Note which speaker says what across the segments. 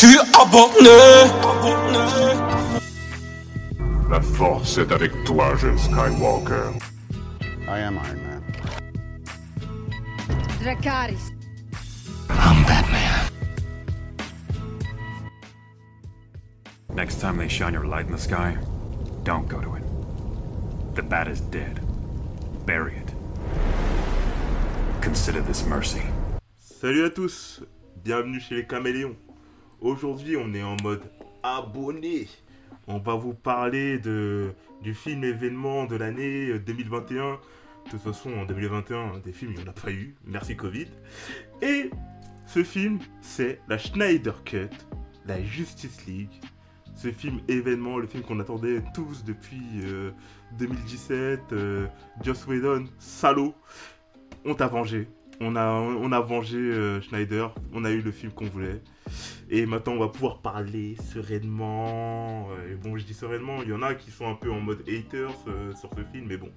Speaker 1: suis abonné.
Speaker 2: La force est avec toi, jeune Skywalker.
Speaker 3: I am Iron Man.
Speaker 4: Dracaris.
Speaker 1: I'm Batman.
Speaker 5: Next time they shine your light in the sky, don't go to it. The bat is dead. Bury it. Consider this mercy.
Speaker 6: Salut à tous, bienvenue chez les Caméléons. Aujourd'hui, on est en mode abonné. On va vous parler de, du film événement de l'année 2021. De toute façon, en 2021, des films, il n'y en a pas eu. Merci Covid. Et ce film, c'est la Schneider Cut, la Justice League. Ce film événement, le film qu'on attendait tous depuis euh, 2017. euh, Joss Whedon, salaud. On t'a vengé. On a, on a vengé euh, Schneider. On a eu le film qu'on voulait. Et maintenant, on va pouvoir parler sereinement. Euh, Et bon, je dis sereinement, il y en a qui sont un peu en mode haters euh, sur ce film, mais bon,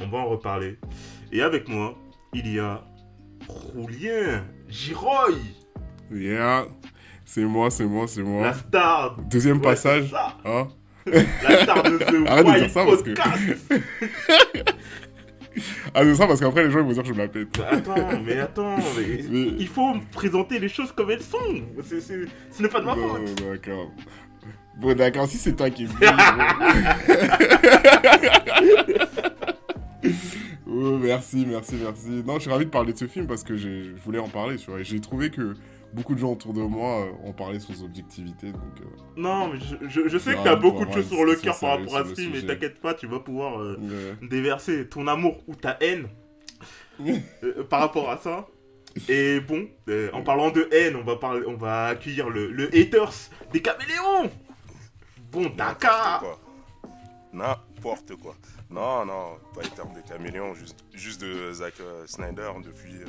Speaker 6: on va en reparler. Et avec moi, il y a Roulien, Giroy,
Speaker 7: Yeah, c'est moi, c'est moi, c'est moi.
Speaker 6: la star.
Speaker 7: Deuxième
Speaker 6: Ouais,
Speaker 7: passage. Hein
Speaker 6: la star de The
Speaker 7: Arrête de dire ça parce que-. Ah, c'est ça parce qu'après les gens ils vont dire que je me la pète.
Speaker 6: Attends, mais attends, mais
Speaker 7: Mais-
Speaker 6: il faut présenter les choses comme elles sont. C'est- c'est- Ce n'est pas de ma
Speaker 7: Non,
Speaker 6: faute.
Speaker 7: d'accord. Bon, d'accord, si c'est toi qui me dis. oh, merci, merci, merci. Non, je suis ravi de parler de ce film parce que j'ai- je voulais en parler, tu vois. Et j'ai trouvé que beaucoup de gens autour de moi euh, en parlaient sans objectivité, donc... euh,
Speaker 6: Non, mais je, je- je sais que t'as beaucoup de choses sur le cœur par rapport à ce film,
Speaker 7: sujet.
Speaker 6: t'inquiète pas, tu vas pouvoir euh,
Speaker 7: ouais.
Speaker 6: déverser ton amour ou ta haine euh, par rapport à ça. Et bon, euh, en parlant de haine, on va, parler, on va accueillir le, le haters des caméléons Bon, Dakar
Speaker 8: quoi. N'importe quoi. Non, non, pas les termes de caméléon, juste, juste de Zack euh, Snyder depuis, euh,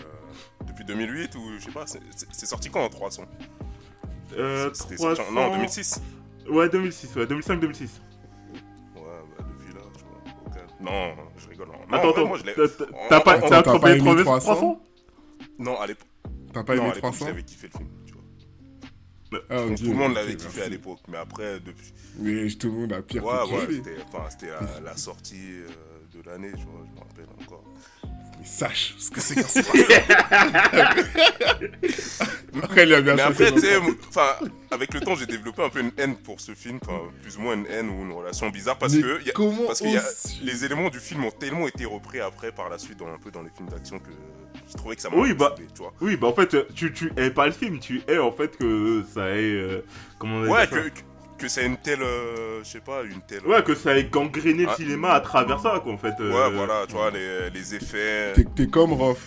Speaker 8: depuis 2008 ou je sais pas, c'est- sorti quand en 300
Speaker 6: euh,
Speaker 8: C'était
Speaker 6: 300...
Speaker 8: sorti en- Non, 2006
Speaker 6: Ouais, 2006, ouais, 2005-2006.
Speaker 8: Ouais, bah depuis là, je vois. ok. Non, je rigole. Non,
Speaker 6: Attends, attends,
Speaker 8: moi, je l'ai-
Speaker 6: t'as- pas,
Speaker 8: en-
Speaker 6: t'as
Speaker 7: t'as pas aimé
Speaker 6: 300
Speaker 7: 300?
Speaker 8: Non, à l'époque.
Speaker 7: T'as pas aimé
Speaker 8: à l'époque,
Speaker 7: 300
Speaker 8: j'avais kiffé le film. Vois.
Speaker 7: Ah,
Speaker 8: Tout le monde l'avait kiffé à l'époque, mais après, depuis.
Speaker 7: Mais tout le monde a pire
Speaker 8: Ouais, ouais, c'était enfin, la, la sortie euh, de l'année, vois, je me rappelle encore.
Speaker 7: Mais sache ce que c'est qu'un Après, il a bien
Speaker 8: Mais après, tu sais, avec le temps, j'ai développé un peu une haine pour ce film, plus ou moins une haine ou une relation bizarre, parce
Speaker 7: Mais
Speaker 8: que, y a-
Speaker 7: comment
Speaker 8: parce que y a-
Speaker 7: ose-
Speaker 8: les éléments du film ont tellement été repris après, par la suite, dans, un peu dans les films d'action, que je trouvais que ça m'a
Speaker 6: Oui, bah,
Speaker 8: tu vois.
Speaker 6: Oui, bah en fait, tu, tu hais pas le film, tu hais en fait que ça ait... euh, comment on
Speaker 8: Ouais,
Speaker 6: ça?
Speaker 8: que, que, que c'est une telle, euh, je sais pas, une telle...
Speaker 6: Ouais, que ça ait gangréné le
Speaker 8: Ah.
Speaker 6: cinéma à travers ça, quoi, en fait. euh,
Speaker 8: Ouais, voilà, tu vois, les, les effets,
Speaker 7: T'es- T'es comme Rof.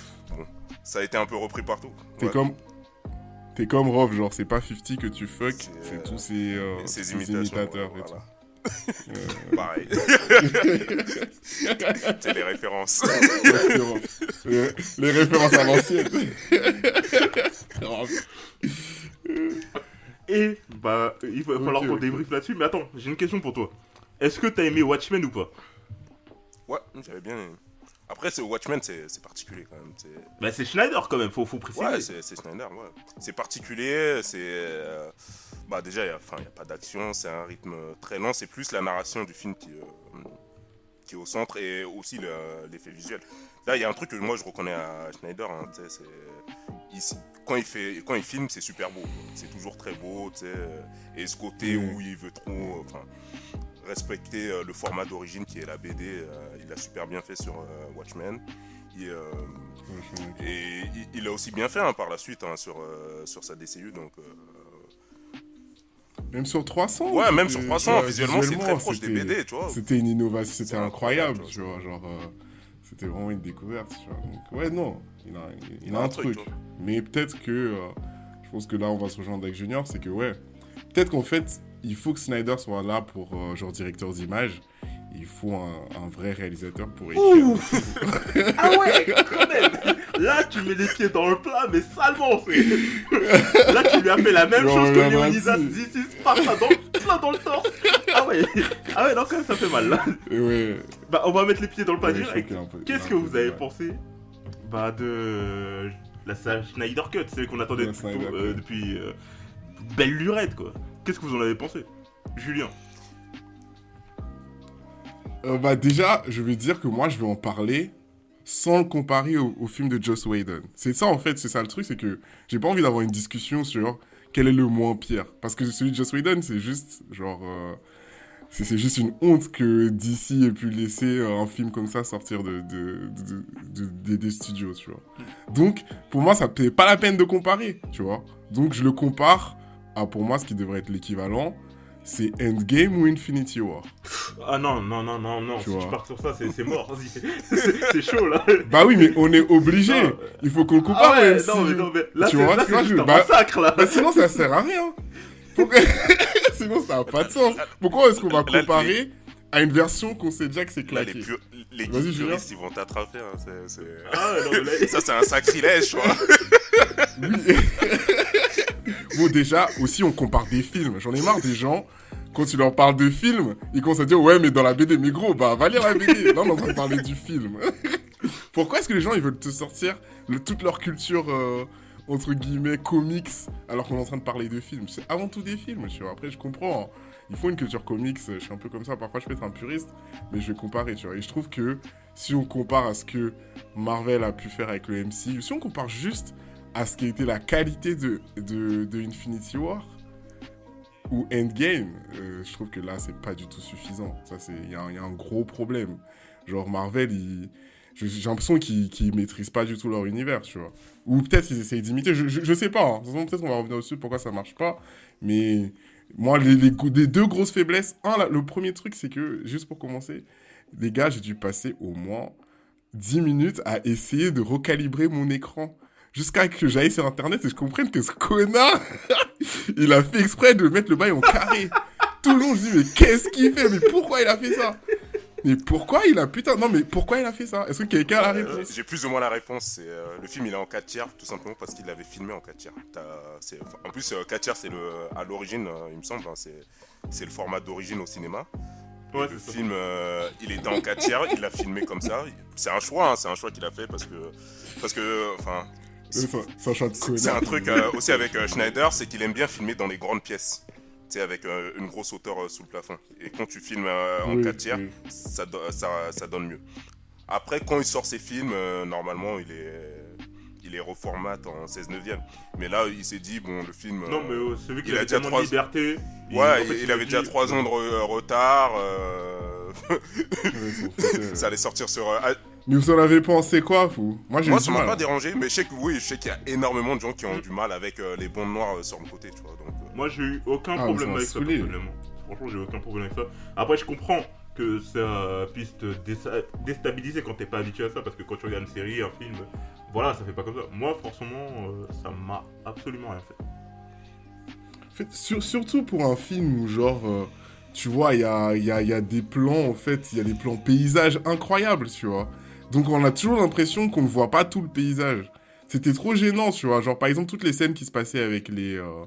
Speaker 8: ça a été un peu repris partout.
Speaker 7: T'es
Speaker 8: Ouais.
Speaker 7: comme. T'es comme Rof, genre c'est pas 50 que tu fuck,
Speaker 8: C'est,
Speaker 7: c'est
Speaker 8: euh,
Speaker 7: tous ces, euh, ces imitateurs
Speaker 8: ouais,
Speaker 7: et
Speaker 8: voilà. Pareil. c'est les références.
Speaker 7: Les références à l'ancienne.
Speaker 6: Et, bah, il va falloir qu'on
Speaker 7: ok.
Speaker 6: débriefe là-dessus, mais attends, j'ai une question pour toi. Est-ce que t'as aimé Watchmen ou pas?
Speaker 8: Ouais, j'avais bien aimé. Après, c'est Watchmen, c'est particulier quand même. c'est-
Speaker 6: Bah, c'est Schneider quand même, faut, faut préciser.
Speaker 8: Ouais, c'est Schneider, ouais. C'est particulier, c'est... euh, Bah déjà, il n'y a, a pas d'action, c'est un rythme très lent, c'est plus la narration du film qui, euh, qui est au centre et aussi le- l'effet visuel. Là, il y a un truc que moi je reconnais à Schneider, hein, Quand il, fait, quand il filme, c'est super beau. C'est toujours très beau, tu sais. euh, Et ce côté où il veut trop... Enfin, respecter euh, le format d'origine qui est la BD, euh, il l'a super bien fait sur euh, Watchmen. Et, euh, et il, il a aussi bien fait hein, par la suite hein, sur, sur sa DCU. Donc,
Speaker 7: Même sur 300
Speaker 8: Ouais, même sur 300,
Speaker 7: tu vois,
Speaker 8: visuellement, c'est très proche des BD, tu vois.
Speaker 7: C'était une innovation, c'était incroyable, tu vois, genre, c'était vraiment une découverte, tu vois. Donc, ouais, non, il a, il, il a un, truc.
Speaker 8: vois.
Speaker 7: Mais peut-être que, je pense que là, on va se rejoindre avec Junior, c'est que, ouais, peut-être qu'en fait, il faut que Snyder soit là pour, euh, genre, directeur d'image. Il faut un, un vrai réalisateur pour écrire.
Speaker 6: Ah ouais, quand même. Là, tu mets les pieds dans le plat, mais salement Là, tu lui as fait la même
Speaker 7: Non,
Speaker 6: chose que Léonidas d'ici, par ça dans, plein dans le torse. Ah ouais Ah ouais, non, quand même, ça fait mal, là.
Speaker 7: Ouais,
Speaker 6: Bah, on va mettre les pieds dans le plat
Speaker 7: ouais,
Speaker 6: direct. Qu'est-ce que vous avez pensé Bah, de... La Snyder Cut, celle qu'on attendait
Speaker 7: Snyder
Speaker 6: euh, depuis... euh, belle lurette, quoi. Qu'est-ce que vous en avez pensé Julien?
Speaker 7: Euh, bah déjà, je vais dire que moi, je vais en parler sans le comparer au, au film de Joss Whedon. C'est ça, en fait, c'est ça le truc, c'est que j'ai pas envie d'avoir une discussion sur quel est le moins pire. Parce que celui de Joss Whedon, c'est juste, genre... euh, c'est juste une honte que DC ait pu laisser euh, un film comme ça sortir de, de, de- de- des- des studios, tu vois. Donc, pour moi, ça fait pas la peine de comparer, tu vois. Donc, je le compare à, pour moi, ce qui devrait être l'équivalent, c'est Endgame ou Infinity War.
Speaker 6: Ah non, non, non, non, non.
Speaker 7: Tu
Speaker 6: si
Speaker 7: vois.
Speaker 6: tu pars sur ça, c'est c'est mort. C'est c'est chaud, là.
Speaker 7: Bah oui, mais on est obligé. Il faut qu'on le compare
Speaker 6: Ah ouais, non, mais, non, mais là,
Speaker 7: Tu
Speaker 6: c'est
Speaker 7: vois,
Speaker 6: là,
Speaker 7: tu vois,
Speaker 6: c'est
Speaker 7: je-
Speaker 6: juste un
Speaker 7: bah-
Speaker 6: massacre, là.
Speaker 7: Bah sinon, ça sert à rien. Sinon, ça n'a pas de sens. Pourquoi est-ce qu'on va comparer à une version qu'on sait déjà que c'est
Speaker 8: Là, les,
Speaker 7: claqué
Speaker 8: pur- les puristes, ils vont t'attraper. hein, c'est- c'est-
Speaker 6: Ah, là-
Speaker 8: Ça, c'est un sacrilège, crois.
Speaker 7: Oui. bon, déjà, aussi, on compare des films. J'en ai marre des gens, quand tu leur parles de films, ils commencent à dire Ouais, mais dans la BD, mais gros, bah, va lire la BD. Là, on est en train de parler du film. Pourquoi est-ce que les gens, ils veulent te sortir le- toute leur culture, euh, entre guillemets, comics, alors qu'on est en train de parler de films? C'est avant tout des films, tu vois. Après, je comprends. hein. Il faut une culture comics, je suis un peu comme ça. Parfois, je peux être un puriste, mais je vais comparer, tu vois. Et je trouve que si on compare à ce que Marvel a pu faire avec le MCU, si on compare juste à ce qui été la qualité de, de, Infinity War ou Endgame, euh, je trouve que là, c'est pas du tout suffisant. Il y, a un- gros problème. Genre, Marvel, j'ai l'impression qu'ils qu'ils maîtrisent pas du tout leur univers, tu vois. Ou peut-être ils essayent d'imiter, je, je, sais pas. hein. De toute façon, Peut-être qu'on va revenir dessus, pourquoi ça marche pas. Mais moi, les, deux grosses faiblesses, le premier truc, c'est que, juste pour commencer, les gars, j'ai dû passer au moins 10 minutes à essayer de recalibrer mon écran. Jusqu'à que j'aille sur internet et je comprenne que ce connard, il a fait exprès de mettre le bail en carré. Tout le long, je dis, mais qu'est-ce qu'il fait? Mais pourquoi il a fait ça? Mais pourquoi il a putain. Non, mais pourquoi il a fait ça? Est-ce que quelqu'un a la
Speaker 8: Euh,
Speaker 7: réponse
Speaker 8: J'ai plus ou moins la réponse. C'est euh, le film, il est en 4 tiers, tout simplement parce qu'il l'avait filmé en 4 tiers. Enfin, En plus, euh, 4 tiers, c'est le à l'origine, euh, il me semble, hein, c'est c'est le format d'origine au cinéma.
Speaker 6: Ouais,
Speaker 8: le film, euh, il était en 4 tiers, il l'a filmé comme ça. C'est un choix, hein, c'est un choix qu'il a fait parce que, parce que, enfin,
Speaker 7: C'est un
Speaker 8: truc euh, aussi avec euh, Schneider, c'est qu'il aime bien filmer dans les grandes pièces. Tu sais, avec euh, une grosse hauteur euh, sous le plafond. Et quand tu filmes euh, en
Speaker 7: Oui,
Speaker 8: 4 tiers,
Speaker 7: oui.
Speaker 8: ça, do- ça, ça donne mieux. Après, quand il sort ses films, euh, normalement, il est, il les reformate en 16 neuvième. Mais là, il s'est dit, bon, le film...
Speaker 6: Non, mais euh, c'est vu qu'il
Speaker 8: il a
Speaker 6: avait
Speaker 8: déjà
Speaker 6: tellement
Speaker 8: trois-
Speaker 6: de liberté.
Speaker 8: Ouais,
Speaker 6: en
Speaker 8: il,
Speaker 6: fait,
Speaker 8: il
Speaker 6: a
Speaker 8: avait
Speaker 6: dit-
Speaker 8: déjà 3 ans de re- retard. euh, ça allait sortir sur...
Speaker 7: Mais vous en avez pensé quoi, vous? Moi, j'ai
Speaker 8: moi, ça m'a pas dérangé, mais je sais que oui, je sais qu'il y a énormément de gens qui ont du mal avec euh, les bandes noires euh, sur le côté, tu vois. Donc, euh,
Speaker 6: Moi, j'ai eu aucun
Speaker 7: Ah,
Speaker 6: problème avec ça, personnellement. Franchement, j'ai eu aucun problème avec ça. Après, je comprends que ça puisse te déstabiliser quand t'es pas habitué à ça, parce que quand tu regardes une série, un film, voilà, ça fait pas comme ça. Moi, franchement, euh, ça m'a absolument rien fait.
Speaker 7: En fait, sur- surtout pour un film où, genre, euh, tu vois, il y a, il y, a, il y a des plans, en fait, il y a des plans paysages incroyables, tu vois. Donc, on a toujours l'impression qu'on ne voit pas tout le paysage. C'était trop gênant, tu vois. Genre, par exemple, toutes les scènes qui se passaient avec les. euh,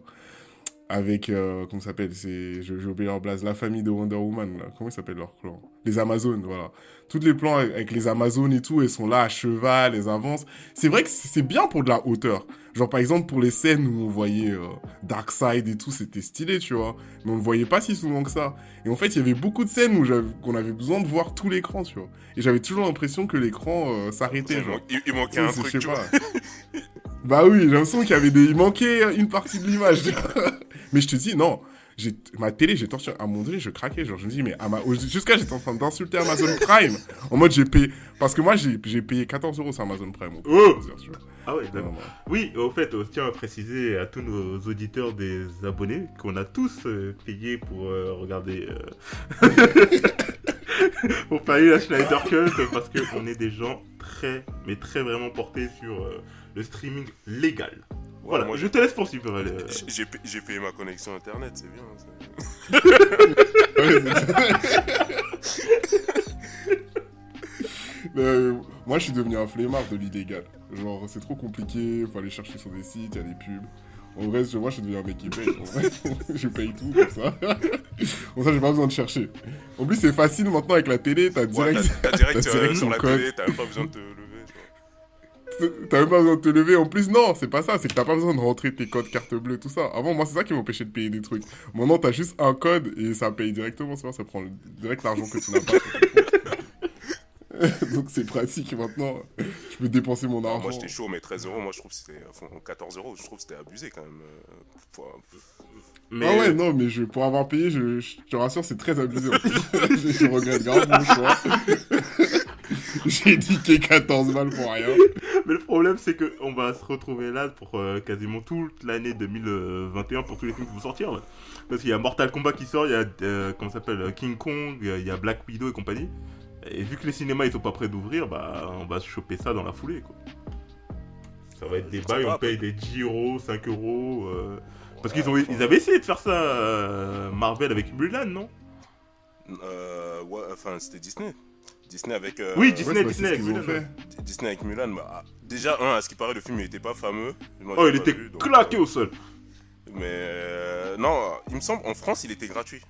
Speaker 7: avec. euh, comment ça s'appelle C'est. J'ai oublié leur blase. La famille de Wonder Woman, là. Comment ils s'appellent leur clan Les Amazones, voilà. Toutes les plans avec, les Amazones et tout, elles sont là à cheval, elles avancent. C'est vrai que c'est bien pour de la hauteur. Genre, par exemple, pour les scènes où on voyait euh, Darkseid et tout, c'était stylé, tu vois. Mais on ne voyait pas si souvent que ça. Et en fait, il y avait beaucoup de scènes où qu'on avait besoin de voir tout l'écran, tu vois. Et j'avais toujours l'impression que l'écran euh, s'arrêtait, genre.
Speaker 8: il- il manquait un truc,
Speaker 7: je sais
Speaker 8: tu vois.
Speaker 7: pas. bah oui, j'ai l'impression qu'il y avait des... Il manquait une partie de l'image. Mais je te dis, non. Ma télé, j'ai torturé. À donné, je craquais. Genre, je me dis, mais jusqu'à j'étais en train d'insulter Amazon Prime. en mode, j'ai payé. Parce que moi, j'ai, payé 14 euros sur Amazon Prime.
Speaker 6: Oh. Ah ouais, d'accord. Oui, au fait, on tient à préciser à tous nos auditeurs des abonnés qu'on a tous euh, payé pour euh, regarder. euh, pour payer la Schneider Cut parce qu'on est des gens très, mais très vraiment portés sur le streaming légal. Voilà,
Speaker 8: moi,
Speaker 6: je te laisse poursuivre. euh,
Speaker 8: J'ai- J'ai pa- j'ai payé ma connexion internet, c'est bien.
Speaker 7: euh, moi, je suis devenu un flemmard de l'illégal. Genre, c'est trop compliqué, faut aller chercher sur des sites, il y a des pubs. En vrai, je- moi, je suis devenu un mec qui paye. En vrai, je paye tout comme ça. Comme ça, j'ai pas besoin de chercher. En plus, c'est facile maintenant avec la télé, t'as
Speaker 8: Ouais,
Speaker 7: direct
Speaker 8: euh,
Speaker 7: direct
Speaker 8: sur la
Speaker 7: code.
Speaker 8: télé, t'as pas besoin de vois.
Speaker 7: T'as même pas besoin de te lever. En plus, non, c'est pas ça. C'est que t'as pas besoin de rentrer tes codes carte bleue, tout ça. Avant, moi, c'est ça qui m'empêchait de payer des trucs. Maintenant, t'as juste un code et ça paye directement. Ça, ça prend direct l'argent que tu n'as pas. Donc, c'est pratique maintenant. Je peux dépenser mon argent.
Speaker 8: Moi, j'étais chaud, mais 13 euros, moi, je trouve que c'était. Enfin, 14 euros, je trouve que c'était abusé quand même.
Speaker 6: Mais
Speaker 7: Ah ouais, non, mais je, pour avoir payé, je, je te rassure, c'est très abusé. je, je regrette grave mon choix. J'ai niqué 14 balles pour rien.
Speaker 6: Mais le problème, c'est que on va se retrouver là pour euh, quasiment toute l'année 2021 pour tous les films qui vont sortir. là. Parce qu'il y a Mortal Kombat qui sort, il y a euh, comment s'appelle King Kong, il y a Black Widow et compagnie. Et vu que les cinémas ils sont pas prêts d'ouvrir, bah on va se choper ça dans la foulée quoi. Ça va être des bails, on paye des 10 euros, 5 euros. euh, Parce qu'ils ont, ils avaient essayé de faire ça euh, Marvel avec Mulan, non?
Speaker 8: Euh, ouais, enfin, c'était Disney. Disney avec. euh,
Speaker 6: Oui,
Speaker 7: Ouais,
Speaker 6: Disney, Disney avec Mulan.
Speaker 7: fait.
Speaker 8: Disney avec Mulan. bah, ah, déjà, un, à ce qui paraît, le film il était pas fameux. Moi,
Speaker 6: Oh, il était
Speaker 8: vu, donc,
Speaker 6: claqué
Speaker 8: euh,
Speaker 6: au sol.
Speaker 8: Mais euh, non, il me semble, en France, il était gratuit.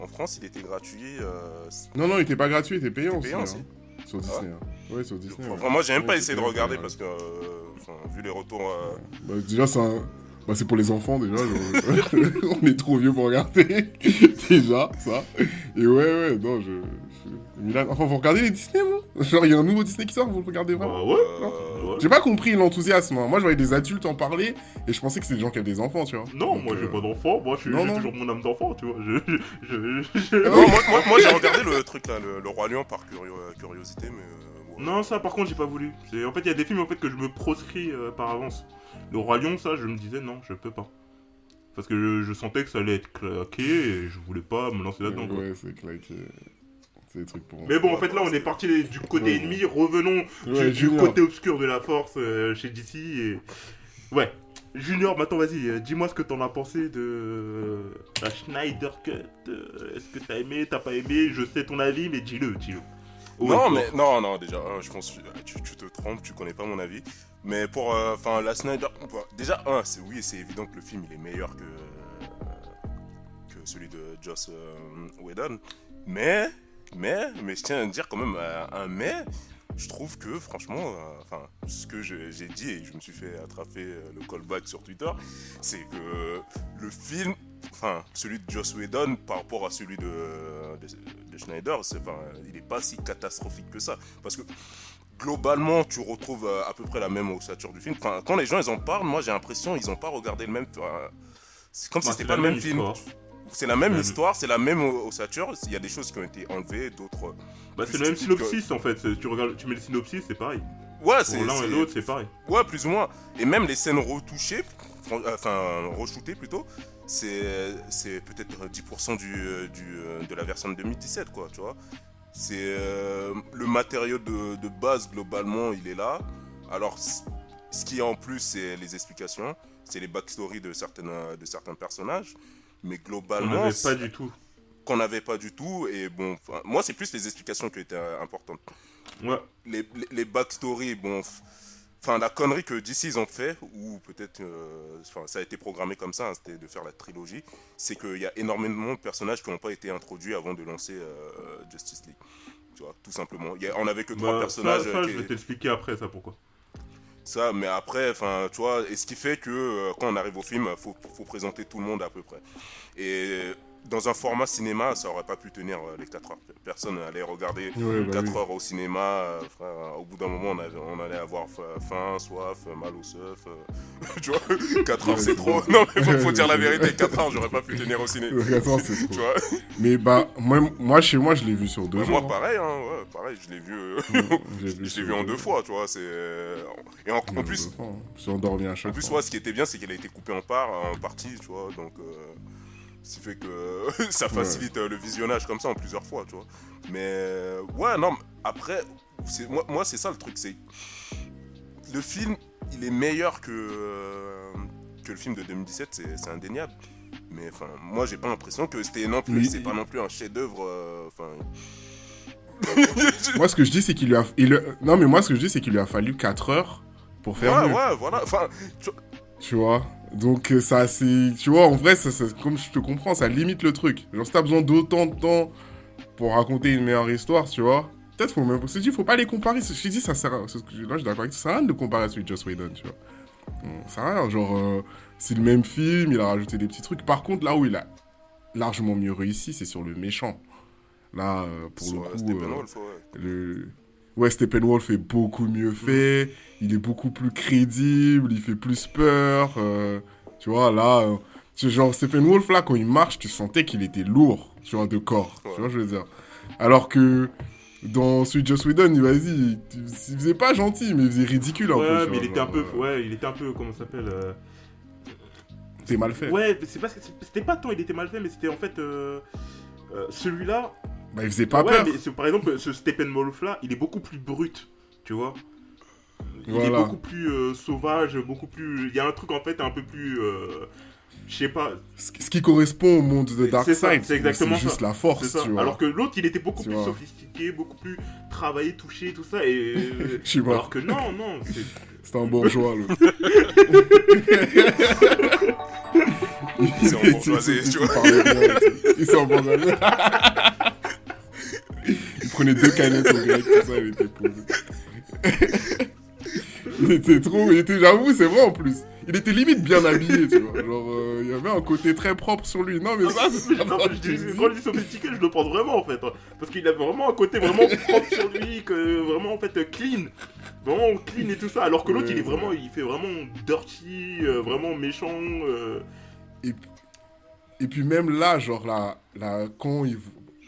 Speaker 8: En France, il était gratuit. euh,
Speaker 7: Non, non, il était pas gratuit, il était payant,
Speaker 8: payant
Speaker 7: aussi.
Speaker 8: aussi.
Speaker 7: hein. Sur Disney. hein. Ouais, sur Disney.
Speaker 8: Enfin,
Speaker 7: ouais.
Speaker 8: moi, j'ai même pas essayé de regarder parce que, euh, vu les retours. euh,
Speaker 7: Bah, déjà, c'est un... bah, c'est pour les enfants, déjà. genre, On est trop vieux pour regarder. déjà, ça. Et ouais, ouais, non, je. Enfin, vous regardez les Disney, vous Genre, il y a un nouveau Disney qui sort, vous le regardez vraiment
Speaker 6: Bah ouais.
Speaker 8: euh,
Speaker 6: ouais.
Speaker 7: J'ai pas compris l'enthousiasme. hein. Moi, je voyais des adultes en parler et je pensais que c'était des gens qui avaient des enfants, tu vois.
Speaker 6: Non,
Speaker 7: Donc,
Speaker 6: moi j'ai
Speaker 7: euh,
Speaker 6: pas d'enfant, moi je suis-
Speaker 7: non,
Speaker 6: j'ai toujours mon âme d'enfant, tu vois. Je, je, je- je-
Speaker 8: Non, moi, moi- moi, j'ai regardé le truc là, le, le Roi Lion par curio- curiosité, mais. euh, ouais.
Speaker 6: Non, ça par contre j'ai pas voulu. En fait il y a des films en fait que je me proscris euh, par avance. Le Roi Lion, ça je me disais non, je peux pas. Parce que je, je sentais que ça allait être claqué et je voulais pas me lancer là-dedans. quoi.
Speaker 7: Ouais, c'est claqué. C'est des trucs pour.
Speaker 6: Mais bon, en fait là on est parti du côté
Speaker 7: Ouais.
Speaker 6: ennemi, revenons du,
Speaker 7: Ouais,
Speaker 6: du
Speaker 7: Junior.
Speaker 6: côté obscur de la force euh, chez DC et... Ouais. Junior, maintenant vas-y, euh, dis-moi ce que t'en as pensé de euh, la Schneider Cut. Est-ce que t'as aimé, t'as pas aimé? Je sais ton avis, mais dis-le, dis-le. Oh,
Speaker 8: non, mais non, non, déjà, un, je pense que tu, tu te trompes, tu connais pas mon avis. Mais pour, euh, enfin, la Snyder, déjà, un, c'est oui, c'est évident que le film il est meilleur que que celui de Joss euh, Whedon. Mais, mais, mais je tiens à dire quand même euh, un mais. Je trouve que franchement, euh, enfin, ce que j'ai dit et je me suis fait attraper euh, le callback sur Twitter, c'est que le film, enfin, celui de Joss Whedon par rapport à celui de, de, de Schneider, enfin, il n'est pas si catastrophique que ça. Parce que globalement, tu retrouves à peu près la même ossature du film. Enfin, quand les gens ils en parlent, moi j'ai l'impression ils n'ont pas regardé le même. enfin, c'est comme si c'était pas le même
Speaker 6: même
Speaker 8: film.
Speaker 6: histoire.
Speaker 8: C'est la même
Speaker 6: même-
Speaker 8: histoire, c'est la même ossature. Il y a des choses qui ont été enlevées, d'autres.
Speaker 6: Bah, c'est le même synopsis en fait. Tu, regardes, tu mets le synopsis, c'est pareil.
Speaker 8: Ouais, c'est.
Speaker 6: Pour l'un et l'autre, c'est pareil.
Speaker 8: Ouais, plus ou moins. Et même les scènes retouchées, enfin, re-shootées plutôt, c'est peut-être 10% du, du, euh, de la version de 2017, quoi, tu vois. C'est euh, le matériau de, de base, globalement, il est là. Alors, ce qui est en plus, c'est les explications, c'est les backstories de, certaines, de certains personnages. Mais
Speaker 6: On
Speaker 8: globalement,
Speaker 6: n'avait
Speaker 8: c'est-
Speaker 6: pas du tout.
Speaker 8: qu'on n'avait pas du tout. Et bon, moi, c'est plus les explications qui étaient euh, importantes
Speaker 6: Ouais.
Speaker 8: les, les, les backstories, bon, enfin la connerie que DC ils ont fait, ou peut-être, euh, ça a été programmé comme ça, hein, c'était de faire la trilogie, c'est qu'il y a énormément de personnages qui n'ont pas été introduits avant de lancer euh, Justice League. Tu vois, tout simplement. Il y a- on avait que trois
Speaker 6: Bah,
Speaker 8: personnages.
Speaker 6: ça, ça,
Speaker 8: euh,
Speaker 6: je vais t'expliquer après ça pourquoi.
Speaker 8: Ça, mais après, enfin, tu vois, et ce qui fait que euh, quand on arrive au film, faut, faut présenter tout le monde à peu près. Et dans un format cinéma, ça aurait pas pu tenir euh, les 4 heures. Personne allait regarder
Speaker 7: Ouais, bah
Speaker 8: 4
Speaker 7: oui.
Speaker 8: heures au cinéma. euh, frère, au bout d'un moment, on, avait- on allait avoir fa- faim, soif, euh, mal au seuf. tu vois, 4 heures c'est trop. Non, mais faut, faut dire la vérité, 4 heures, j'aurais pas pu tenir au ciné.
Speaker 7: Attends, c'est
Speaker 8: Tu
Speaker 7: trop.
Speaker 8: vois,
Speaker 7: Mais bah, moi, moi, chez moi, je l'ai vu sur deux jours.
Speaker 8: moi pareil, hein, ouais, pareil, je l'ai vu, euh, je vu en deux fois, tu vois. C'est et en, en plus,
Speaker 7: hein. Endormi à chaque
Speaker 8: En plus,
Speaker 7: fois.
Speaker 8: ouais, ce qui était bien, c'est qu'elle a été coupée en part, en partie, tu vois, donc euh, ce qui fait que ça facilite euh, le visionnage comme ça en plusieurs fois, tu vois. Mais euh, ouais, non, mais après, moi, moi c'est ça le truc, c'est le film, il est meilleur que euh, que le film de 2017, c'est c'est indéniable. Mais enfin, moi, j'ai pas l'impression que c'était non plus, c'est pas non plus un chef-d'œuvre. euh, Enfin,
Speaker 7: Moi, ce que je dis, c'est qu'il lui a. il- Non, mais moi, ce que je dis, c'est qu'il lui a fallu 4 heures pour faire
Speaker 8: ouais,
Speaker 7: mieux.
Speaker 8: ouais, voilà. Enfin, tu-
Speaker 7: Tu vois? Donc, euh, ça, c'est. Tu vois, en vrai, ça, ça- comme je te comprends, ça limite le truc. Genre, si t'as besoin d'autant de temps pour raconter une meilleure histoire, tu vois, peut-être faut même. Je dis, faut pas les comparer. Je te dis, ça sert à. Là, je suis d'accord avec. Ça sert à rien de comparer celui de Joss Whedon, tu vois. Ça sert à rien. Genre, euh, c'est le même film, il a rajouté des petits trucs. Par contre, là où il a largement mieux réussi, c'est sur le méchant. Là, euh, pour le coup. Euh, le... Ouais, Steppenwolf est beaucoup mieux fait, il est beaucoup plus crédible, il fait plus peur. euh, tu vois, là, euh, genre Steppenwolf, là, quand il marche, tu sentais qu'il était lourd, tu vois, de corps.
Speaker 8: Ouais.
Speaker 7: Tu vois, je veux dire. Alors que dans de Joss Whedon, il- vas-y, il, faisait pas gentil, mais il faisait ridicule un peu.
Speaker 6: Ouais, mais il était un peu.
Speaker 7: euh,
Speaker 6: Ouais, il était un peu. Comment ça s'appelle euh,
Speaker 7: C'était mal fait.
Speaker 6: Ouais, c'est pas. C'était pas tant il était mal fait, mais c'était en fait. euh, Celui-là.
Speaker 7: Bah, il faisait pas
Speaker 6: ouais,
Speaker 7: peur.
Speaker 6: mais c'est- par exemple, ce Steppenwolf là, il est beaucoup plus brut, tu vois. Il est beaucoup plus euh, sauvage, beaucoup plus. Il y a un truc en fait un peu plus. euh, Je sais pas,
Speaker 7: Ce qui- correspond au monde de
Speaker 6: C'est ça,
Speaker 7: Darkseid,
Speaker 6: c'est exactement
Speaker 7: juste
Speaker 6: ça.
Speaker 7: la force,
Speaker 6: c'est ça.
Speaker 7: tu vois.
Speaker 6: Alors que l'autre, il était beaucoup
Speaker 7: Tu
Speaker 6: plus
Speaker 7: vois.
Speaker 6: sophistiqué, beaucoup plus travaillé, touché, tout ça. Et... Alors que non, non, c'est.
Speaker 7: C'est un bourgeois, l'autre.
Speaker 8: Il s'est embourgeoisé, tu vois.
Speaker 7: Il s'est embourgeoisé. Il prenait deux canettes au grec, tout ça, il était posé. Il était trop, il était, j'avoue, c'est vrai en plus. Il était limite bien habillé, tu vois. Genre, euh, il y avait un côté très propre sur lui. Non, mais ça, c'est
Speaker 6: Non,
Speaker 7: pas
Speaker 6: je
Speaker 7: ce
Speaker 6: dis-
Speaker 7: que je dis.
Speaker 6: quand je dis sophistiqué, je le pense vraiment en fait. hein. Parce qu'il avait vraiment un côté vraiment propre sur lui, que vraiment en fait clean. Vraiment clean et tout ça. Alors que l'autre,
Speaker 7: Ouais,
Speaker 6: il est vraiment,
Speaker 7: vrai.
Speaker 6: il fait vraiment dirty, euh, vraiment méchant. euh.
Speaker 7: Et puis même là, genre là, là quand, il,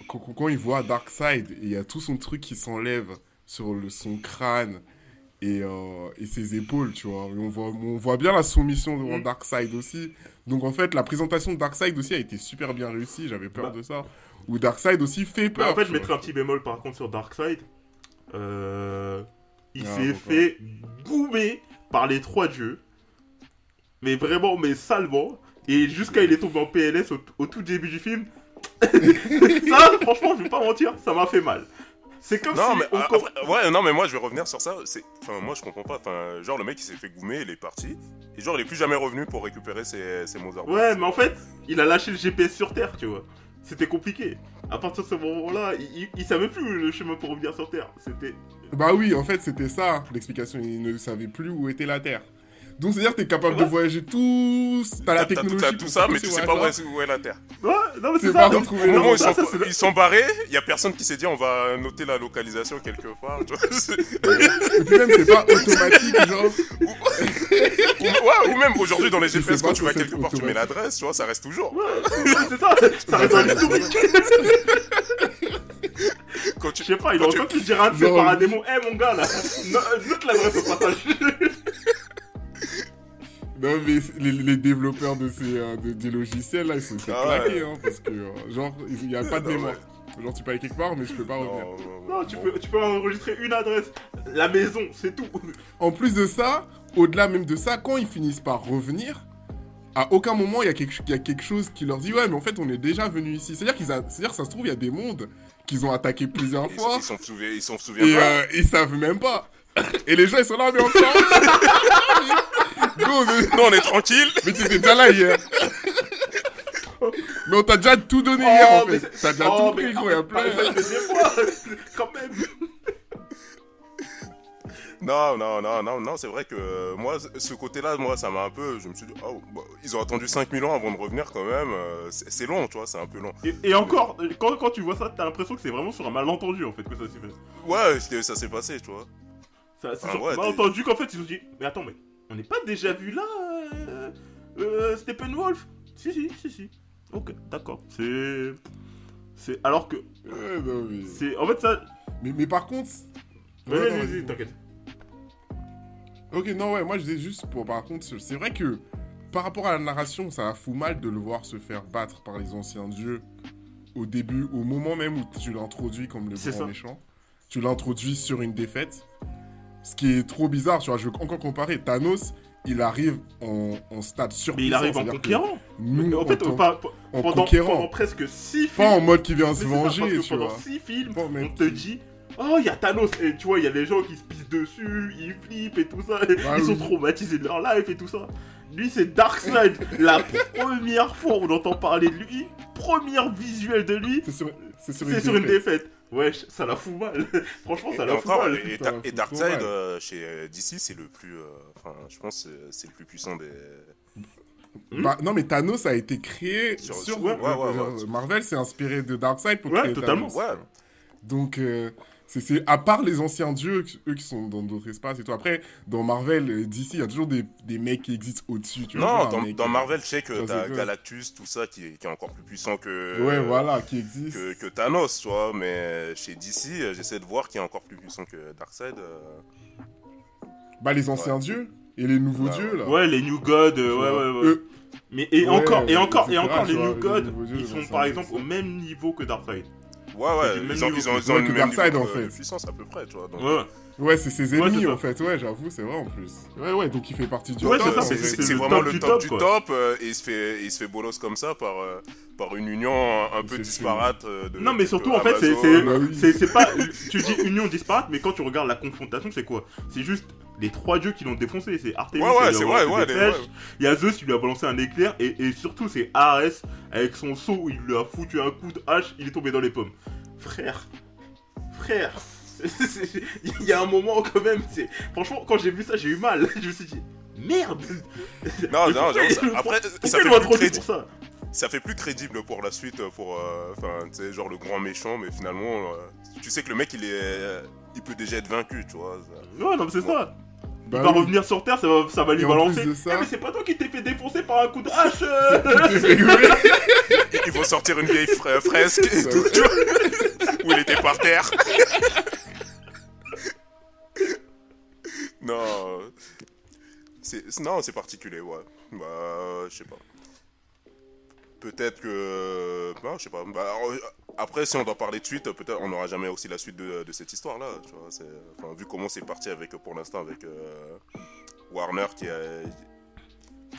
Speaker 7: quand- quand il voit Darkseid, et il y a tout son truc qui s'enlève sur le, son crâne et, euh, et ses épaules, tu vois. Et on, voit, on voit bien la soumission devant
Speaker 6: Mhm.
Speaker 7: Darkseid aussi. Donc en fait, la présentation de Darkseid aussi a été super bien réussie, j'avais peur
Speaker 6: Bah.
Speaker 7: de ça. Où Darkseid aussi fait
Speaker 6: Mais
Speaker 7: peur.
Speaker 6: en fait, je mettrais un petit bémol par contre sur Darkseid. Euh, il
Speaker 7: Ah,
Speaker 6: s'est fait goumer par les trois dieux. Mais vraiment, mais salement. Et jusqu'à il est tombé en PLS au, au tout début du film. ça, franchement, je vais pas mentir, ça m'a fait mal. C'est comme
Speaker 8: Non,
Speaker 6: si
Speaker 8: mais
Speaker 6: on
Speaker 8: ah, après- ouais, non, mais moi je vais revenir sur ça. C'est, enfin, moi je comprends pas. Enfin, genre le mec il s'est fait goumer, il est parti, et genre il est plus jamais revenu pour récupérer ses, ses Mozart.
Speaker 6: Ouais, mais en fait, il a lâché le GPS sur Terre, tu vois. C'était compliqué. À partir de ce moment-là, il, il- il savait plus le chemin pour revenir sur Terre. C'était.
Speaker 7: Bah oui, en fait, c'était ça l'explication. Il ne savait plus où était la Terre. Donc c'est-à-dire que t'es capable de voyager tout. T'as la technologie.
Speaker 8: t'as tout ça, mais tu sais pas où est, où est la Terre.
Speaker 6: Ouais, non, mais
Speaker 7: C'est
Speaker 6: ça.
Speaker 8: Au
Speaker 7: Non,
Speaker 8: moment où ils
Speaker 6: ça,
Speaker 8: sont,
Speaker 6: ça, c'est le-
Speaker 8: ils sont barrés, il y a personne qui s'est dit on va noter la localisation quelque part. Tu vois,
Speaker 7: Et puis même, c'est pas automatique, genre.
Speaker 8: ou, ouais, ou même aujourd'hui dans les GPS, quand tu vas quelque part, tu mets l'adresse, tu vois, ça reste toujours.
Speaker 6: Ouais, c'est ça. Ça reste l'historique.
Speaker 8: Quand tu,
Speaker 6: Je sais pas, il
Speaker 8: tu-
Speaker 6: pas pu dire un par un démon. Eh mon gars là, no- note l'adresse au passage.
Speaker 7: Non, mais les, les développeurs de ces euh, de- des logiciels là, ils sont
Speaker 8: Ah ouais.
Speaker 7: claquer, hein, parce que euh, genre, il y a pas de
Speaker 8: Ah
Speaker 7: mémoire.
Speaker 8: ouais.
Speaker 7: Genre, tu peux aller quelque part, mais je peux pas revenir.
Speaker 8: Non, non,
Speaker 6: Non, tu peux, tu peux enregistrer une adresse. La maison, c'est tout.
Speaker 7: En plus de ça, au-delà même de ça, quand ils finissent par revenir, à aucun moment il y, a quelque, il y a quelque chose qui leur dit ouais, mais en fait on est déjà venu ici. C'est-à-dire qu'ils, a- c'est-à-dire que ça se trouve il y a des mondes qu'ils ont attaqués plusieurs
Speaker 8: Ils,
Speaker 7: fois
Speaker 8: ils s'en souviennent, ils s'en souviennent
Speaker 7: et
Speaker 8: pas.
Speaker 7: euh, ils savent même pas. Et les gens ils sont là mais encore.
Speaker 8: Non, on est tranquille.
Speaker 7: mais t'étais déjà là hier. mais on t'a déjà tout donné hier en
Speaker 6: Oh,
Speaker 7: fait. T'as déjà
Speaker 6: oh,
Speaker 7: tout pris gros, y a plein.
Speaker 6: de Quand même.
Speaker 8: Non, non, non, non, non, c'est vrai que euh, moi, ce côté-là, moi, ça m'a un peu. Je me suis dit, oh, bah, ils ont attendu 5000 ans avant de revenir quand même. euh, c'est long, tu vois, c'est un peu long.
Speaker 6: Et, et encore, quand, quand tu vois ça, t'as l'impression que c'est vraiment sur un malentendu en fait que ça s'est fait.
Speaker 8: Ouais, ça s'est passé, tu vois.
Speaker 6: Ça, c'est sur
Speaker 8: ouais,
Speaker 6: un malentendu qu'en fait ils ont dit Mais attends, mais on n'est pas déjà vu là euh, euh, Steppenwolf Si, si, si, si. Ok, d'accord. C'est. C'est. Alors que.
Speaker 7: Ouais, non, mais...
Speaker 6: C'est. En fait, ça.
Speaker 7: Mais, mais par contre.
Speaker 6: Vas-y,
Speaker 7: Ouais, non,
Speaker 6: vas-y,
Speaker 7: vas-y.
Speaker 6: vas-y, t'inquiète.
Speaker 7: Ok, non, ouais, moi je dis juste pour. Par contre, c'est vrai que par rapport à la narration, ça fout mal de le voir se faire battre par les anciens dieux au début, au moment même où tu l'introduis comme le grand méchant. Tu l'introduis sur une défaite. Ce qui est trop bizarre, tu vois, je veux encore comparer. Thanos, il arrive en, en stade surpuissant.
Speaker 6: Mais il arrive en conquérant.
Speaker 7: Nous,
Speaker 6: en fait,
Speaker 7: en,
Speaker 6: pas- pas-
Speaker 7: en
Speaker 6: pendant,
Speaker 7: conquérant.
Speaker 6: pendant presque 6 films.
Speaker 7: Pas en mode qui vient se venger, tu
Speaker 6: pendant
Speaker 7: vois.
Speaker 6: 6 films, on te dit Oh, il y a Thanos Et tu vois, il y a les gens qui se pissent dessus, ils flippent et tout ça. et
Speaker 7: Ah
Speaker 6: ils sont traumatisés de leur life et tout ça. Lui, c'est Darkseid. la première fois où on entend parler de lui, première visuelle de lui,
Speaker 7: C'est sur, sur
Speaker 6: c'est sur une défaite. Ouais, ça la fout mal. Franchement, ça
Speaker 8: Et
Speaker 6: la fout
Speaker 8: encore,
Speaker 6: mal.
Speaker 8: et, et Darkseid euh, chez euh, DC, c'est le plus. euh, Enfin, je pense que c'est- le plus puissant des.
Speaker 6: Hmm
Speaker 7: Bah, non, mais Thanos a été créé
Speaker 8: Sur-
Speaker 7: sur.
Speaker 8: ouais, ouais, ouais.
Speaker 7: Marvel s'est inspiré de Darkseid pour
Speaker 6: Ouais,
Speaker 7: créer
Speaker 6: totalement.
Speaker 7: Thanos.
Speaker 8: Ouais.
Speaker 7: Donc, euh, c'est- c'est à part les anciens dieux, eux qui sont dans d'autres espaces et tout. Après, dans Marvel, euh, DC, il y a toujours des, des mecs qui existent au-dessus. Tu vois,
Speaker 8: Non,
Speaker 7: un
Speaker 8: dans,
Speaker 7: mec,
Speaker 8: dans Marvel, je sais que t'as. Galactus, tout ça, qui est, qui est encore plus puissant que.
Speaker 7: Ouais, voilà, qui existe.
Speaker 8: Que, que Thanos, tu vois, mais chez DC, euh, j'essaie de voir qui est encore plus puissant que Darkseid. euh.
Speaker 7: Bah, les anciens dieux et les nouveaux
Speaker 8: Bah,
Speaker 7: dieux, là.
Speaker 6: Ouais, les New Gods, euh, ouais,
Speaker 7: vois.
Speaker 6: ouais, ouais. Mais et
Speaker 7: Ouais,
Speaker 6: encore, et encore, et encore, les
Speaker 7: vois,
Speaker 6: New Gods, ils sont par exemple au même niveau que Darkseid.
Speaker 8: Ouais, ouais,
Speaker 6: du même
Speaker 8: ils ont,
Speaker 6: niveau
Speaker 8: ils ont,
Speaker 6: que-
Speaker 8: ils ont
Speaker 7: ouais,
Speaker 8: le
Speaker 7: que
Speaker 8: même
Speaker 7: Darkseid,
Speaker 8: niveau
Speaker 7: en
Speaker 8: de
Speaker 7: fait.
Speaker 8: puissance à peu près, tu vois. Donc,
Speaker 6: Ouais.
Speaker 7: Ouais, c'est ses ennemis, en fait. Ouais, j'avoue, c'est vrai, en plus. Ouais, ouais, donc il fait partie du
Speaker 6: Ouais,
Speaker 7: top,
Speaker 6: c'est le
Speaker 8: vraiment
Speaker 6: top
Speaker 8: le
Speaker 6: du
Speaker 8: top
Speaker 6: top,
Speaker 8: du top, euh, et il se fait, il se fait bolos comme ça par, euh, par une union un, un peu disparate. euh, de,
Speaker 6: Non, mais
Speaker 8: de
Speaker 6: surtout, en fait,
Speaker 7: Bah
Speaker 6: c'est pas. Tu dis union disparate, mais quand tu regardes la confrontation, c'est quoi? C'est juste les trois dieux qui l'ont défoncé. C'est Artemis,
Speaker 8: Ouais, ouais,
Speaker 6: qui lui a
Speaker 8: c'est
Speaker 6: balancé
Speaker 8: vrai, ouais,
Speaker 6: des flèches. Il y a Zeus, il lui a balancé un éclair. Et, et surtout, c'est Ares, avec son seau, où il lui a foutu un coup de hache, il est tombé dans les pommes. Frère. Frère. Il y a un moment, quand même. c'est- Franchement, quand j'ai vu ça, j'ai eu mal. Je me suis dit. Merde
Speaker 8: Non, non,
Speaker 6: pourquoi
Speaker 8: ça- après, ça fait, plus
Speaker 6: introduit
Speaker 8: crédi-
Speaker 6: pour ça
Speaker 8: ça fait plus crédible pour la suite, pour, euh, enfin, tu sais, genre le grand méchant, mais finalement, euh, tu sais que le mec, il est, euh, il peut déjà être vaincu, tu vois. ça.
Speaker 6: Ouais, non, mais c'est ça.
Speaker 7: Bah
Speaker 6: il va
Speaker 7: oui.
Speaker 6: revenir sur Terre, ça va, ça va lui balancer.
Speaker 7: ça-
Speaker 6: Eh, mais c'est pas toi qui t'es fait défoncer par un coup de hache euh.
Speaker 8: Ils vont sortir une vieille fra- fresque et tout, tu vois, où il était par terre. non, c'est non, c'est particulier, ouais. Bah, je sais pas. Peut-être que, non, je sais pas. Bah, alors, euh, après, si on doit parler de suite, peut-être on n'aura jamais aussi la suite de, de cette histoire-là. Tu vois, c'est- enfin, vu comment c'est parti avec, pour l'instant, avec euh, Warner qui a,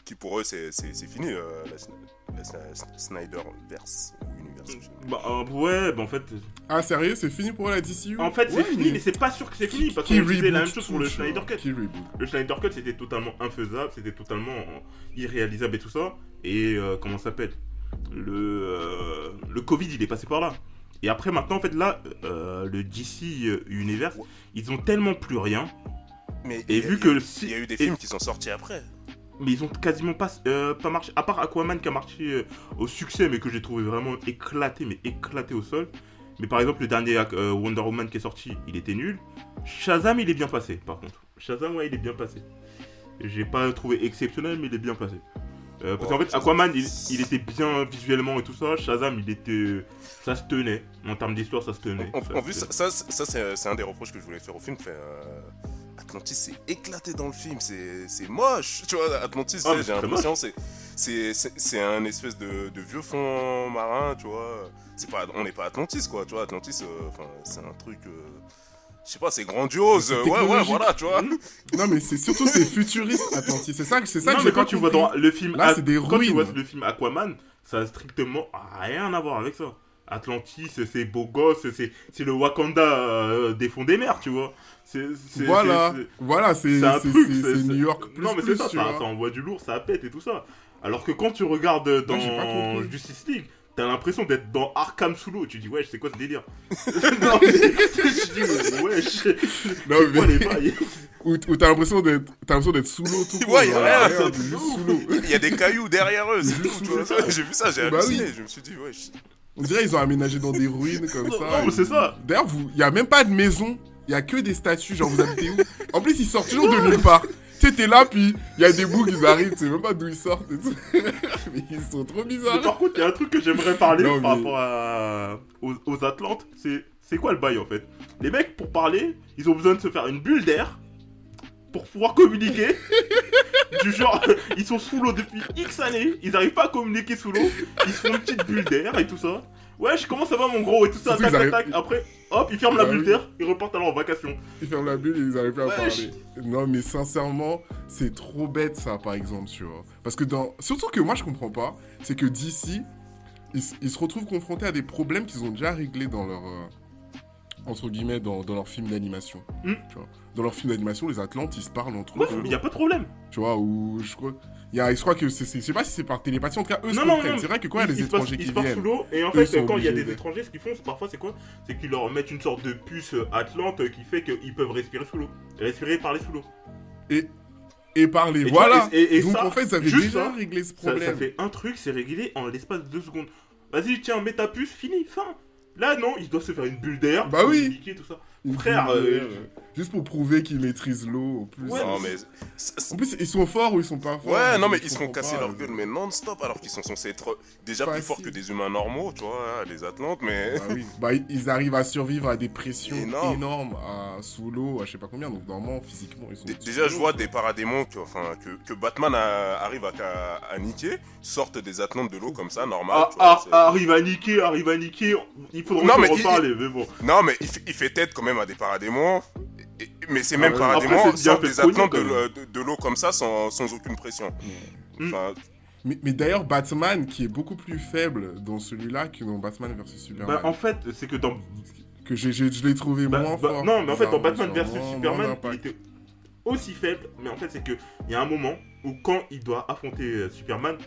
Speaker 8: qui pour eux c'est c'est- c'est fini euh, la, la- la Snyderverse ou Universe.
Speaker 6: Bah euh, ouais, bah en fait,
Speaker 7: Ah, sérieux, c'est fini pour la DCU
Speaker 6: en fait c'est
Speaker 7: Ouais,
Speaker 6: fini, mais c'est pas sûr que c'est fini parce qu'on disait la même chose pour le. Schneider Cut.
Speaker 7: Qui
Speaker 6: Le Schneider Cut c'était totalement infaisable, c'était totalement euh, irréalisable et tout ça. Et euh, comment ça s'appelle? Le euh, le Covid il est passé par là. Et après maintenant en fait là euh, le DC Universe ils ont tellement plus rien.
Speaker 8: Mais
Speaker 6: Et
Speaker 8: a-
Speaker 6: vu que
Speaker 8: il y a eu des
Speaker 6: et-
Speaker 8: films qui sont sortis après.
Speaker 6: mais ils ont quasiment pas, euh, pas marché, à part Aquaman qui a marché euh, au succès, mais que j'ai trouvé vraiment éclaté, mais éclaté au sol. Mais par exemple, le dernier euh, Wonder Woman qui est sorti, il était nul. Shazam, il est bien passé, par contre. Shazam, ouais, il est bien passé. J'ai pas trouvé exceptionnel, mais il est bien passé. Euh, parce
Speaker 8: Ouais,
Speaker 6: qu'en fait, Aquaman, il, était bien visuellement et tout ça. Shazam, il était. Ça se tenait. En termes d'histoire, ça se tenait.
Speaker 8: En,
Speaker 6: Ça
Speaker 8: en
Speaker 6: se
Speaker 8: plus,
Speaker 6: tenait.
Speaker 8: ça, ça, ça, c'est un des reproches que je voulais faire au film. fait, euh, Atlantis, c'est éclaté dans le film, c'est moche. Tu vois, Atlantis,
Speaker 6: Ah,
Speaker 8: j'ai l'impression, c'est un espèce de, de vieux fond marin, tu vois. C'est pas, on n'est pas Atlantis, quoi. Tu vois, Atlantis, euh, c'est un truc. Euh, je sais pas, c'est grandiose. Ouais, ouais, voilà, tu vois.
Speaker 7: Non, mais c'est surtout, c'est futuriste, Atlantis. C'est ça, que- c'est ça
Speaker 6: non,
Speaker 7: que
Speaker 6: mais quand
Speaker 7: pas
Speaker 6: tu vois dans le film,
Speaker 7: Là, c'est des
Speaker 6: quand tu vois le film Aquaman, ça a strictement rien à voir avec ça. Atlantis, c'est beau gosse, c'est c'est le Wakanda euh, des fonds des mers, tu vois. C'est c'est-
Speaker 7: Voilà,
Speaker 6: c'est-
Speaker 7: voilà, c'est
Speaker 6: c'est un
Speaker 7: c'est-
Speaker 6: truc.
Speaker 7: c'est-
Speaker 6: c'est-
Speaker 7: c'est
Speaker 6: c'est-
Speaker 7: New York plus
Speaker 6: Non, mais c'est ça, ça, envoie du lourd, ça pète et tout ça. Alors que quand tu regardes dans
Speaker 7: j'ai pas compris.
Speaker 6: Justice League, t'as l'impression d'être dans Arkham sous l'eau. Tu dis, wesh, c'est quoi ce délire Non, mais je dis, wesh,
Speaker 7: Non,
Speaker 6: quoi
Speaker 7: mais-
Speaker 6: les bails
Speaker 7: où t'as l'impression d'être t'as l'impression d'être sous l'eau tout court,
Speaker 8: Ouais, y a rien. Il y a des cailloux derrière eux, c'est tout, tu vois. J'ai vu ça, j'ai
Speaker 7: Bah
Speaker 8: halluciné.
Speaker 7: oui.
Speaker 8: Je me suis dit, wesh.
Speaker 7: On dirait ils ont aménagé dans des ruines comme ça.
Speaker 6: non, mais
Speaker 7: et-
Speaker 6: c'est ça.
Speaker 7: D'ailleurs, vous, il y a même pas de maison, il y a que des statues, genre vous habitez où? En plus, ils sortent toujours de nulle part. Tu sais, t'es là, puis il y a des bouts qui arrivent, tu sais même pas d'où ils sortent et tout. mais ils sont trop
Speaker 6: Mais
Speaker 7: bizarres.
Speaker 6: par contre, il y a un truc que j'aimerais parler
Speaker 7: Non,
Speaker 6: par
Speaker 7: mais-
Speaker 6: rapport à... aux, aux Atlantes. C'est c'est quoi le bail en fait? Les mecs, pour parler, ils ont besoin de se faire une bulle d'air pour pouvoir communiquer. du genre, ils sont sous l'eau depuis X années, ils arrivent pas à communiquer sous l'eau, ils se font une petite bulle d'air et tout ça. Wesh, comment ça va mon gros et tout ça, tac
Speaker 7: arrivent-
Speaker 6: tac. Après, hop, ils ferment la bulle d'air, ils repartent alors en vacation.
Speaker 7: Ils ferment la bulle et ils arrivent plus à parler. Non, mais sincèrement, c'est trop bête ça, par exemple, tu vois. Parce que dans. Surtout que moi, je comprends pas, c'est que d'ici, ils, ils se retrouvent confrontés à des problèmes qu'ils ont déjà réglés dans leur. euh, entre guillemets, dans, dans leur film d'animation.
Speaker 6: Hmm.
Speaker 7: Tu vois. Dans leur film d'animation, les Atlantes, ils se parlent entre
Speaker 6: Ouais,
Speaker 7: eux.
Speaker 6: mais y a pas de problème.
Speaker 7: Tu vois, ou je crois. Il y a, je crois que c'est, je sais pas si c'est par télépathie, en tout cas, eux se
Speaker 6: Non,
Speaker 7: comprennent.
Speaker 6: non.
Speaker 7: C'est vrai que quand il y a des
Speaker 6: se
Speaker 7: étrangers
Speaker 6: ils
Speaker 7: qui
Speaker 6: se
Speaker 7: viennent,
Speaker 6: sous l'eau, et en fait, quand il y a des
Speaker 7: de-
Speaker 6: étrangers, ce qu'ils font, c'est- parfois, c'est quoi? C'est qu'ils leur mettent une sorte de puce euh, Atlante euh, qui fait qu'ils peuvent respirer sous l'eau. Respirer, parler sous l'eau.
Speaker 7: et, et parler.
Speaker 6: Et
Speaker 7: voilà.
Speaker 6: et- et- et
Speaker 7: Donc
Speaker 6: ça,
Speaker 7: en fait, avez
Speaker 6: juste
Speaker 7: déjà
Speaker 6: ça,
Speaker 7: réglé ce
Speaker 6: Ça,
Speaker 7: problème.
Speaker 6: ça fait un truc, c'est réglé en l'espace de deux secondes. Vas-y, tiens, mets ta puce, fini, fin. Là, non, il doit se faire une bulle d'air.
Speaker 7: Bah oui.
Speaker 6: tout ça. Frère, euh,
Speaker 7: Juste pour prouver qu'ils maîtrisent l'eau, en plus.
Speaker 6: Ouais,
Speaker 8: Non, mais.
Speaker 7: En plus, ils sont forts ou ils sont pas forts
Speaker 8: Ouais, non, mais ils se font casser leur gueule, mais non-stop, alors qu'ils sont censés être déjà plus forts que des humains normaux, tu vois, les Atlantes, mais.
Speaker 7: Bah oui. Bah, ils arrivent à survivre à des pressions
Speaker 8: Énorme.
Speaker 7: énormes, à, sous l'eau, à je sais pas combien. Donc, normalement, physiquement, ils sont.
Speaker 8: Déjà, je vois des paradémons que, enfin, que, que Batman a- arrive à, à, à niquer, sortent des Atlantes de l'eau comme ça, normal.
Speaker 6: Ah,
Speaker 8: tu vois,
Speaker 6: ah, arrive à niquer, arrive à niquer. Il faudra
Speaker 8: Non,
Speaker 6: en
Speaker 8: mais il-
Speaker 6: reparler, mais bon.
Speaker 8: Non, mais il fait, il fait tête quand même à des paradémons. Et- mais ces
Speaker 6: Ah, ouais. Après, c'est bien
Speaker 8: sortent
Speaker 6: fait
Speaker 8: des Atlantes de,
Speaker 6: même.
Speaker 8: l'eau- de- de l'eau comme ça sans, sans aucune pression.
Speaker 6: Mm.
Speaker 8: Enfin,
Speaker 7: Mais, mais d'ailleurs, Batman, qui est beaucoup plus faible dans celui-là que dans Batman vs Superman,
Speaker 6: Bah, en fait, c'est que dans.
Speaker 7: que j'ai- j'ai- je l'ai trouvé
Speaker 6: bah,
Speaker 7: moins
Speaker 6: bah,
Speaker 7: fort.
Speaker 6: non, mais en fait, dans Batman vs Superman, il était aussi faible. Mais en fait, c'est qu'il y a un moment où, quand il doit affronter euh, Superman,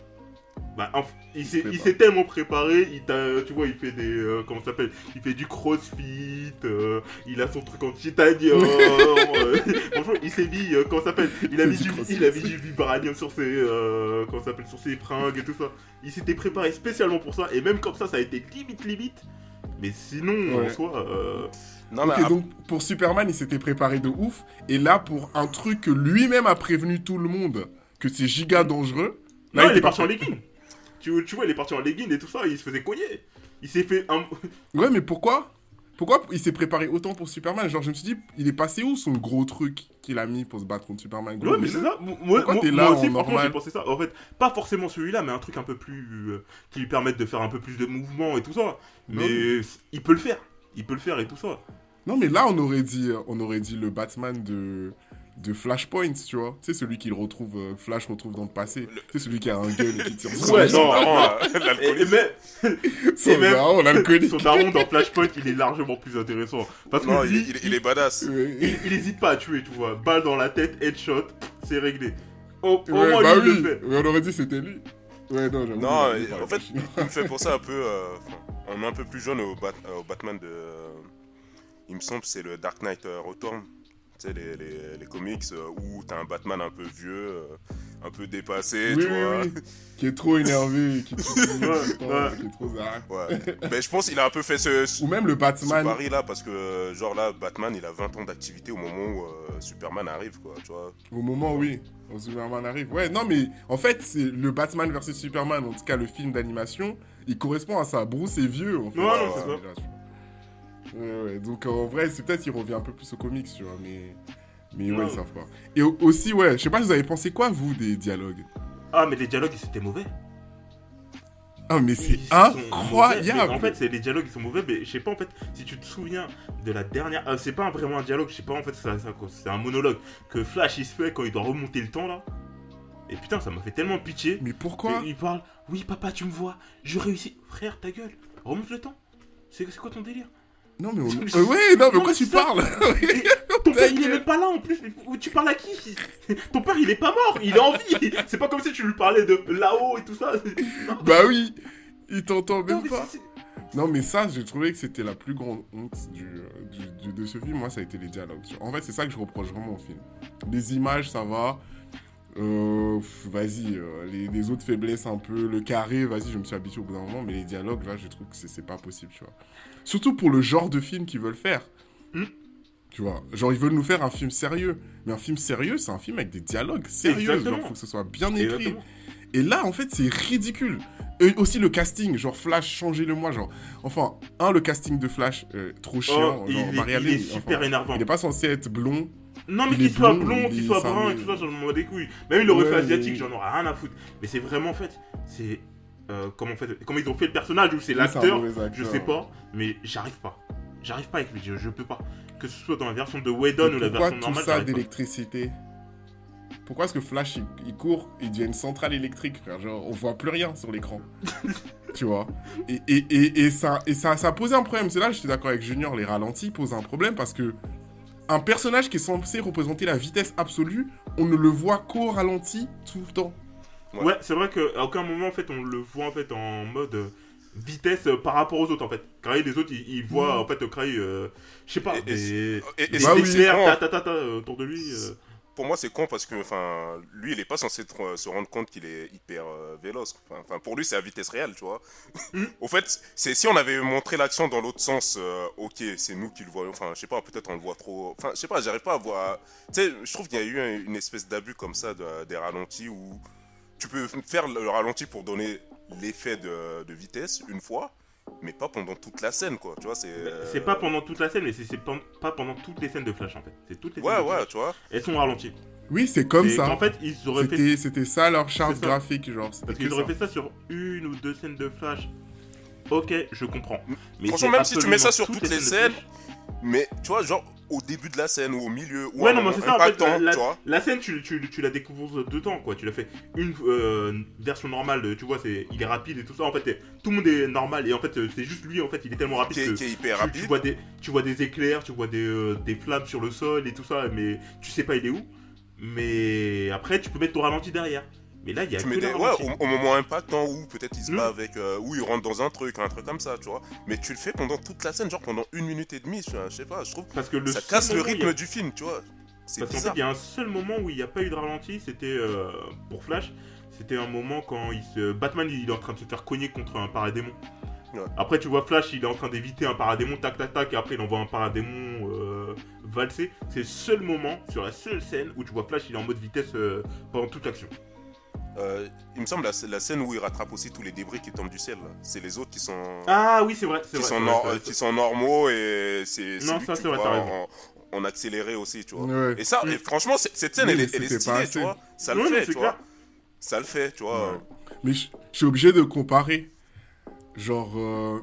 Speaker 6: bah, il s'est tellement préparé. Il tu vois, il fait des. euh, comment ça s'appelle? Il fait du crossfit. euh, il a son truc en titanium. euh, franchement, il s'est mis. euh, comment ça s'appelle? Il a mis
Speaker 7: du
Speaker 6: il a mis du vibranium sur ses. comment ça s'appelle? Sur ses fringues et tout ça. Il s'était préparé spécialement pour ça. Et même comme ça, ça a été limite, limite. Mais sinon,
Speaker 7: Ouais.
Speaker 6: en soi. euh,
Speaker 8: non,
Speaker 7: Ok,
Speaker 8: mais ap-
Speaker 7: donc pour Superman, il s'était préparé de ouf. Et là, pour un truc que lui-même a prévenu tout le monde que c'est giga dangereux. Là,
Speaker 6: non, il est parti en legging. Tu, tu vois, il est parti en legging et tout ça, il se faisait cogner. Il s'est fait un.
Speaker 7: Ouais, mais pourquoi? Pourquoi il s'est préparé autant pour Superman? Genre, je me suis dit, il est passé où son gros truc qu'il a mis pour se battre contre Superman? Gros,
Speaker 6: Ouais, mais c'est ça. Moi,
Speaker 7: Pourquoi
Speaker 6: moi,
Speaker 7: t'es
Speaker 6: moi
Speaker 7: là
Speaker 6: aussi,
Speaker 7: en
Speaker 6: franchement,
Speaker 7: normal?
Speaker 6: j'ai pensé ça. En fait, pas forcément celui-là, mais un truc un peu plus. euh, qui lui permette de faire un peu plus de mouvement et tout ça.
Speaker 7: Non,
Speaker 6: Mais il peut le faire. Il peut le faire et tout ça.
Speaker 7: Non, mais là, on aurait dit, on aurait dit le Batman de, de Flashpoint, tu vois. Tu sais, celui qu'il retrouve, euh, Flash retrouve dans le passé. Tu sais, celui qui a un gun et qui tire sur
Speaker 6: Ouais, non.
Speaker 8: daron, là,
Speaker 6: Et, et
Speaker 8: l'alcoolique.
Speaker 6: même,
Speaker 7: Son
Speaker 6: et même-
Speaker 7: daron, l'alcoolique.
Speaker 6: son daron dans Flashpoint, il est largement plus intéressant. Parce que
Speaker 8: Non,
Speaker 6: lui,
Speaker 8: il, il- il est badass.
Speaker 6: Il, il hésite pas à tuer, tu vois. Balle dans la tête, headshot, c'est réglé. Au, au
Speaker 7: Ouais,
Speaker 6: moins,
Speaker 7: bah
Speaker 6: lui, il
Speaker 7: oui.
Speaker 6: le fait.
Speaker 7: Ouais, on aurait dit c'était lui. Ouais, non, j'avoue.
Speaker 8: Non, en fait, il me fait penser un peu. euh, enfin, on est un peu plus jeune au, Bat- euh, au Batman de. euh, il me semble que c'est le Dark Knight euh, Return. Sais, les, les, les comics euh, où t'as un Batman un peu vieux, euh, un peu dépassé,
Speaker 7: oui,
Speaker 8: tu
Speaker 7: oui,
Speaker 8: vois.
Speaker 7: oui. Qui est trop énervé, qui est trop.
Speaker 8: Ouais. Mais je pense qu'il a un peu fait ce, ce,
Speaker 7: Ou même le Batman.
Speaker 8: pari là parce que, euh, genre là, Batman il a 20 ans d'activité au moment où euh, Superman arrive, quoi, tu vois.
Speaker 7: Au moment, oui, où Superman arrive. Ouais, non, mais en fait, c'est le Batman versus Superman, en tout cas le film d'animation, il correspond à ça. Bruce est vieux, en fait.
Speaker 6: Ouais, non,
Speaker 7: Ouais,
Speaker 6: c'est ça.
Speaker 7: Ouais, ouais, donc en vrai, c'est peut-être qu'il revient un peu plus aux comics, tu vois, mais. Mais ouais, ils savent pas. Et au- aussi, ouais, je sais pas, vous avez pensé quoi, vous, des dialogues?
Speaker 6: Ah, mais les dialogues, ils étaient mauvais.
Speaker 7: Ah, mais c'est
Speaker 6: mauvais, mais
Speaker 7: incroyable
Speaker 6: En fait, c'est les dialogues qui sont mauvais, mais je sais pas en fait si tu te souviens de la dernière. euh, c'est pas vraiment un dialogue, je sais pas en fait, c'est un- monologue que Flash il se fait quand il doit remonter le temps là. Et putain, ça m'a fait tellement pitié.
Speaker 7: Mais pourquoi?
Speaker 6: Et il parle, oui papa, tu me vois, je réussis. Frère, ta gueule, remonte le temps. C'est quoi ton délire?
Speaker 7: Non, mais on... Euh, ouais, non, mais pourquoi tu parles?
Speaker 6: Ton père il est même pas là en plus, mais tu parles à qui? Ton père il est pas mort, il est en vie. C'est pas comme si tu lui parlais de là-haut et tout ça. Non,
Speaker 7: Bah oui Il t'entend même pas Non, mais ça, j'ai trouvé que c'était la plus grande honte du, euh, du- du- de ce film. Moi, ça a été les dialogues. En fait, c'est ça que je reproche vraiment au film. Les images, ça va. Euh, vas-y, euh, les, les autres faiblesses un peu. Le carré, vas-y, je me suis habitué au bout d'un moment. Mais les dialogues, là, je trouve que c'est pas possible, tu vois. Surtout pour le genre de film qu'ils veulent faire.
Speaker 6: Hmm.
Speaker 7: Tu vois, genre ils veulent nous faire un film sérieux. Mais un film sérieux, c'est un film avec des dialogues sérieux. Genre,
Speaker 6: Exactement.
Speaker 7: faut que ce soit bien écrit.
Speaker 6: Exactement.
Speaker 7: Et là, en fait, c'est ridicule. Et aussi le casting, genre Flash, changez-le-moi, genre. Enfin, un, le casting de Flash, euh, trop chiant.
Speaker 6: Oh, il,
Speaker 7: genre,
Speaker 6: il
Speaker 7: Allen,
Speaker 6: est super
Speaker 7: enfin,
Speaker 6: énervant.
Speaker 7: Il n'est pas censé être blond.
Speaker 6: Non, mais
Speaker 7: il
Speaker 6: qu'il soit
Speaker 7: blond, il
Speaker 6: qu'il soit brun et tout ça, j'en bats des couilles. Même il aurait fait
Speaker 7: Ouais,
Speaker 6: asiatique,
Speaker 7: mais-
Speaker 6: j'en aurais rien à foutre. Mais c'est vraiment, en fait, c'est. Euh, comment, en fait, comment ils ont fait le personnage ou c'est l'acteur, je sais pas, mais j'arrive pas. J'arrive pas avec lui, je, je peux pas. Que ce soit dans la version de Whedon ou la
Speaker 7: pourquoi
Speaker 6: version
Speaker 7: tout
Speaker 6: normale,
Speaker 7: ça
Speaker 6: j'arrive pas.
Speaker 7: d'électricité Pourquoi est-ce que Flash, il, il court, il devient une centrale électrique, frère Genre, on voit plus rien sur l'écran. tu vois? Et, et, et, et ça, et ça, ça un problème. C'est là que j'étais d'accord avec Junior, les ralentis posent un problème parce que un personnage qui est censé représenter la vitesse absolue, on ne le voit qu'au ralenti tout le temps.
Speaker 8: Ouais.
Speaker 6: Ouais, c'est vrai qu'à aucun moment en fait on le voit en fait en mode euh, vitesse euh, par rapport aux autres en fait. Car les autres ils, voient en fait Cry, euh, je sais pas,
Speaker 8: Et- et
Speaker 6: des, des
Speaker 7: oui,
Speaker 8: con,
Speaker 6: ta, ta, ta, ta, euh, autour de lui. euh.
Speaker 8: pour moi, c'est con parce que, enfin, lui, il est pas censé se rendre compte qu'il est hyper euh, véloce. Enfin, pour lui, c'est à vitesse réelle, tu vois. Au fait, c'est si on avait montré l'action dans l'autre sens, ok, c'est nous qui le voyons. Enfin, je sais pas, peut-être on le voit trop. Enfin, je sais pas, j'arrive pas à voir. Tu sais, je trouve qu'il y a eu un- une espèce d'abus comme ça de- des ralentis où tu peux faire le ralenti pour donner l'effet de, de vitesse une fois, mais pas pendant toute la scène, quoi. Tu vois, c'est. euh,
Speaker 6: C'est pas pendant toute la scène, mais c'est pas pendant toutes les scènes de Flash en fait. C'est toutes les
Speaker 8: Ouais,
Speaker 6: scènes de
Speaker 8: ouais,
Speaker 6: Flash.
Speaker 8: tu vois.
Speaker 6: Elles sont ralenties.
Speaker 7: Oui, c'est comme
Speaker 6: Et
Speaker 7: ça.
Speaker 6: En fait, ils auraient fait
Speaker 7: C'était ça leur charte
Speaker 6: ça.
Speaker 7: graphique, genre.
Speaker 6: Parce qu'ils auraient
Speaker 7: ça.
Speaker 6: fait ça sur une ou deux scènes de Flash. Ok, je comprends. Mais
Speaker 8: Franchement, même si tu mets ça sur toutes les
Speaker 6: de
Speaker 8: scènes. Mais tu vois, genre au début de la scène ou au milieu ou
Speaker 6: Ouais, non, mais c'est
Speaker 8: moment
Speaker 6: ça en fait.
Speaker 8: impactant,
Speaker 6: La,
Speaker 8: tu vois.
Speaker 6: la scène, tu, tu, tu la découvres dedans, quoi. Tu l'as fait une euh, version normale, de- tu vois, c'est, il est rapide et tout ça. En fait, tout le monde est normal et en fait, c'est juste lui, en fait, il est tellement rapide que
Speaker 8: qui est hyper
Speaker 6: tu, tu
Speaker 8: rapide.
Speaker 6: vois des, tu vois des éclairs, tu vois des, euh, des flammes sur le sol et tout ça, mais tu sais pas il est où. Mais après, tu peux mettre ton ralenti derrière. Mais là, il y a
Speaker 8: Tu
Speaker 6: que
Speaker 8: mets
Speaker 6: le
Speaker 8: des, ouais, au, au moment impactant où peut-être il se
Speaker 6: Hmm.
Speaker 8: bat avec, euh, où il rentre dans un truc, un truc comme ça, tu vois. Mais tu le fais pendant toute la scène, genre pendant une minute et demie, je, sais pas, je trouve.
Speaker 6: Parce que le
Speaker 8: ça casse le
Speaker 6: a-
Speaker 8: rythme du film, tu vois. C'est
Speaker 6: Parce qu'en fait, il y a un seul moment où il n'y a pas eu de ralenti, c'était euh, pour Flash. C'était un moment quand il se... Batman il est en train de se faire cogner contre un paradémon.
Speaker 8: Ouais.
Speaker 6: Après, tu vois Flash, il est en train d'éviter un paradémon, tac tac tac, et après il envoie un paradémon euh, valser. C'est le seul moment, sur la seule scène, où tu vois Flash, il est en mode vitesse euh, pendant toute l'action.
Speaker 8: Euh, il me semble la, la scène où il rattrape aussi tous les débris qui tombent du ciel. C'est les autres qui sont.
Speaker 6: Ah oui, c'est vrai, c'est
Speaker 8: qui,
Speaker 6: vrai.
Speaker 8: sont
Speaker 6: vrai, c'est
Speaker 8: qui
Speaker 6: vrai.
Speaker 8: sont normaux et c'est
Speaker 6: Non, ça, c'est vrai,
Speaker 8: vois en, en accéléré aussi, tu vois.
Speaker 7: Ouais.
Speaker 8: Et ça,
Speaker 6: Mm.
Speaker 8: et franchement, cette scène,
Speaker 7: Oui,
Speaker 8: elle, est- elle est stylée,
Speaker 7: assez.
Speaker 8: tu vois. Ça le
Speaker 6: mais
Speaker 8: fait, tu vois.
Speaker 6: clair.
Speaker 8: Ça le fait, tu vois.
Speaker 7: Ouais. Mais je suis obligé de comparer. Genre, euh,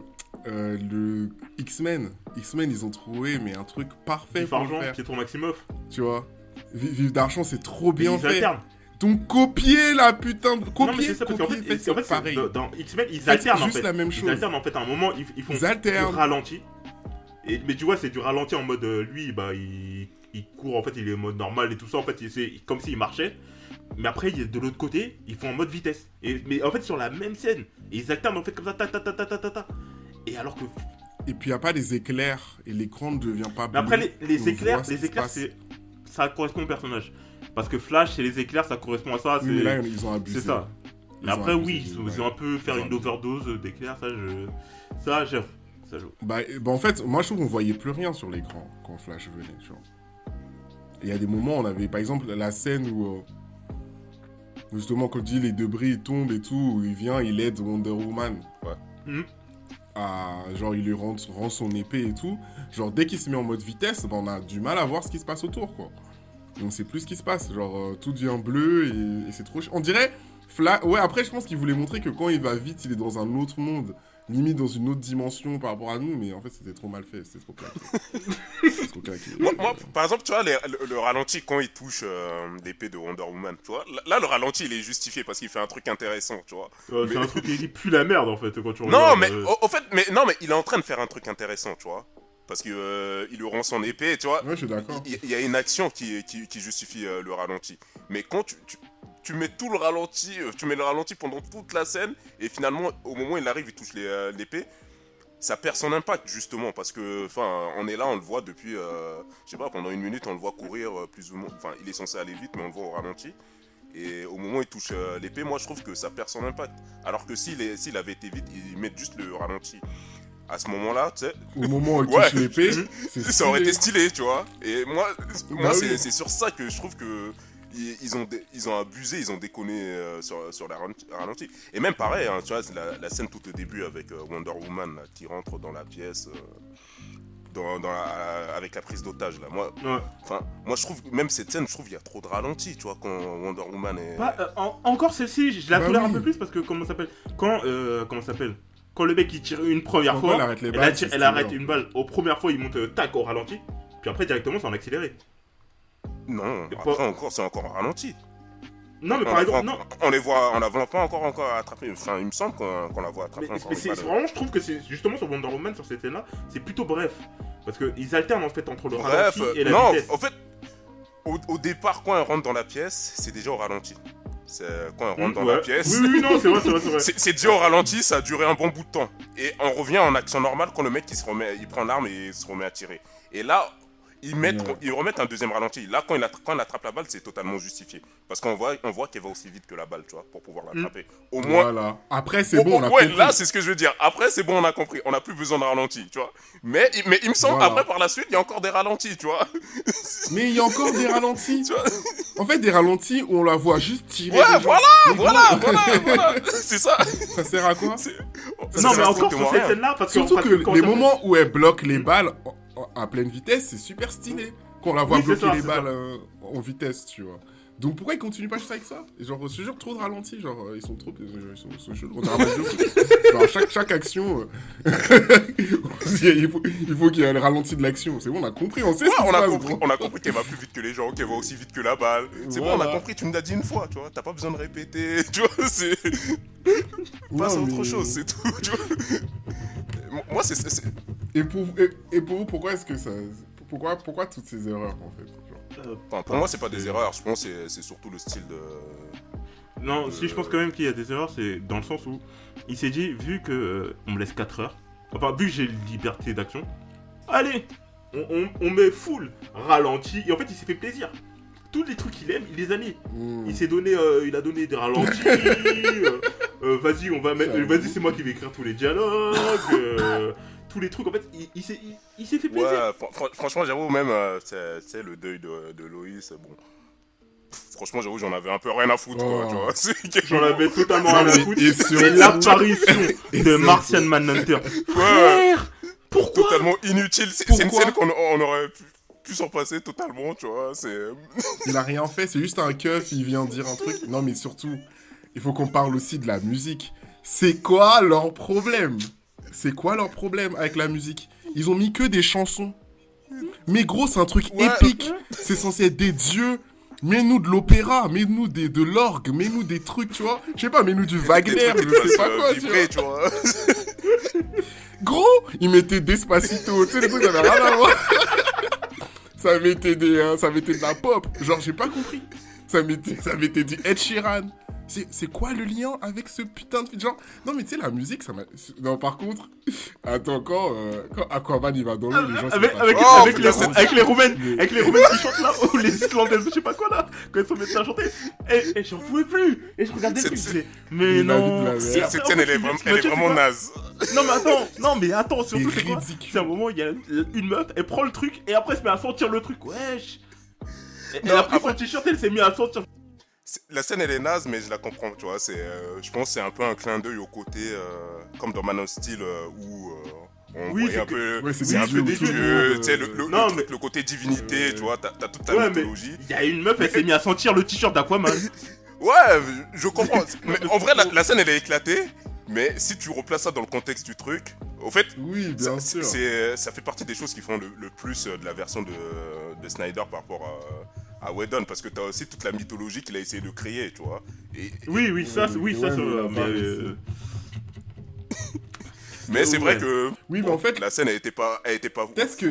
Speaker 7: euh, le X-Men. X-Men, ils ont trouvé mais un truc parfait
Speaker 6: Yves
Speaker 7: pour le
Speaker 6: Argent,
Speaker 7: faire.
Speaker 6: Pietro Maximoff.
Speaker 7: Tu vois Vi- Vive d'argent, c'est trop bien fait.
Speaker 6: alternent.
Speaker 7: Donc copier la putain de
Speaker 6: non, mais
Speaker 7: copier,
Speaker 6: c'est ça, parce
Speaker 7: copier,
Speaker 6: en fait, c'est-
Speaker 7: pareil.
Speaker 6: dans, dans X-Men, ils alternent en
Speaker 7: juste
Speaker 6: fait.
Speaker 7: la même
Speaker 6: Ils
Speaker 7: chose.
Speaker 6: alternent en fait à un moment, ils, ils font
Speaker 7: Ils alternent.
Speaker 6: du ralenti. Et, mais tu vois, c'est du ralenti en mode euh, lui, bah il, il court en fait, il est en mode normal et tout ça. En fait, il- c'est comme s'il marchait. Mais après, il est de l'autre côté, ils font en mode vitesse. Et, mais en fait, sur la même scène, et ils alternent en fait comme ça, ta ta ta ta ta ta ta. Et alors que.
Speaker 7: Et puis il n'y a pas des éclairs et l'écran ne devient pas
Speaker 6: Mais après, les, les éclairs, les éclairs, c'est. Ça correspond au personnage. Parce que Flash, c'est les éclairs, ça correspond à ça.
Speaker 7: Oui, mais
Speaker 6: c'est-
Speaker 7: là, ils ont abusé.
Speaker 6: C'est ça.
Speaker 7: Ils
Speaker 6: Mais après, oui, ils ont,
Speaker 7: ouais.
Speaker 6: ils ont un peu faire une overdose d'éclairs, ça, je. Ça, j'avoue. Ça joue.
Speaker 7: Bah, bah, en fait, moi je trouve qu'on voyait plus rien sur l'écran quand Flash venait, tu vois. Et Il y a des moments, on avait par exemple la scène où, euh, justement, quand il dit les débris ils tombent et tout, où il vient, il aide Wonder Woman.
Speaker 8: Ouais.
Speaker 6: Mhm.
Speaker 7: À, genre, il lui rend, rend son épée et tout. Genre, dès qu'il se met en mode vitesse, bah, on a du mal à voir ce qui se passe autour, quoi. Et on sait plus ce qui se passe. Genre, euh, tout devient bleu et, et c'est trop. ch- On dirait. Fla... Ouais, après, je pense qu'il voulait montrer que quand il va vite, il est dans un autre monde, limite dans une autre dimension par rapport à nous, mais en fait, c'était trop mal fait, c'était trop claqué. C'était trop claqué.
Speaker 8: Moi, moi, par exemple, tu vois, les- le, le ralenti quand il touche euh, l'épée de Wonder Woman, tu vois, là, le ralenti, il est justifié parce qu'il fait un truc intéressant, tu vois.
Speaker 6: Euh,
Speaker 8: Mais-
Speaker 6: C'est un truc qui pue la merde en fait quand tu
Speaker 8: Non,
Speaker 6: regardes,
Speaker 8: mais
Speaker 6: euh,
Speaker 8: au, au fait, mais non, mais il est en train de faire un truc intéressant, tu vois. Parce que euh, il lui rend son épée, tu vois.
Speaker 7: Ouais, je suis d'accord.
Speaker 8: Il il y, a une action qui, qui, qui justifie euh, le ralenti. Mais quand tu, tu, tu mets tout le ralenti, euh, tu mets le ralenti pendant toute la scène, et finalement, au moment où il arrive, il touche l'épée, ça perd son impact, justement, parce que, enfin, on est là, on le voit depuis, euh, je sais pas, pendant une minute, on le voit courir plus ou moins, enfin, il est censé aller vite, mais on le voit au ralenti. Et au moment où il touche l'épée, moi je trouve que ça perd son impact. Alors que s'il avait été vite, il met juste le ralenti. À ce moment-là, tu sais,
Speaker 7: Au moment où il touche l'épée,
Speaker 8: ça aurait été
Speaker 7: stylé.
Speaker 8: tu vois. Et moi, moi
Speaker 7: Bah
Speaker 8: c'est
Speaker 7: oui.
Speaker 8: c'est sur ça que je trouve que ils, ils ont, ils ont abusé, ils ont déconné euh, sur, sur la ralenti- ralenti. Et même pareil, hein, tu vois, la, la scène tout au début avec euh, Wonder Woman là, qui rentre dans la pièce. euh, dans, dans la- avec la prise d'otage là. Moi,
Speaker 6: ouais.
Speaker 8: enfin, moi je trouve même cette scène, je trouve il y a trop de ralenti, tu vois, quand Wonder Woman est.
Speaker 6: Euh, en- encore celle-ci, je la
Speaker 7: Bah
Speaker 6: tolère
Speaker 7: oui.
Speaker 6: un peu plus parce que comment s'appelle Quand euh, comment ça s'appelle? Quand le mec il tire une première
Speaker 7: Quand
Speaker 6: fois,
Speaker 7: elle arrête les
Speaker 6: elle,
Speaker 7: balles,
Speaker 6: attire-
Speaker 7: c'est
Speaker 6: elle
Speaker 7: stylé,
Speaker 6: arrête une balle. Aux premières fois, il monte euh, tac au ralenti, puis après directement c'est en accéléré.
Speaker 8: Non,
Speaker 6: Et
Speaker 8: après
Speaker 6: pas-
Speaker 8: encore, c'est encore ralenti.
Speaker 6: Non mais
Speaker 8: on,
Speaker 6: par exemple,
Speaker 8: voit-
Speaker 6: non.
Speaker 8: on les voit, on la voit pas encore encore attraper. Enfin, il me semble qu'on la voit attraper
Speaker 6: Mais, c'est vraiment, je trouve que c'est justement sur Wonder Woman sur cette scène-là, c'est plutôt bref parce que ils alternent en fait entre le
Speaker 8: Bref,
Speaker 6: ralenti et la
Speaker 8: non,
Speaker 6: vitesse.
Speaker 8: en fait, au, au départ, quand elle rentre dans la pièce, c'est déjà au ralenti. C'est quand elle rentre dans
Speaker 6: Ouais.
Speaker 8: la pièce.
Speaker 6: Oui, oui, non, c'est vrai, c'est vrai, c'est vrai.
Speaker 8: C'est c'est dit au ralenti, ça a duré un bon bout de temps. Et on revient en action normale quand le mec il se remet, il prend l'arme et il se remet à tirer. Et là, ils, mettent,
Speaker 7: Ouais.
Speaker 8: ils remettent un deuxième ralenti. Là, quand il, attra- quand il attrape la balle, c'est totalement justifié. Parce qu'on voit, on voit qu'elle va aussi vite que la balle, tu vois, pour pouvoir l'attraper. Au moins.
Speaker 7: Voilà. Après, c'est
Speaker 8: Oh,
Speaker 7: bon, on a
Speaker 8: ouais,
Speaker 7: compris.
Speaker 8: là, c'est ce que je veux dire. Après, c'est bon, on a compris. On n'a plus besoin de ralenti, tu vois. Mais, mais il me semble,
Speaker 7: Voilà.
Speaker 8: après, par la suite, il y a encore des ralentis, tu vois.
Speaker 7: Mais il y a encore des ralentis.
Speaker 8: Tu vois
Speaker 7: En fait, des ralentis où on la voit juste tirer.
Speaker 8: Ouais, voilà, voilà, voilà, voilà. C'est ça.
Speaker 7: Ça sert à quoi?
Speaker 6: Non, mais encore sur cette scène-là, parce
Speaker 7: Surtout
Speaker 6: parce
Speaker 7: que
Speaker 6: quand
Speaker 7: les moments où elle bloque les balles en- en- à pleine vitesse, c'est super stylé. Quand on la voit
Speaker 6: Oui,
Speaker 7: bloquer
Speaker 6: ça,
Speaker 7: les balles euh, en vitesse, tu vois. Donc pourquoi ils continuent pas juste avec ça? Et Genre, c'est genre trop de ralentis, genre, euh, ils sont trop. Ils sont, ils sont chelous. On dirait un match de foot. Genre, chaque, chaque action. euh, il faut, il faut qu'il y ait le ralenti de l'action. C'est bon, on a compris, on sait
Speaker 8: Ouais,
Speaker 7: ce
Speaker 8: on a
Speaker 7: passe,
Speaker 8: compris, on a compris qu'elle va plus vite que les gens, qu'elle va aussi vite que la balle. C'est bon, on a compris, tu me l'as dit une fois, tu vois. T'as pas besoin de répéter, tu vois. C'est passe à autre
Speaker 7: mais-
Speaker 8: chose, c'est tout, tu vois. Moi, c'est-
Speaker 7: Et pour, et, et pour vous, pourquoi est-ce que ça. Pourquoi, pourquoi toutes ces erreurs, en fait genre
Speaker 8: Enfin, pour moi, c'est pas des erreurs. Je pense que c'est- c'est surtout le style de.
Speaker 6: Non, si je pense quand même qu'il y a des erreurs, c'est dans le sens où il s'est dit, vu que euh, on me laisse 4 heures, enfin, vu que j'ai liberté d'action, allez, on, on- on met full ralenti, et en fait, il s'est fait plaisir. Tous les trucs qu'il aime, il les a mis.
Speaker 7: Hmm.
Speaker 6: Il s'est donné, euh, il a donné des ralentis. euh, euh, vas-y, on va mettre, euh, vas-y, c'est moi qui vais écrire tous les dialogues, euh, tous les trucs. En fait, il, il s'est, il, il s'est fait plaisir.
Speaker 8: Ouais, franchement, j'avoue, même, euh, c'est c'est le deuil de, de Loïs, bon. Franchement, j'avoue, j'en avais un peu rien à foutre, quoi,
Speaker 7: Oh.
Speaker 8: tu vois. C'est-
Speaker 6: J'en avais totalement rien à foutre.
Speaker 7: et surtout-
Speaker 6: l'apparition
Speaker 7: Et
Speaker 6: de
Speaker 7: c'est-
Speaker 6: Martian Manhunter.
Speaker 8: Ouais.
Speaker 6: Frère, pourquoi
Speaker 8: totalement inutile. C'est c'est une scène qu'on on aurait pu, pu s'en passer totalement, tu vois. C'est.
Speaker 7: Il a rien fait, c'est juste un keuf, il vient dire un truc. Non, mais surtout, il faut qu'on parle aussi de la musique. C'est quoi leur problème? C'est quoi leur problème avec la musique? Ils ont mis que des chansons. Mais gros, c'est un truc
Speaker 8: Ouais.
Speaker 7: épique. C'est censé être des dieux. Mets-nous de l'opéra, mets-nous des, de l'orgue, mets-nous des trucs, tu vois. Je sais pas, mets-nous du Wagner, je sais pas quoi,
Speaker 8: euh,
Speaker 7: tu
Speaker 8: vibrer,
Speaker 7: vois.
Speaker 8: tu vois.
Speaker 7: Gros, ils mettaient Despacito, tu sais, les trucs, ça avait rien à voir. ça mettait des, hein, ça de la pop. Genre, j'ai pas compris. Ça mettait, ça Ed Sheeran. C'est, c'est quoi le lien avec ce putain de genre Non mais tu sais la musique ça m'a non par contre attends quand euh, quand Aquaman il va dans l'eau les gens
Speaker 6: avec,
Speaker 7: sont
Speaker 6: avec,
Speaker 8: Oh,
Speaker 6: avec,
Speaker 8: putain,
Speaker 6: les, avec les Roumaines,
Speaker 7: Mais-
Speaker 6: avec les Roumaines qui chantent là, ou les Islandaises, je sais pas quoi là, quand elles sont mettées à chanter, et, et j'en pouvais plus, et je regardais le
Speaker 8: C'est-
Speaker 6: truc, je
Speaker 8: c'est-
Speaker 6: disais, mais non.
Speaker 8: Cette scène, elle est vraiment, elle est naze.
Speaker 6: Non mais attends, non mais attends, surtout c'est quoi?
Speaker 7: ridicule.
Speaker 6: C'est un moment, il y a une meuf, elle prend le truc, et après elle se met à sentir le truc, wesh. Et Elle a pris
Speaker 8: après-
Speaker 6: son t-shirt, elle s'est mis à sentir.
Speaker 8: La scène, elle est naze, mais je la comprends, tu vois. C'est, euh, je pense que c'est un peu un clin d'œil au côté, euh, comme dans Man of Steel, euh, où on
Speaker 6: Oui,
Speaker 8: voyait un peu.
Speaker 7: Ouais, c'est
Speaker 8: un
Speaker 7: dieux
Speaker 8: peu tu sais, le, le- le
Speaker 6: non,
Speaker 8: truc,
Speaker 6: mais-
Speaker 8: le côté divinité, tu vois. T'as toute ta
Speaker 6: Ouais,
Speaker 8: mythologie.
Speaker 6: il y a une meuf, elle s'est mis à sentir le t-shirt d'Aquaman.
Speaker 8: Ouais, je comprends. mais en vrai, la, la scène, elle est éclatée. Mais si tu replaces ça dans le contexte du truc, au fait,
Speaker 7: oui
Speaker 8: ça,
Speaker 7: bien sûr
Speaker 8: c'est- ça fait partie des choses qui font le, le plus de la version de, de Snyder par rapport à, à Whedon, parce que t'as aussi toute la mythologie qu'il a essayé de créer, tu vois. Et,
Speaker 6: Oui, oui, ça, c'est- oui, ça,
Speaker 7: Ouais, mais part,
Speaker 6: euh,
Speaker 8: mais c'est vrai que
Speaker 7: oui mais en fait
Speaker 8: la scène, elle était pas, elle était pas.
Speaker 7: Peut-être que.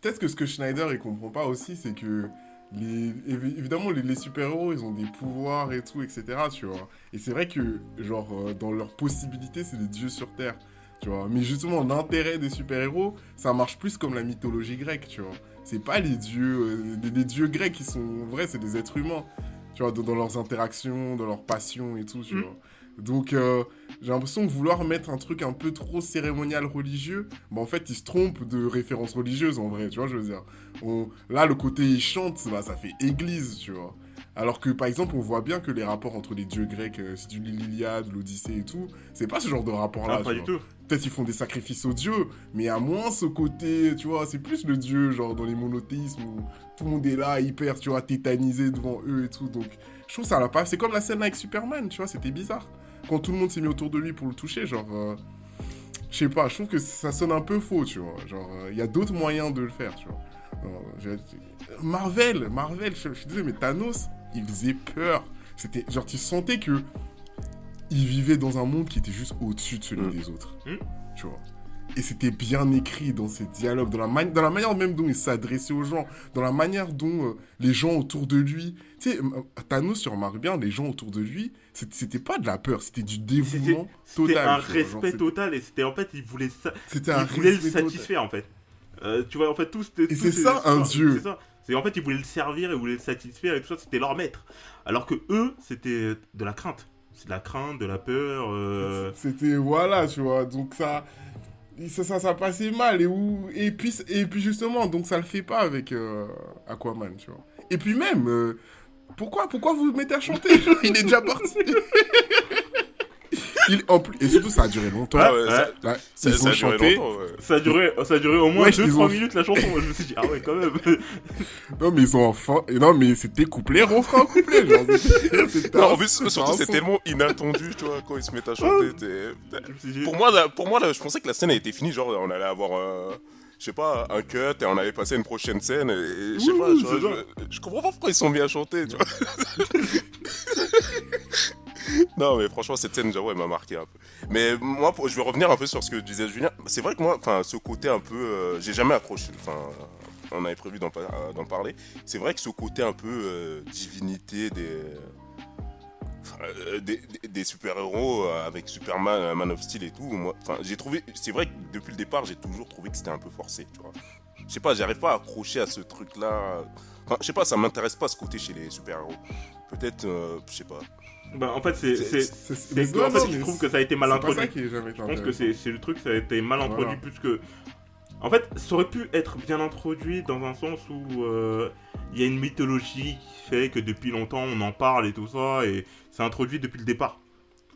Speaker 7: Peut-être que ce que Schneider il comprend pas aussi, c'est que. Les, évidemment, les, les super-héros, ils ont des pouvoirs et tout, etc. Tu vois. Et c'est vrai que, genre, euh, dans leurs possibilités, c'est des dieux sur Terre. Tu vois. Mais justement, l'intérêt des super-héros, ça marche plus comme la mythologie grecque, tu vois. C'est pas les dieux. euh, les, les dieux grecs qui sont vrais, c'est des êtres humains. Tu vois, dans, dans leurs interactions, dans leurs passions et tout, tu
Speaker 6: Mm.
Speaker 7: vois. Donc, euh, j'ai l'impression de vouloir mettre un truc un peu trop cérémonial religieux. Mais en fait, ils se trompent de références religieuses en vrai, tu vois, je veux dire. On- Là, le côté ils chantent, bah, ça fait église, tu vois. Alors que par exemple, on voit bien que les rapports entre les dieux grecs, euh, tu lis l'Iliade, l'Odyssée et tout, c'est pas ce genre de rapport-là.
Speaker 6: ah, pas du tout.
Speaker 7: Peut-être ils font des sacrifices aux dieux, mais à moins ce côté, tu vois, c'est plus le dieu, genre dans les monothéismes où tout le monde est là, hyper, tu vois, tétanisé devant eux et tout. Donc, je trouve ça l'a pas. C'est comme la scène avec Superman, tu vois, c'était bizarre. Quand tout le monde s'est mis autour de lui pour le toucher, genre. euh, je sais pas, je trouve que ça sonne un peu faux, tu vois. Genre, il y a d'autres moyens de le faire, tu vois. Marvel, Marvel, je, je suis désolé, mais Thanos, il faisait peur. C'était genre, tu sentais que il vivait dans un monde qui était juste au-dessus de celui
Speaker 6: Mm.
Speaker 7: des autres.
Speaker 6: Mm.
Speaker 7: Tu vois. et c'était bien écrit dans ses dialogues, dans la, dans la manière même dont il s'adressait aux gens, dans la manière dont euh, les gens autour de lui. Tu sais, euh, Thanos, tu remarques bien, les gens autour de lui, c'était pas de la peur, c'était du
Speaker 6: C'était
Speaker 7: dévouement
Speaker 6: c'était
Speaker 7: total.
Speaker 6: un
Speaker 7: vois, genre,
Speaker 6: respect
Speaker 7: c'était-
Speaker 6: total et c'était en fait, il voulait.
Speaker 7: C'était
Speaker 6: il
Speaker 7: un
Speaker 6: voulait le
Speaker 7: total.
Speaker 6: satisfaire en fait. Euh, tu vois, en fait, tout c'était.
Speaker 7: Et c'est
Speaker 6: ces
Speaker 7: ça, un dieu.
Speaker 6: C'est en fait, ils voulaient le servir, ils voulaient le satisfaire et tout ça, c'était leur maître. Alors que eux, c'était de la crainte. C'est de la crainte, de la peur. euh,
Speaker 7: C'était voilà, tu vois. Donc ça, ça, ça, ça passait mal. Et, où, et, puis, et puis justement, donc ça le fait pas avec euh, Aquaman, tu vois. Et puis même, euh, pourquoi, pourquoi vous le mettez à chanter? Il est déjà parti. Il, en plus, et surtout, ça a duré longtemps.
Speaker 8: Ah ouais,
Speaker 6: ouais.
Speaker 8: ça-
Speaker 7: Là,
Speaker 8: ça-
Speaker 7: ils
Speaker 8: ça
Speaker 7: ont
Speaker 8: a duré
Speaker 7: chanté.
Speaker 8: longtemps, ouais.
Speaker 6: Ça a duré, ça a duré au moins
Speaker 7: Wesh,
Speaker 6: 2-3
Speaker 7: ils ont-
Speaker 6: minutes la chanson. Je me suis dit, ah ouais, quand même.
Speaker 7: Non, mais ils ont enfin. et Non, mais c'était couplet, refrain, couplet. Genre,
Speaker 8: Non, en plus, surtout, c'est tellement inattendu, tu vois, quand ils se mettent à chanter.
Speaker 6: suis dit,
Speaker 8: Pour moi, là, pour moi là, je pensais que la scène a été finie, genre, on allait avoir, euh, je sais pas, un cut et on allait passer à une prochaine scène. Et, et je sais pas, comprends pas pourquoi ils sont mis à chanter, tu vois. non, mais franchement, cette scène, genre, ouais, m'a marqué un peu. Mais moi, je vais revenir un peu sur ce que disait Julien. C'est vrai que moi, enfin, ce côté un peu, euh, j'ai jamais accroché. Enfin, on avait prévu d'en par- d'en parler. C'est vrai que ce côté un peu euh, divinité euh, des, des- super-héros avec Superman, Man of Steel et tout. Moi, j'ai trouvé, c'est vrai que depuis le départ, j'ai toujours trouvé que c'était un peu forcé. Je sais pas, j'arrive pas à accrocher à ce truc-là. Je sais pas, ça m'intéresse pas ce côté chez les super-héros. Peut-être, je sais pas.
Speaker 6: Bah, en fait, c'est. En fait, je trouve que ça a été mal introduit.
Speaker 7: ça qui est jamais
Speaker 6: Je pense que c'est le truc, ça a été mal introduit plus que. En fait, ça aurait pu être bien introduit dans un sens où euh, il y a une mythologie qui fait que depuis longtemps on en parle et tout ça, et c'est introduit depuis le départ.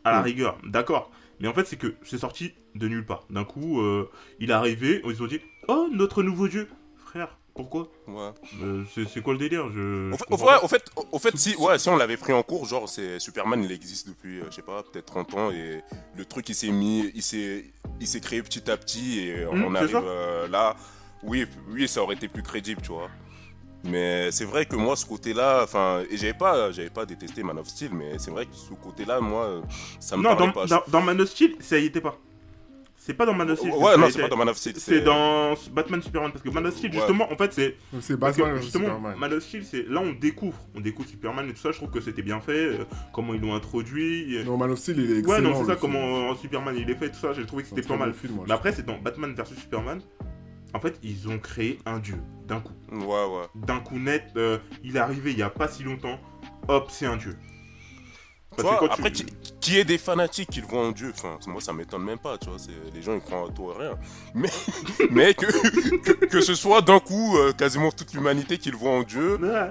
Speaker 6: À la rigueur, d'accord. Mais en fait, c'est que c'est sorti de nulle part. D'un coup, euh, il est arrivé, ils ont dit Oh, notre nouveau dieu Frère, pourquoi
Speaker 8: Ouais.
Speaker 6: Euh, C'est quoi le délire? Je,
Speaker 8: Au fait, ouais, au fait, au- fait, si, ouais, si on l'avait pris en cours, genre, c'est Superman, il existe depuis, euh, je sais pas, peut-être 30 ans, et le truc, il s'est mis, il s'est, il s'est créé petit à petit, et
Speaker 6: Hmm,
Speaker 8: on
Speaker 6: c'est
Speaker 8: arrive euh, là. Oui, oui, ça aurait été plus crédible, tu vois. Mais c'est vrai que moi, ce côté-là, enfin, et j'avais pas, j'avais pas détesté Man of Steel, mais c'est vrai que ce côté-là, moi, ça me
Speaker 6: Non,
Speaker 8: parlait
Speaker 6: dans,
Speaker 8: pas.
Speaker 6: dans, dans Man of Steel, ça y était pas. C'est pas dans Man of Steel.
Speaker 8: ouais, non, c'est pas dans Man of Steel.
Speaker 6: C'est dans Batman Superman parce que Man of Steel
Speaker 8: Ouais.
Speaker 6: justement en fait c'est
Speaker 7: C'est Batman
Speaker 6: justement
Speaker 7: Superman.
Speaker 6: Man of Steel c'est là on découvre on découvre Superman et tout ça je trouve que c'était bien fait euh, comment ils l'ont introduit euh,
Speaker 7: Non, Man of Steel, il est excellent.
Speaker 6: ouais non c'est ça
Speaker 7: film.
Speaker 6: comment euh, Superman il est fait tout ça j'ai trouvé que c'était pas mal
Speaker 7: bon film, moi,
Speaker 6: mais après c'est dans Batman versus Superman en fait ils ont créé un dieu d'un coup
Speaker 8: Ouais, ouais.
Speaker 6: d'un coup net euh, il est arrivé il y a pas si longtemps hop c'est un dieu
Speaker 8: Tu vois,
Speaker 6: quand tu-
Speaker 8: après, qui, qui est des fanatiques qui le voient en Dieu, enfin, moi ça m'étonne même pas, tu vois, c'est- les gens ils croient à tout et rien. Mais, mais que, que, que ce soit d'un coup euh, quasiment toute l'humanité qui le voit en Dieu,
Speaker 6: Ouais.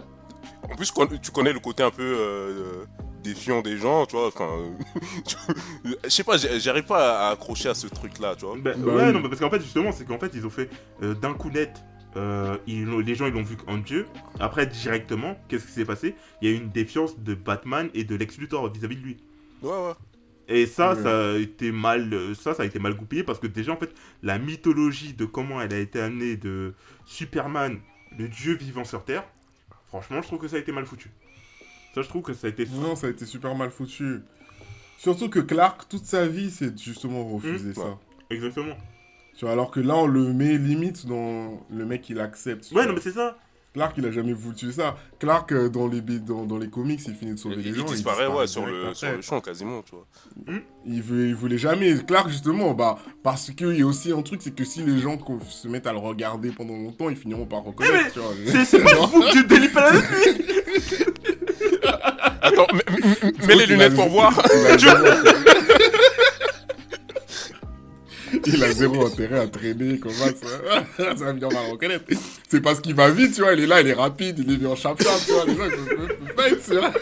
Speaker 8: en plus tu connais le côté un peu euh, défiant des gens, tu vois, enfin, euh, tu- je sais pas, j'arrive pas à accrocher à ce truc-là, tu vois.
Speaker 6: Bah,
Speaker 7: Bah
Speaker 6: ouais,
Speaker 7: oui.
Speaker 6: non, mais parce qu'en fait, justement, c'est qu'en fait, ils ont fait euh, d'un coup net. Euh, ils les gens ils l'ont vu en Dieu. Après, directement, qu'est-ce qui s'est passé? Il y a eu une défiance de Batman et de Lex Luthor vis-à-vis de lui.
Speaker 8: Ouais, ouais.
Speaker 6: Et ça,
Speaker 7: Ouais.
Speaker 6: ça a été mal, euh, ça, ça a été mal goupillé parce que déjà, en fait, la mythologie de comment elle a été amenée de Superman, le dieu vivant sur Terre, franchement, je trouve que ça a été mal foutu. Ça, je trouve que ça a été.
Speaker 7: Non, ça a été super mal foutu. Surtout que Clark, toute sa vie, c'est justement refuser
Speaker 6: Mmh,
Speaker 7: ça.
Speaker 6: Exactement.
Speaker 7: Tu vois, alors que là, on le met limite dans le mec, il accepte.
Speaker 6: Ouais,
Speaker 7: vois.
Speaker 6: non, mais c'est ça.
Speaker 7: Clark, il a jamais voulu tuer ça. Clark, euh, dans les, B- dans, dans les comics, il finit de sauver
Speaker 8: Il,
Speaker 7: les
Speaker 8: il
Speaker 7: gens.
Speaker 8: disparaît, ouais, sur
Speaker 7: direct
Speaker 8: le, sur le champ quasiment, tu vois.
Speaker 7: Il, veut, il voulait jamais. Clark, justement, bah, parce qu'il y a aussi un truc, c'est que si les gens se mettent à le regarder pendant longtemps, ils finiront par reconnaître.
Speaker 6: mais
Speaker 7: tu vois.
Speaker 6: C'est c'est pas le bouc du Daily Planet, lui
Speaker 8: Attends, mets- les
Speaker 7: Il
Speaker 8: lunettes pour voir.
Speaker 7: il a zéro intérêt. À traîner comme ça. Ça, va bien, va le reconnaître. C'est parce qu'il va vite, tu vois. Il est là, il est rapide, il est venu en chap-chap, tu vois. Les gens, ils peuvent tu vois.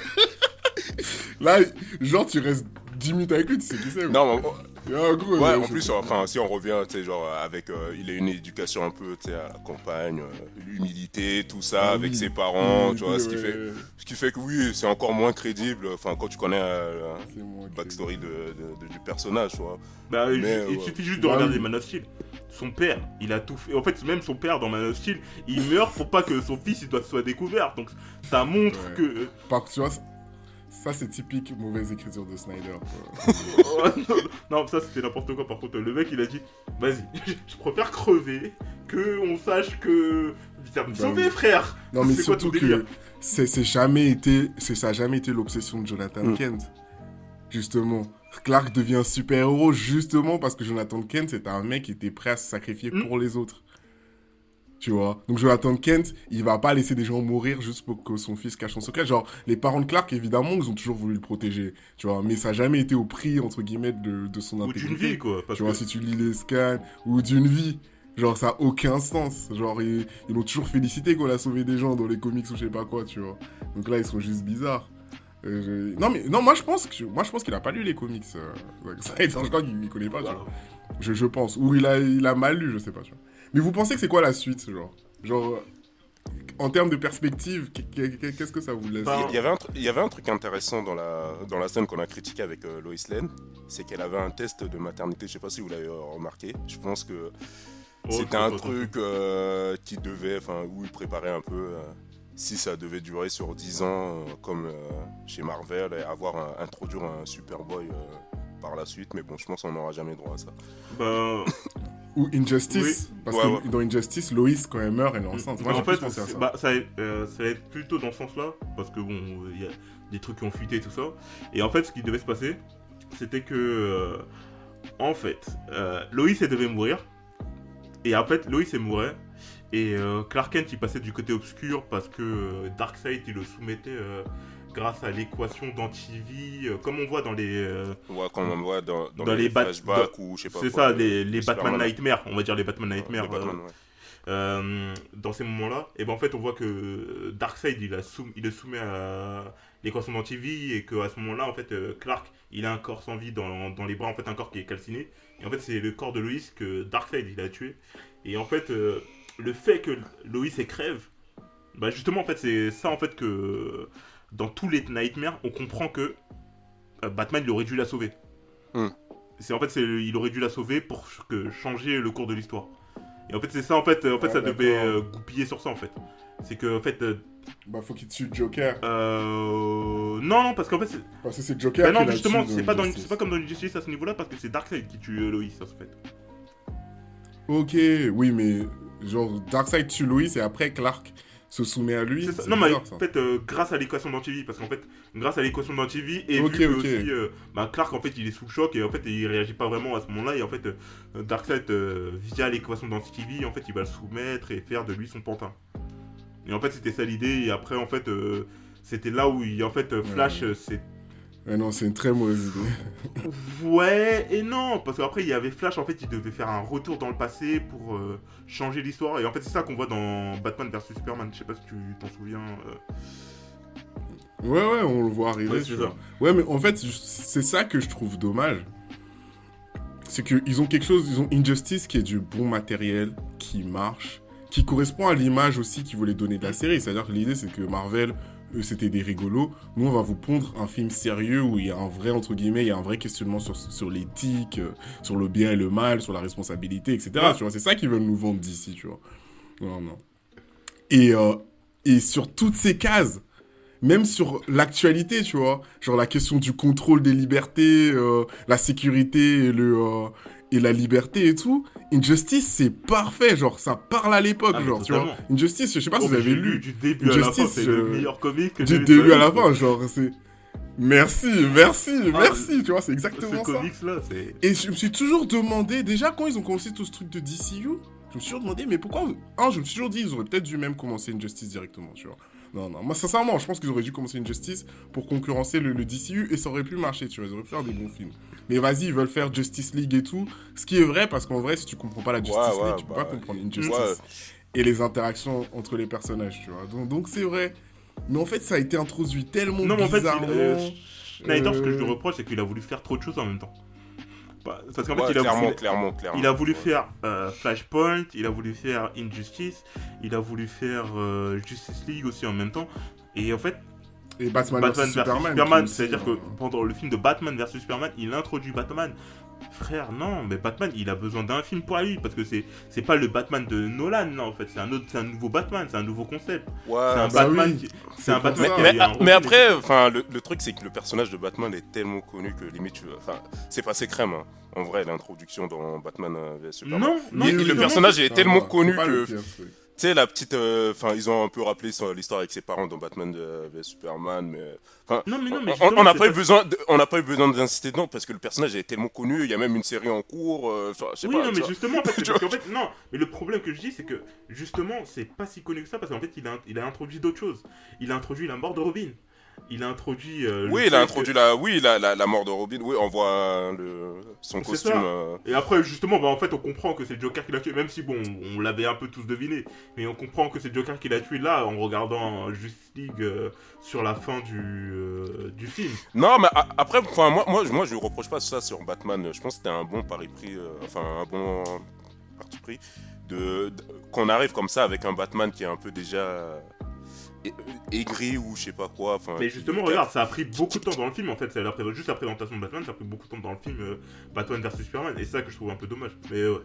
Speaker 7: Là, genre, tu restes 10 minutes avec lui, tu sais qui c'est.
Speaker 8: Non, mais,
Speaker 7: Gros,
Speaker 8: Ouais,
Speaker 7: euh,
Speaker 8: en plus, enfin, si on revient, tu sais, genre, avec, euh, il a une éducation un peu, tu sais, à la campagne, euh, l'humilité, tout ça,
Speaker 7: Ah
Speaker 8: avec
Speaker 7: oui.
Speaker 8: ses parents, tu vois, ce qui
Speaker 7: Ouais,
Speaker 8: fait, ce qui fait que oui, c'est encore moins crédible, enfin, quand tu connais euh,
Speaker 7: qui-
Speaker 8: backstory de, de- de- du personnage, tu vois.
Speaker 6: Bah, il,
Speaker 8: Mais,
Speaker 6: il
Speaker 8: ouais.
Speaker 6: suffit juste de
Speaker 7: Bah
Speaker 6: regarder
Speaker 7: oui.
Speaker 6: Man of Steel. Son père, il a tout fait. En fait, même son père dans Man of Steel, il meurt pour pas que son fils il doit soit découvert. Donc, ça montre
Speaker 7: Ouais.
Speaker 6: que.
Speaker 7: Par- tu vois, c'est- Ça, c'est typique mauvaise écriture de Snyder. quoi.
Speaker 6: Oh, non, non, ça c'était n'importe quoi. Par contre, le mec il a dit Vas-y, je préfère crever que on sache que. Viens me
Speaker 7: Bah
Speaker 6: sauver, frère
Speaker 7: Non, mais
Speaker 6: C'est quoi
Speaker 7: surtout
Speaker 6: ton délire
Speaker 7: que c'est jamais été, c'est ça a jamais été l'obsession de Jonathan
Speaker 8: Mm.
Speaker 7: Kent. Justement, Clark devient super héros justement parce que Jonathan Kent c'était un mec qui était prêt à se sacrifier
Speaker 6: Mm.
Speaker 7: pour les autres. Tu vois. Donc Jonathan Kent, il va pas laisser des gens mourir juste pour que son fils cache son secret. Genre les parents de Clark évidemment ils ont toujours voulu le protéger. Tu vois. Mais ça a jamais été au prix entre guillemets de, de son
Speaker 6: Ou d'une
Speaker 7: intégrité.
Speaker 6: vie, quoi. Parce
Speaker 7: Tu vois,
Speaker 6: que-
Speaker 7: si tu lis les scans, ou d'une vie. Genre, ça a aucun sens. Genre, ils, ils l'ont toujours félicité qu'on a sauvé des gens dans les comics ou je sais pas quoi, tu vois. Donc là, ils sont juste bizarres. Euh, Non, mais non, moi je pense que moi je pense qu'il a pas lu les comics. Euh... Snyder, je crois qu'il ne connaît pas, tu vois. Je, je pense. Ou il a, il a mal lu, je sais pas, tu vois. Mais vous pensez que c'est quoi la suite, genre? Genre, en termes de perspective, qu'est- qu'est- qu'est-ce que ça vous laisse?
Speaker 8: Il y, avait un il y avait un truc intéressant dans la, dans la scène qu'on a critiqué avec euh, Lois Lane, c'est qu'elle avait un test de maternité, je sais pas si vous l'avez euh, remarqué, je pense que
Speaker 6: Oh,
Speaker 8: c'était un truc euh, qui devait, enfin, où il préparait un peu, euh, si ça devait durer sur 10 ans, euh, comme euh, chez Marvel, et avoir un- introduire un Superboy euh, par la suite, mais bon, je pense qu'on n'aura jamais droit à ça.
Speaker 6: Bah,
Speaker 7: Ou Injustice Parce
Speaker 8: Ouais,
Speaker 7: que
Speaker 8: ouais.
Speaker 7: dans Injustice, Lois, quand elle meurt, elle est enceinte. Moi,
Speaker 6: en fait,
Speaker 7: plus pensé à
Speaker 6: c'est-
Speaker 7: ça.
Speaker 6: bah, ça, euh, ça va être plutôt dans ce sens-là, parce que bon, il y a des trucs qui ont fuité et tout ça. Et en fait, ce qui devait se passer, c'était que, euh, en fait, euh, Lois, elle devait mourir. Et en fait, Lois, elle mourait. Et euh, Clark Kent, il passait du côté obscur parce que euh, Darkseid, il le soumettait euh, grâce à l'équation d'antivie, euh, comme on voit dans les. euh,
Speaker 8: Ouais, comme on voit dans, dans
Speaker 6: Dans
Speaker 8: les,
Speaker 6: les bat-
Speaker 8: flashbacks ou je sais pas
Speaker 6: c'est ça,
Speaker 8: de-
Speaker 6: les, les Batman. Nightmare, on va dire les Batman Nightmare.
Speaker 8: Les Batman,
Speaker 6: euh, euh, dans ces moments-là, et ben en fait on voit que Darkseid il, a sou- il le soumet à l'équation d'antivie et qu'à ce moment-là en fait euh, Clark il a un corps sans vie dans, dans les bras en fait un corps qui est calciné et en fait c'est le corps de Lois que Darkseid il a tué et en fait euh, le fait que Lois elle crève bah justement en fait c'est ça en fait que dans tous les Nightmares on comprend que euh, Batman il aurait dû la sauver
Speaker 8: Hmm.
Speaker 6: c'est en fait c'est il aurait dû la sauver pour que changer le cours de l'histoire et en fait, c'est ça, en fait, en fait
Speaker 7: Ouais,
Speaker 6: ça devait euh, goupiller sur ça, en fait. C'est que, en fait, euh,
Speaker 7: Bah, faut qu'il tue Joker.
Speaker 6: euh, non, non, parce qu'en fait, c'est...
Speaker 7: Parce que c'est Joker
Speaker 6: Bah non,
Speaker 7: qui
Speaker 6: justement, c'est pas, dans, c'est pas comme dans Injustice à ce niveau-là, parce que c'est Darkseid qui tue euh, Lois, en fait.
Speaker 7: Ok, oui, mais genre Darkseid tue Lois et après Clark se soumet à lui.
Speaker 6: Ça. Non, mais en fait, euh, grâce à l'équation d'antivie, parce qu'en fait, grâce à l'équation d'antivie, et
Speaker 7: Ok,
Speaker 6: vu que
Speaker 7: ok.
Speaker 6: aussi, euh, bah, Clark, en fait, il est sous le choc, et en fait, il réagit pas vraiment à ce moment-là, et en fait, euh, Darkseid, euh, via l'équation d'antivie, en fait, il va le soumettre et faire de lui son pantin. Et en fait, c'était ça l'idée, et après, en fait, c'était là où, il, en fait, Flash,
Speaker 7: Ouais.
Speaker 6: c'est
Speaker 7: Ouais, non, c'est une très mauvaise idée.
Speaker 6: Ouais et non, parce qu'après il y avait Flash, en fait il devait faire un retour dans le passé pour euh, changer l'histoire, et en fait c'est ça qu'on voit dans Batman vs Superman, je sais pas si tu t'en souviens. euh.
Speaker 7: Ouais, ouais, on le voit arriver.
Speaker 6: Ouais,
Speaker 7: tu vois. Ouais, mais en fait, c'est ça que je trouve dommage. C'est qu'ils ont quelque chose, ils ont Injustice qui est du bon matériel, qui marche, qui correspond à l'image aussi qu'ils voulaient donner de la série. C'est-à-dire que l'idée, c'est que Marvel, eux, c'était des rigolos. Nous, on va vous pondre un film sérieux où il y a un vrai, entre guillemets, il y a un vrai questionnement sur, sur l'éthique, euh, sur le bien et le mal, sur la responsabilité, etc. Tu vois, c'est ça qu'ils veulent nous vendre d'ici, tu vois. Non, non. Et, euh, et sur toutes ces cases, même sur l'actualité, tu vois, genre la question du contrôle des libertés, euh, la sécurité et, le, euh, et la liberté et tout, Injustice, c'est parfait, genre ça parle à l'époque,
Speaker 6: Ah,
Speaker 7: genre, tu vois. La je sais pas si
Speaker 6: Oh,
Speaker 7: vous
Speaker 6: mais
Speaker 7: avez lu,
Speaker 6: du début à la fin,
Speaker 7: Injustice,
Speaker 6: c'est
Speaker 7: je-
Speaker 6: le meilleur comic que
Speaker 7: du
Speaker 6: vu
Speaker 7: début à la fin,
Speaker 6: quoi.
Speaker 7: genre c'est... Merci, merci,
Speaker 6: Ah,
Speaker 7: merci, tu vois, c'est
Speaker 6: Ce
Speaker 7: exactement ça.
Speaker 6: comics là.
Speaker 7: Et je me suis toujours demandé, déjà quand ils ont commencé tout ce truc de DCU, je me suis toujours demandé, mais pourquoi. Un, je me suis toujours dit, ils auraient peut-être dû même commencer Injustice directement, tu vois. Non, non, moi sincèrement, je pense qu'ils auraient dû commencer Injustice pour concurrencer le, le DCU et ça aurait pu marcher, tu vois, ils auraient pu faire des bons films. Mais vas-y, ils veulent faire Justice League et tout, ce qui est vrai parce qu'en vrai, si tu comprends pas la Justice
Speaker 8: Ouais, ouais,
Speaker 7: League, tu peux
Speaker 8: bah,
Speaker 7: pas comprendre Injustice
Speaker 8: ouais.
Speaker 7: et les interactions entre les personnages, tu vois. Donc donc c'est vrai. Mais en fait, ça a été introduit tellement
Speaker 6: Non, mais en fait, euh, Snyder, ce que je lui
Speaker 7: Euh,
Speaker 6: reproche, c'est qu'il a voulu faire trop de choses en même temps. Bah, Parce qu'en
Speaker 8: Ouais,
Speaker 6: fait, il a,
Speaker 8: clairement,
Speaker 6: voulu,
Speaker 8: clairement, clairement.
Speaker 6: il a voulu
Speaker 8: Ouais.
Speaker 6: faire euh, Flashpoint, il a voulu faire Injustice, il a voulu faire euh, Justice League aussi en même temps. Et en fait,
Speaker 7: Et Batman,
Speaker 6: Batman
Speaker 7: vs
Speaker 6: vs
Speaker 7: Superman.
Speaker 6: C'est-à-dire que pendant le film de Batman vs Superman, il introduit Batman Frère, non, mais Batman, il a besoin d'un film pour lui, parce que c'est c'est pas le Batman de Nolan, non, en fait, c'est un autre, c'est un nouveau Batman, c'est un nouveau concept.
Speaker 8: Ouais,
Speaker 6: c'est un
Speaker 7: bah
Speaker 6: Batman,
Speaker 7: oui.
Speaker 6: c'est un Batman.
Speaker 8: Mais,
Speaker 6: un
Speaker 8: après, enfin, le, le truc c'est que le personnage de Batman est tellement connu que limite, tu- enfin, c'est passé crème. hein. En vrai, l'introduction dans Batman euh, vs Superman.
Speaker 6: non, non,
Speaker 8: Il-
Speaker 6: mais
Speaker 8: le personnage est tellement connu que. Tu sais, la petite, euh, enfin, ils ont un peu rappelé l'histoire avec ses parents dans Batman euh, vs Superman, mais, enfin,
Speaker 6: Non, mais non, mais
Speaker 8: on- n'a pas eu besoin, de- on n'a pas eu besoin d'insister dedans parce que le personnage est tellement connu. Il y a même une série en cours. euh, enfin, je sais
Speaker 6: Oui,
Speaker 8: pas.
Speaker 6: non, mais
Speaker 8: vois.
Speaker 6: justement, parce qu'en fait, non, mais le problème que je dis, c'est que justement, c'est pas si connu que ça, parce qu'en fait, il a, il a introduit d'autres choses. Il a introduit la mort de Robin. Il a introduit. euh,
Speaker 8: Oui, il a introduit
Speaker 6: que-
Speaker 8: la, oui, la, la, la mort de Robin. Oui, on voit le, son costume. euh,
Speaker 6: Et après, justement, bah, en fait, on comprend que c'est le Joker qui l'a tué, même si, bon, on l'avait un peu tous deviné. Mais on comprend que c'est le Joker qui l'a tué là, en regardant Justice League euh, sur la fin du, euh, du film.
Speaker 8: Non, mais a- après, moi, moi, je- moi, je lui reproche pas ça sur Batman. Je pense que c'était un bon pari pris, euh, enfin, un bon parti pris, de, de- qu'on arrive comme ça avec un Batman qui est un peu déjà aigri ou je sais pas quoi. Enfin,
Speaker 6: Mais justement, regarde, ça a pris beaucoup de temps dans le film, en fait. Juste la présentation de Batman, ça a pris beaucoup de temps dans le film euh, Batman vs Superman. Et c'est ça que je trouve un peu dommage. Mais ouais.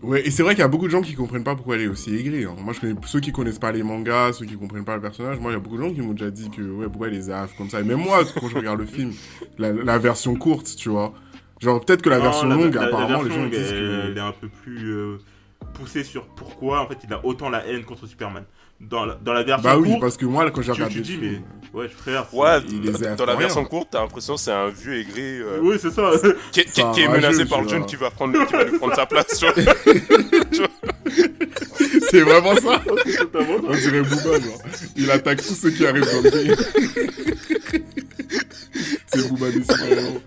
Speaker 7: Ouais, et c'est vrai qu'il y a beaucoup de gens qui comprennent pas pourquoi elle est aussi aigrie. hein. Moi, je connais ceux qui connaissent pas les mangas, ceux qui comprennent pas le personnage. Moi, il y a beaucoup de gens qui m'ont déjà dit que, ouais, pourquoi elle les affre comme ça. Et même moi, quand je regarde le film, la, la version courte, tu vois. Genre, peut-être que la
Speaker 6: Non,
Speaker 7: version
Speaker 6: la-
Speaker 7: longue,
Speaker 6: la- la
Speaker 7: apparemment,
Speaker 6: version
Speaker 7: les gens
Speaker 6: longue,
Speaker 7: disent
Speaker 6: elle,
Speaker 7: que.
Speaker 6: elle est un peu plus euh, poussée sur pourquoi, en fait, il a autant la haine contre Superman. Dans la, dans la version
Speaker 7: Bah oui,
Speaker 6: courte,
Speaker 7: parce que moi, quand j'ai
Speaker 6: tu,
Speaker 7: regardé
Speaker 6: tu
Speaker 7: le
Speaker 6: dis, mais ouais, frère.
Speaker 8: Ouais,
Speaker 7: il les a
Speaker 8: dans la version courte, t'as l'impression que c'est un vieux aigri euh,
Speaker 6: Oui, c'est ça.
Speaker 8: qui, qui- est menacé
Speaker 7: tu
Speaker 8: par le jeune qui va, prendre, qui va lui prendre sa place. tu vois.
Speaker 7: c'est vraiment ça.
Speaker 6: C'est totalement ça.
Speaker 7: On dirait Booba, genre. Il attaque tous ceux qui arrivent dans le game. c'est Booba des super-héros.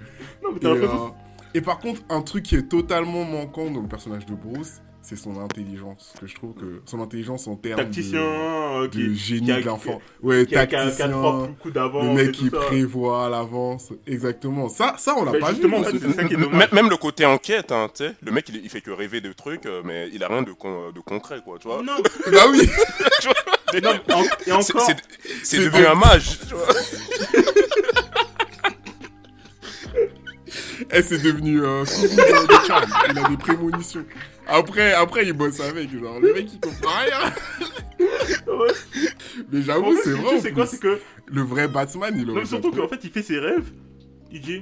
Speaker 6: Non, mais t'as l'impression.
Speaker 7: euh, et par contre, un truc qui est totalement manquant dans le personnage de Bruce, c'est son intelligence. Que je trouve que son intelligence en termes
Speaker 6: Tacticien,
Speaker 7: de, génie
Speaker 6: qui a-
Speaker 7: de l'enfant. Ouais,
Speaker 6: qui a, qui a, qui a
Speaker 7: tacticien. Le mec qui
Speaker 6: ça.
Speaker 7: prévoit à l'avance. Exactement. Ça, ça on l'a pas vu.
Speaker 6: en fait,
Speaker 7: ce.
Speaker 8: Même, le côté enquête, hein, tu sais. Le mec, il, il fait que rêver de trucs, euh, mais il a rien de, con- de concret, quoi, tu vois.
Speaker 6: Non,
Speaker 7: Bah oui.
Speaker 8: Tu vois
Speaker 6: non, en- et
Speaker 8: C'est- devenu un mage, tu vois.
Speaker 7: Eh, c'est devenu euh. Il a des prémonitions. Après, après, il bosse avec. Genre, le mec, il comprend rien.
Speaker 6: Ouais.
Speaker 7: Mais j'avoue, c'est vrai.
Speaker 6: c'est quoi. C'est que.
Speaker 7: Le vrai Batman, il
Speaker 6: Non,
Speaker 7: aurait
Speaker 6: mais surtout qu'en fait, il fait ses rêves. Il dit.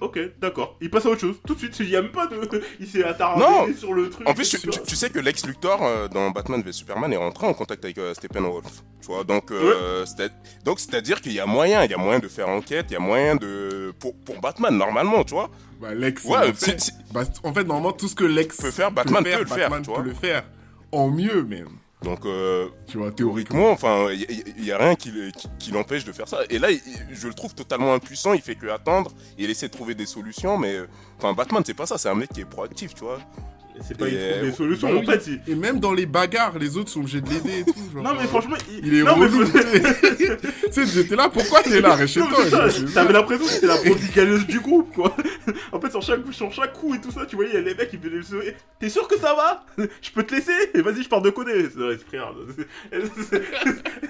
Speaker 6: Ok, d'accord. Il passe à autre chose. Tout de suite, il n'y a même pas de. Il s'est attardé
Speaker 8: Non.
Speaker 6: sur le truc.
Speaker 8: En plus, tu,
Speaker 6: etc.
Speaker 8: tu- tu sais que Lex Luthor euh, dans Batman v Superman est rentré en contact avec euh, Steppenwolf. Tu vois, donc euh, c'est- donc c'est-à-dire qu'il y a moyen, il y a moyen de faire enquête, il y a moyen de pour, pour Batman normalement, tu vois.
Speaker 7: Bah, Lex,
Speaker 8: Ouais,
Speaker 7: fait.
Speaker 8: si-
Speaker 7: Bah, en fait, normalement, tout ce que Lex
Speaker 8: Peut faire, Batman peut le faire, tu
Speaker 7: peut
Speaker 8: vois.
Speaker 7: le faire. En mieux, même.
Speaker 8: Donc euh,
Speaker 7: Tu vois, théoriquement.
Speaker 8: enfin, il y, il y a rien qui, le- qui, qui l'empêche de faire ça. Et là, il- je le trouve totalement impuissant. Il fait que attendre. Et il essaie de trouver des solutions, mais euh, enfin, Batman, c'est pas ça. C'est un mec qui est proactif, tu vois.
Speaker 6: C'est pas
Speaker 8: Et,
Speaker 6: il trouve des solutions.
Speaker 7: Bah
Speaker 6: en fait, il-
Speaker 7: Et même dans les bagarres, les autres sont obligés de l'aider et tout. genre,
Speaker 6: Non, mais franchement,
Speaker 7: Il est
Speaker 6: non, mais
Speaker 7: tu sais. Tu sais, j'étais là, pourquoi t'es là Reste chez toi.
Speaker 6: T'avais l'impression que c'était la prodigaleuse du groupe, quoi. En fait, sur chaque, sur chaque coup et tout ça, tu voyais, il y a les mecs qui venaient le sourire. T'es sûr que ça va? Je peux te laisser? Et vas-y, je pars de. C'est frère. c'est-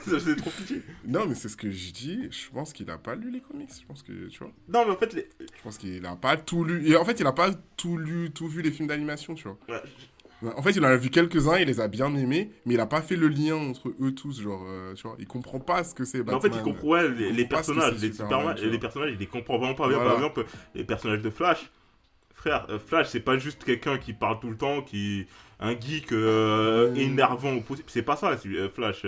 Speaker 6: c'est- C'est trop pitié.
Speaker 7: Non, mais c'est ce que je dis. Je pense qu'il a pas lu les comics. Je pense que, tu vois.
Speaker 6: Non, mais en fait, les...
Speaker 7: Je pense qu'il a pas tout lu. Et en fait, il a pas tout lu, tout vu les films d'animation, tu vois.
Speaker 6: ouais,
Speaker 7: En fait, il en a vu quelques-uns, il les a bien aimés, mais il a pas fait le lien entre eux tous, genre, euh, tu vois. Il comprend pas ce que c'est
Speaker 6: en fait, il comprend ouais, les, les
Speaker 7: comprend
Speaker 6: personnages, les,
Speaker 7: Superman,
Speaker 6: personnages, il les comprend vraiment pas bien.
Speaker 7: Voilà.
Speaker 6: Par exemple, les personnages de Flash. Frère, euh, Flash, c'est pas juste quelqu'un qui parle tout le temps, qui un geek euh, énervant au possible. C'est pas ça, euh, Flash.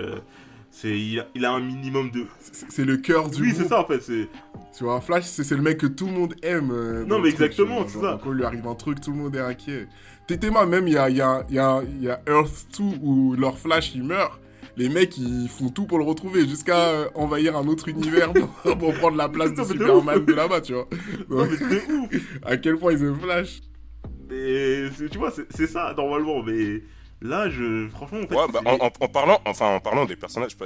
Speaker 6: C'est il a, il a un minimum de.
Speaker 7: C'est le cœur du
Speaker 6: Oui, c'est ça en fait. C'est
Speaker 7: Tu vois, Flash, c'est le mec que tout le monde aime. euh,
Speaker 6: Non, mais exactement, c'est ça.
Speaker 7: Quand il lui arrive un truc, tout le monde est inquiet. Tétéma, même, il y a, y, a, y, a, il y a Earth 2 où leur Flash, il meurt. Les mecs, ils font tout pour le retrouver, jusqu'à euh, envahir un autre univers pour, pour prendre la place de
Speaker 6: Non, mais
Speaker 7: Superman de là-bas, tu vois.
Speaker 6: non,
Speaker 7: Donc,
Speaker 6: mais de ouf.
Speaker 7: à quel point ils aiment Flash.
Speaker 6: Mais tu vois, c'est ça normalement. Mais là, je franchement, en fait,
Speaker 8: Ouais, bah, en, en- en parlant, enfin, en parlant des personnages,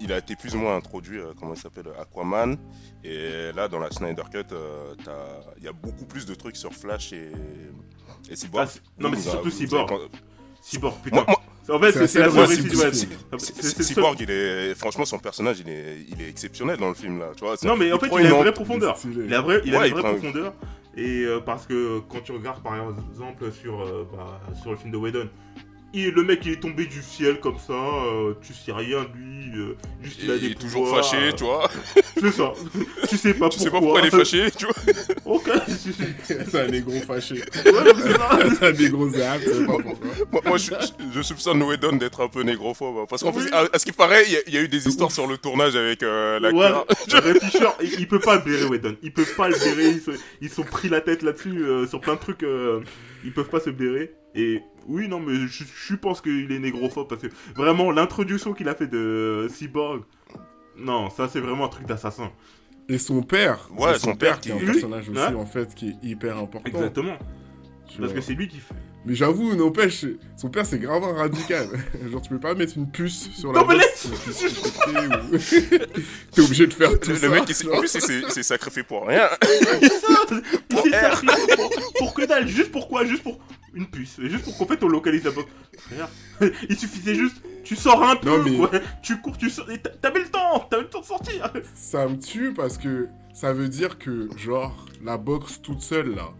Speaker 8: il a été plus ou moins introduit, euh, comment il s'appelle, Aquaman. Et là, dans la Snyder Cut, euh, t'as- il y a beaucoup plus de trucs sur Flash et, et Cyborg.
Speaker 6: Ah, non, mais c'est surtout Cyborg.
Speaker 8: avez-
Speaker 6: Cyborg, putain.
Speaker 8: Moi, moi-
Speaker 6: En fait,
Speaker 7: C'est la
Speaker 6: c'est le
Speaker 8: Cyborg, il est franchement son personnage, il est, il est exceptionnel dans le film là. Tu vois,
Speaker 6: Non, mais en fait,
Speaker 8: prend
Speaker 6: il a une vraie profondeur. Il a, vrai, il a
Speaker 8: Ouais,
Speaker 6: une
Speaker 8: il
Speaker 6: vraie
Speaker 8: prend-
Speaker 6: profondeur. Et euh, parce que quand tu regardes par exemple sur, euh, bah, sur le film de Whedon, il- le mec il est tombé du ciel comme ça, euh, tu sais rien de lui, euh, juste il a
Speaker 8: il
Speaker 6: des
Speaker 8: est toujours fâché,
Speaker 6: euh,
Speaker 8: tu vois.
Speaker 6: C'est ça. tu sais pas
Speaker 8: Tu sais pas
Speaker 6: pourquoi.
Speaker 8: pourquoi il est fâché, tu vois.
Speaker 6: Ok.
Speaker 7: C'est un négro fâché.
Speaker 6: Ouais, c'est ça.
Speaker 7: C'est un négro c'est pas pourquoi.
Speaker 8: Moi, moi, je, je- je soupçonne Whedon d'être un peu négrophobe. hein, Parce qu'en
Speaker 6: Oui.
Speaker 8: plus, à, à ce qui paraît, il y a- il y, a eu des histoires sur le tournage avec euh, l'acteur.
Speaker 6: Ouais, Ray Fisher, il, il peut pas le blairer, Whedon. Il peut pas le blairer. Ils, se- ils sont pris la tête là-dessus euh, sur plein de trucs. euh, ils peuvent pas se blairer. Et oui, non, mais je, je pense qu'il est négrophobe parce que vraiment l'introduction qu'il a fait de Cyborg. Non, ça c'est vraiment un truc d'assassin.
Speaker 7: Et son père.
Speaker 8: Ouais, son père
Speaker 7: qui est un personnage aussi,
Speaker 6: Ouais.
Speaker 7: en fait, qui est hyper important.
Speaker 6: Exactement.
Speaker 7: tu
Speaker 6: Parce
Speaker 7: vois.
Speaker 6: que c'est lui qui fait.
Speaker 7: Mais j'avoue, n'empêche, son père c'est grave un radical. Genre, tu peux pas mettre une puce sur la
Speaker 6: Non,
Speaker 7: pour ou- T'es obligé de faire tout
Speaker 8: Le,
Speaker 7: ça.
Speaker 8: le mec, il en plus, il s'est sacrifié pour rien.
Speaker 6: Il s'est
Speaker 8: R.
Speaker 6: sacrifié pour, pour que dalle. Juste pourquoi Juste pour une puce. Juste pour qu'en fait on localise la box. Il suffisait juste. Tu sors un peu,
Speaker 7: Non, mais-
Speaker 6: quoi. Tu cours, tu sors. T'avais le temps. T'avais le temps de sortir.
Speaker 7: Ça me tue parce que ça veut dire que, genre, la box toute seule, là,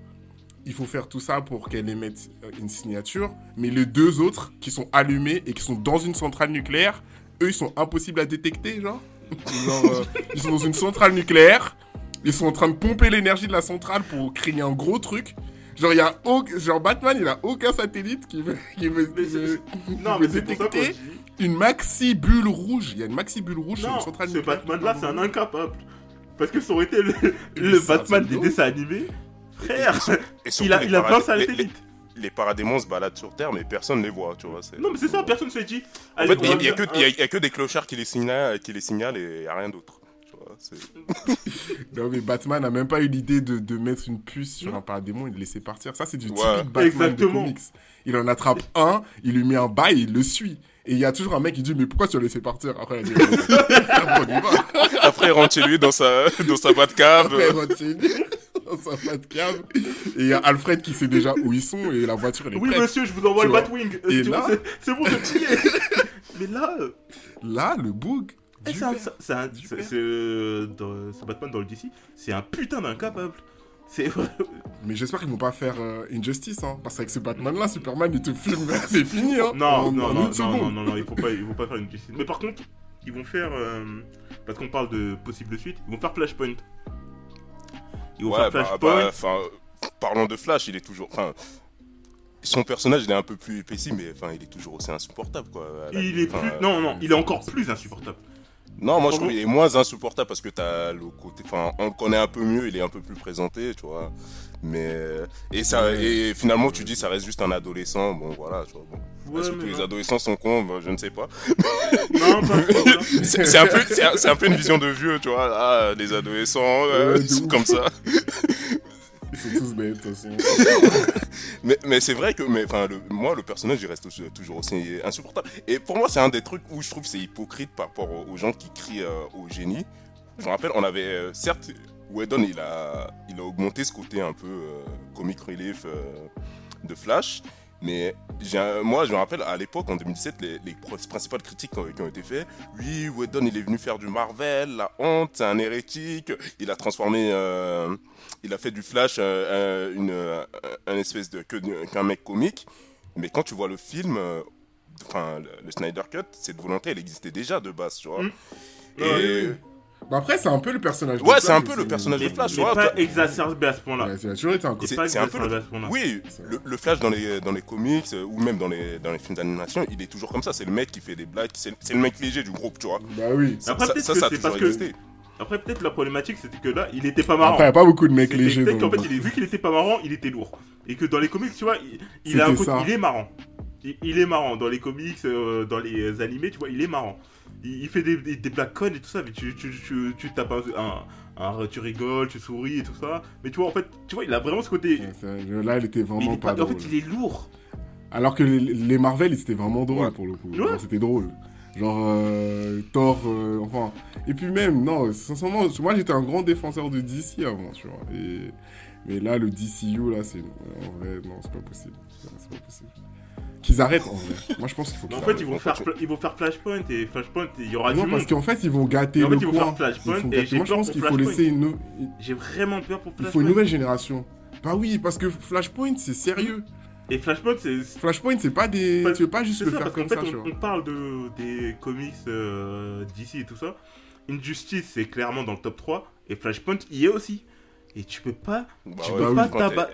Speaker 7: il faut faire tout ça pour qu'elle émette euh, une signature, mais les deux autres qui sont allumés et qui sont dans une centrale nucléaire, eux, ils sont impossibles à détecter, genre. genre euh, ils sont dans une centrale nucléaire, ils sont en train de pomper l'énergie de la centrale pour créer un gros truc. Genre, y a aucun- genre Batman, il a aucun satellite qui veut, qui veut, veut- veut détecter une maxi bulle rouge. Il y a une maxi bulle rouge sur une centrale
Speaker 6: ce
Speaker 7: nucléaire.
Speaker 6: Batman-là, c'est un incapable. Parce que ça aurait été le, Batman des dessins animés. Frère,
Speaker 8: Et surtout,
Speaker 6: il a,
Speaker 8: les
Speaker 6: il a
Speaker 8: paradis-
Speaker 6: 20
Speaker 8: les-
Speaker 6: satellites.
Speaker 8: Les, les paradémons se baladent sur Terre, mais personne ne les voit, tu vois. c'est-
Speaker 6: Non, mais c'est ça, personne s'est dit.
Speaker 8: En fait, il y, a- a
Speaker 6: faire
Speaker 8: que- il y a- a que des clochards qui les signalent, qui les signalent et il y a rien d'autre. tu vois, c'est-
Speaker 7: Non mais Batman n'a même pas eu l'idée de, de mettre une puce sur un paradémon et de laisser partir. Ça c'est du
Speaker 8: Ouais.
Speaker 7: typique Batman
Speaker 6: Exactement.
Speaker 7: de comics. Il en attrape un, il lui met un bail, il le suit. Et il y a toujours un mec qui dit mais pourquoi tu as laissé partir? Après il dit on y va.
Speaker 8: Après, il rentre chez lui dans sa, dans sa Batcave.
Speaker 7: Après il rentre chez lui, dans sa Batcave. Et il y a Alfred qui sait déjà où ils sont et la voiture elle est
Speaker 6: Oui,
Speaker 7: prête.
Speaker 6: monsieur, je vous envoie le
Speaker 7: vois.
Speaker 6: Batwing.
Speaker 7: Et
Speaker 6: Tu
Speaker 7: là-
Speaker 6: vois, c'est- C'est bon, je t'y ai. Mais là, euh,
Speaker 7: Là le bug.
Speaker 6: eh, c'est un- c'est- c'est un- c'est- c'est, euh, Batman dans le DC, c'est un putain d'incapable. C'est
Speaker 7: Mais j'espère qu'ils vont pas faire euh, Injustice hein, parce qu'avec ce Batman là Superman il te filme c'est fini hein.
Speaker 6: Non,
Speaker 7: En-
Speaker 6: non,
Speaker 7: en
Speaker 6: non, non, non, non, non, il faut pas, ils vont pas faire une justice. Mais par contre, ils vont faire, euh, parce qu'on parle de possible suite, ils vont faire Flashpoint. Ils vont
Speaker 8: Ouais,
Speaker 6: faire
Speaker 8: bah,
Speaker 6: Flashpoint.
Speaker 8: bah, parlons de Flash, il est toujours. Enfin, son personnage, il est un peu plus épaissi, mais enfin, il est toujours aussi insupportable, quoi. la-
Speaker 6: il est
Speaker 8: enfin,
Speaker 6: plus, non, non, il est encore plus insupportable.
Speaker 8: Non, moi je trouve qu'il est moins insupportable parce que t'as le côté. Enfin, on le connaît un peu mieux, il est un peu plus présenté, tu vois. Mais. Et, ça, et finalement, tu dis, ça reste juste un adolescent, bon voilà, tu vois. Bon.
Speaker 6: Ouais,
Speaker 8: Est-ce que tous les adolescents sont cons? Ben, Je ne sais pas.
Speaker 6: Non.
Speaker 8: C'est un, peu- c'est un, peu une vision de vieux, tu vois. Ah, les adolescents, euh,
Speaker 7: ouf.
Speaker 8: comme ça.
Speaker 7: Ils sont tous bêtes façon.
Speaker 8: Mais, mais c'est vrai que mais, enfin, le, moi, le personnage, il reste aussi- toujours aussi insupportable. Et pour moi, c'est un des trucs où je trouve c'est hypocrite par rapport aux, aux gens qui crient euh, au génie. Je me rappelle, on avait, euh, certes, Whedon, il a, il a augmenté ce côté un peu euh, comic relief euh, de Flash. Mais moi, je me rappelle, à l'époque, en 2017, les, les pr- principales critiques qui ont, qui ont été faites, oui, Whedon, il est venu faire du Marvel, la honte, c'est un hérétique, il a transformé, euh, il a fait du Flash euh, un- une, euh, un espèce de, qu'un mec comique. Mais quand tu vois le film, enfin, le, le Snyder Cut, cette volonté, elle existait déjà de base, tu vois.
Speaker 6: Mm.
Speaker 8: Et...
Speaker 6: Ouais,
Speaker 7: Bah après, c'est un peu le personnage. de
Speaker 8: Ouais,
Speaker 7: Flash
Speaker 8: c'est un peu le personnage
Speaker 6: Mais,
Speaker 8: de Flash, tu
Speaker 6: mais
Speaker 8: vois.
Speaker 6: pas exacerbé à ce point-là.
Speaker 7: Ouais, c'est- toujours été un
Speaker 6: C'est
Speaker 8: un peu
Speaker 6: exacerbé
Speaker 8: le-
Speaker 6: à ce point-là.
Speaker 8: Oui, le, le Flash dans les, dans les comics euh, ou même dans les, dans les films d'animation, il est toujours comme ça. C'est le mec qui fait des blagues, c'est c'est le mec léger du groupe, tu vois.
Speaker 7: Bah oui.
Speaker 8: Ça,
Speaker 6: Après,
Speaker 8: ça,
Speaker 6: peut-être
Speaker 8: ça,
Speaker 6: que
Speaker 8: ça a
Speaker 6: c'est
Speaker 8: toujours
Speaker 6: parce que-. Après, peut-être la problématique, c'était que là, il était pas marrant.
Speaker 7: Après, il n'y a pas beaucoup de mecs légers.
Speaker 6: peut-être qu'en fait, il est- vu qu'il était pas marrant, il était lourd. Et que dans les comics, tu vois, il, il a un
Speaker 7: C'était
Speaker 6: côté-
Speaker 7: ça.
Speaker 6: il est marrant. Il, il est marrant dans les comics, euh, dans les animés, tu vois, il est marrant. Il, fait des, des, des blagues connes et tout ça, mais tu, tu, tu, tu tapes un, un- un- tu rigoles, tu souris et tout ça. Mais tu vois, en fait, tu vois, il a vraiment ce côté.
Speaker 7: Ouais, Là, il était
Speaker 6: il
Speaker 7: vraiment pas
Speaker 6: pas- en
Speaker 7: drôle.
Speaker 6: fait, il est lourd.
Speaker 7: Alors que les, les Marvel, ils étaient vraiment drôles
Speaker 8: Ouais.
Speaker 7: pour le coup.
Speaker 6: Ouais.
Speaker 7: C'était drôle. Genre euh, Thor, euh, enfin. Et puis même, non, sincèrement, moi j'étais un grand défenseur de DC avant, tu vois. Et, mais là, le DCU, là, c'est. En vrai, non, c'est pas possible. C'est pas possible. Qu'ils arrêtent en vrai. Moi, je pense qu'il faut
Speaker 6: Mais en fait, ils vont,
Speaker 8: En
Speaker 6: faire, ils vont faire Flashpoint et Flashpoint, il y aura
Speaker 7: Non,
Speaker 6: du
Speaker 7: parce qu'en fait, ils vont gâter le
Speaker 6: fait, ils vont
Speaker 7: coin.
Speaker 6: faire Flashpoint
Speaker 7: Ils font
Speaker 6: et
Speaker 7: gâter-
Speaker 6: j'ai
Speaker 7: Moi, je
Speaker 6: peur
Speaker 7: pense
Speaker 6: pour
Speaker 7: qu'il faut
Speaker 6: Flashpoint.
Speaker 7: laisser une...
Speaker 6: J'ai vraiment peur pour
Speaker 7: Il
Speaker 6: Flashpoint.
Speaker 7: faut une nouvelle génération. Bah oui, parce que Flashpoint, c'est sérieux.
Speaker 6: Et Flashpoint, c'est.
Speaker 7: Flashpoint, c'est pas des...
Speaker 6: Pas-
Speaker 7: Tu veux pas juste le
Speaker 6: ça,
Speaker 7: faire
Speaker 6: parce qu'en
Speaker 7: comme
Speaker 6: fait,
Speaker 7: ça, tu
Speaker 6: on,
Speaker 7: vois.
Speaker 6: on parle de, des comics euh, d'ici et tout ça. Injustice, c'est clairement dans le top 3. Et Flashpoint, y est aussi. Et tu peux pas.
Speaker 8: Bah
Speaker 6: tu
Speaker 8: ouais,
Speaker 6: peux
Speaker 7: oui,
Speaker 6: pas
Speaker 8: quand
Speaker 6: tabac-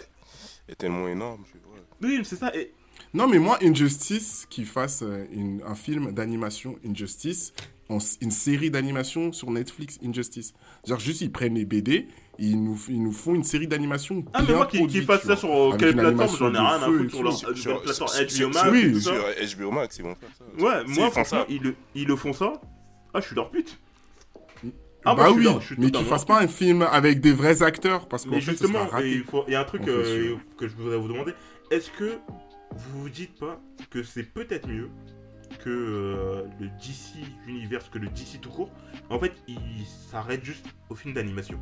Speaker 8: est, est tellement énorme. je- ouais.
Speaker 6: Oui, c'est ça. Et...
Speaker 7: Non, mais moi, Injustice, qui fasse euh, une- un film d'animation Injustice, en- une série d'animation sur Netflix Injustice. Genre, juste, ils prennent les BD, et ils nous, ils nous font une série d'animation
Speaker 6: Ah, mais moi, qui, qui
Speaker 7: produite,
Speaker 6: fasse
Speaker 7: tu
Speaker 6: ça sur euh, quelle plateforme, j'en ai rien à foutre sur leur
Speaker 8: Sur-
Speaker 6: euh,
Speaker 8: sur-
Speaker 6: plateforme
Speaker 8: sur-
Speaker 6: HBO Max
Speaker 7: oui.
Speaker 8: Sur HBO Max, ils vont faire ça.
Speaker 6: Ouais, moi,
Speaker 8: ils font ça.
Speaker 6: ils le, ils le font ça. Ah, je suis leur pute. Ah,
Speaker 7: bah oui, mais qu'ils fassent pas un film avec des vrais acteurs, parce ce
Speaker 6: justement, il
Speaker 7: raté.
Speaker 6: faut- il y a un truc euh, que je voudrais vous demander. Est-ce que vous vous dites pas que c'est peut-être mieux que euh, le DC Universe, que le DC tout court En fait, il s'arrête juste au film d'animation.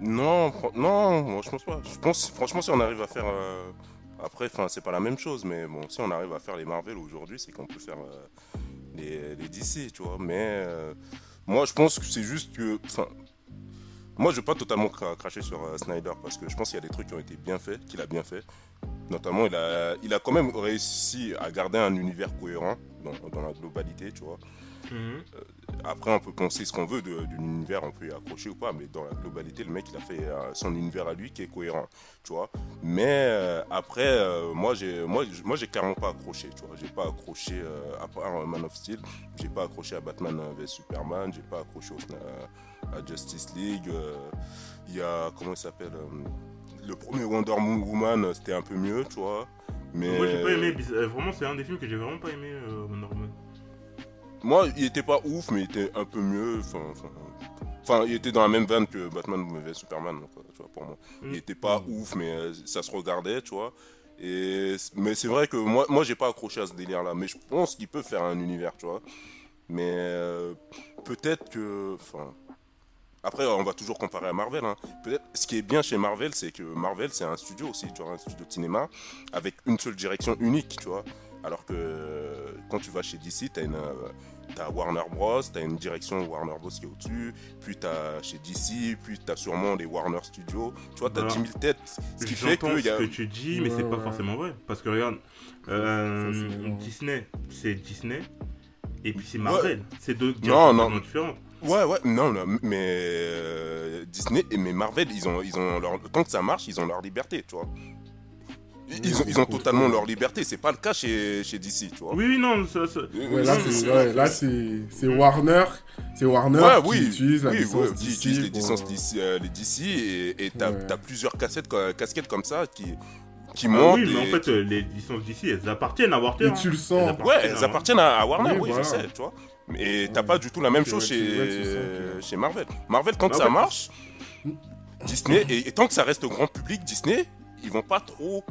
Speaker 8: Non, non, moi je pense pas. Je pense, franchement, si on arrive à faire. euh, Après, enfin, c'est pas la même chose, mais bon, si on arrive à faire les Marvel aujourd'hui, c'est qu'on peut faire euh, les, les DC, tu vois. Mais moi, je pense que c'est juste que. Moi, je vais pas totalement cra- cracher sur euh, Snyder parce que je pense qu'il y a des trucs qui ont été bien faits, qu'il a bien fait. Notamment, il a, il a quand même réussi à garder un univers cohérent dans, dans la globalité, tu vois. Après, on peut penser ce qu'on veut de, de l'univers, on peut y accrocher ou pas, mais dans la globalité, le mec, il a fait euh, son univers à lui qui est cohérent, tu vois. Mais euh, après, euh, moi, j'ai, moi, moi, j'ai clairement pas accroché, tu vois. J'ai pas accroché euh, à part euh, Man of Steel, j'ai pas accroché à Batman euh, vs Superman, j'ai pas accroché au, euh, Justice League. euh, Il y a comment il s'appelle euh, Le premier Wonder Woman, euh, c'était un peu mieux, tu vois. Mais
Speaker 6: Moi, j'ai pas aimé. euh, vraiment, c'est un des films que j'ai vraiment pas aimé, euh, Wonder Woman.
Speaker 8: Moi, il était pas ouf, mais il était un peu mieux. Enfin, enfin, enfin, il était dans la même veine que Batman vs Superman, quoi, tu vois, pour moi.
Speaker 6: Mm.
Speaker 8: Il était pas ouf, mais euh, ça se regardait, tu vois. Et, mais c'est vrai que moi, moi j'ai pas accroché à ce délire-là. Mais je pense qu'il peut faire un univers, tu vois. Mais euh, peut-être que. Enfin. Après, on va toujours comparer à Marvel. Hein. Peut-être. Ce qui est bien chez Marvel, c'est que Marvel, c'est un studio aussi, tu vois, un studio de cinéma avec une seule direction unique, tu vois. Alors que quand tu vas chez DC, une, euh, t'as Warner Bros, t'as une direction Warner Bros qui est au-dessus, puis t'as chez DC, puis t'as sûrement les Warner Studios. Tu vois, t'as
Speaker 6: Voilà.
Speaker 8: 10 000 têtes. Ce qui fait y a.
Speaker 6: ce que tu dis, mais
Speaker 7: Ouais,
Speaker 6: c'est pas forcément vrai. Parce que regarde, euh,
Speaker 7: Ça.
Speaker 6: Disney, c'est Disney. Et puis c'est Marvel. C'est deux directions
Speaker 8: non.
Speaker 6: différentes.
Speaker 8: Ouais, ouais, non, non, mais euh, Disney et mais Marvel, ils ont, ils ont leur, tant que ça marche, ils ont leur liberté, tu vois. Ils, ils ont, ils ont totalement leur liberté. C'est pas le cas chez, chez DC, tu vois.
Speaker 6: Oui, non, ça, ça-
Speaker 7: Ouais, là, c'est ouais, Warner, c'est Warner
Speaker 8: Ouais,
Speaker 7: qui
Speaker 8: oui,
Speaker 7: utilise la
Speaker 8: oui,
Speaker 7: licence
Speaker 8: qui
Speaker 7: DC
Speaker 8: utilise les
Speaker 7: pour-
Speaker 8: licences DC, euh, les DC et t'as
Speaker 7: Ouais.
Speaker 8: t'as plusieurs cassettes, co- casquettes comme ça qui, qui
Speaker 6: Ah
Speaker 8: montent.
Speaker 6: oui, mais en fait, euh, les licences d'ici, elles appartiennent à Warner.
Speaker 7: Et
Speaker 6: hein.
Speaker 7: tu le
Speaker 6: Elles
Speaker 7: sens.
Speaker 6: appartiennent
Speaker 8: Ouais, elles appartiennent à, à Warner,
Speaker 7: Oui,
Speaker 8: oui,
Speaker 7: voilà.
Speaker 8: je sais, tu vois. Et t'as
Speaker 7: Ouais.
Speaker 8: pas du tout la même chose chez,
Speaker 7: que-
Speaker 8: chez Marvel. Marvel, tant que
Speaker 6: En
Speaker 8: ça marche, Disney, et, et tant que ça reste au grand public, Disney, ils vont pas trop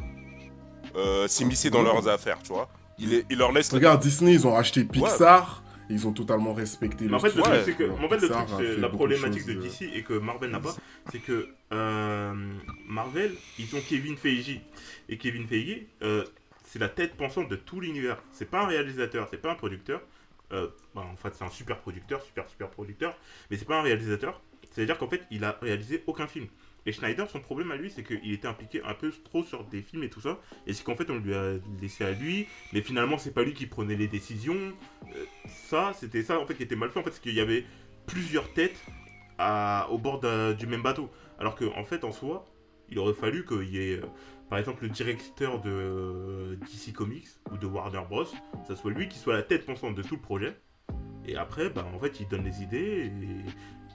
Speaker 8: euh, s'immiscer dans leurs affaires, tu vois. Ils, leur laissent.
Speaker 7: Regarde, Disney, ils ont acheté Pixar, ils ont totalement respecté
Speaker 6: Mais
Speaker 7: le
Speaker 6: en fait, le truc, c'est que,
Speaker 7: Alors,
Speaker 6: en fait, le
Speaker 7: Pixar
Speaker 6: truc,
Speaker 7: a
Speaker 6: c'est
Speaker 7: fait
Speaker 6: la problématique de DC et que Marvel n'a pas, c'est que euh, Marvel, ils ont Kevin Feige. Et Kevin Feige, euh, c'est la tête pensante de tout l'univers. C'est pas un réalisateur, c'est pas un producteur. Euh, bah, en fait, c'est un super producteur, super super producteur, mais c'est pas un réalisateur. C'est-à-dire qu'en fait, il a réalisé aucun film. Et Schneider, son problème à lui, c'est qu'il était impliqué un peu trop sur des films et tout ça. Et c'est qu'en fait, on lui a laissé à lui, mais finalement, c'est pas lui qui prenait les décisions. Euh, ça, c'était ça en fait qui était mal fait. En fait, c'est qu'il y avait plusieurs têtes à- au bord du même bateau. Alors qu'en en fait, en soi, il aurait fallu qu'il y ait, euh, par exemple, le directeur de DC Comics ou de Warner Bros. Ça soit lui qui soit la tête pensante de tout le projet. Et après, bah, en fait, il donne les idées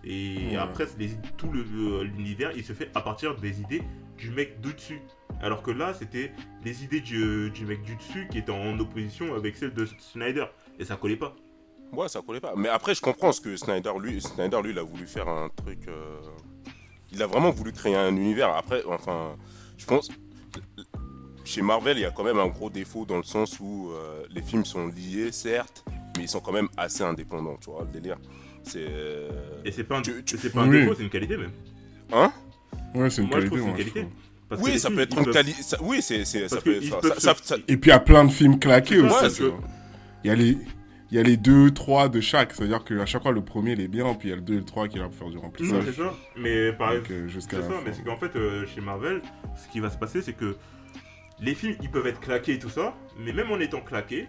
Speaker 6: et, et
Speaker 7: Ouais.
Speaker 6: après, les- tout l'univers, il se fait à partir des idées du mec de dessus. Alors que là, c'était les idées du, du mec du dessus qui étaient en opposition avec celles de Snyder. Et ça collait pas.
Speaker 8: Ouais, ça collait pas. Mais après, je comprends ce que Snyder, lui, Snyder, lui, il a voulu faire un truc. euh, Il a vraiment voulu créer un univers. Après, enfin, je pense. Chez Marvel, il y a quand même un gros défaut dans le sens où euh, les films sont liés, certes, mais ils sont quand même assez indépendants, tu vois, le délire. C'est. euh,
Speaker 6: Et c'est pas un,
Speaker 8: Tu- tu-
Speaker 6: c'est pas un
Speaker 7: Oui.
Speaker 6: défaut, c'est une qualité même.
Speaker 8: Hein?
Speaker 7: Ouais, c'est une
Speaker 6: Moi, je
Speaker 7: qualité,
Speaker 6: trouve une qualité. Parce
Speaker 8: Oui, ça
Speaker 6: films,
Speaker 8: peut être une
Speaker 6: peuvent-
Speaker 8: qualité. Oui, c'est, ça Ça,
Speaker 6: se-
Speaker 8: ça-
Speaker 7: Et puis, il y a plein de films claqués aussi. Il y a les... Il y a les deux, trois de chaque, c'est-à-dire qu'à chaque fois le premier il est bien, puis il y a le 2 et le 3 qui est là pour faire du remplissage.
Speaker 6: c'est ça. Mais
Speaker 7: euh, jusqu'à
Speaker 6: c'est ça, mais c'est qu'en fait, euh, chez Marvel, ce qui va se passer, c'est que les films, ils peuvent être claqués et tout ça, mais même en étant claqués,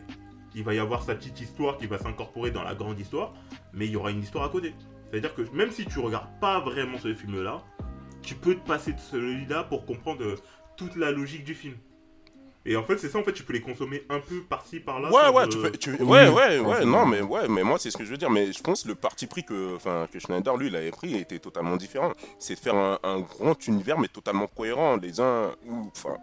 Speaker 6: il va y avoir sa petite histoire qui va s'incorporer dans la grande histoire, mais il y aura une histoire à côté. C'est-à-dire que même si tu regardes pas vraiment ce film-là, tu peux te passer de celui-là pour comprendre euh, toute la logique du film. Et en fait, c'est ça, en fait, tu peux les consommer un peu par-ci, par-là.
Speaker 8: Ouais, ouais, tu peux, tu- ouais, ouais, ouais, non, mais ouais, mais moi c'est ce que je veux dire. Mais je pense que le parti pris que, enfin, que Schneider lui il avait pris était totalement différent. C'est de faire un, un grand univers mais totalement cohérent, les uns enfin,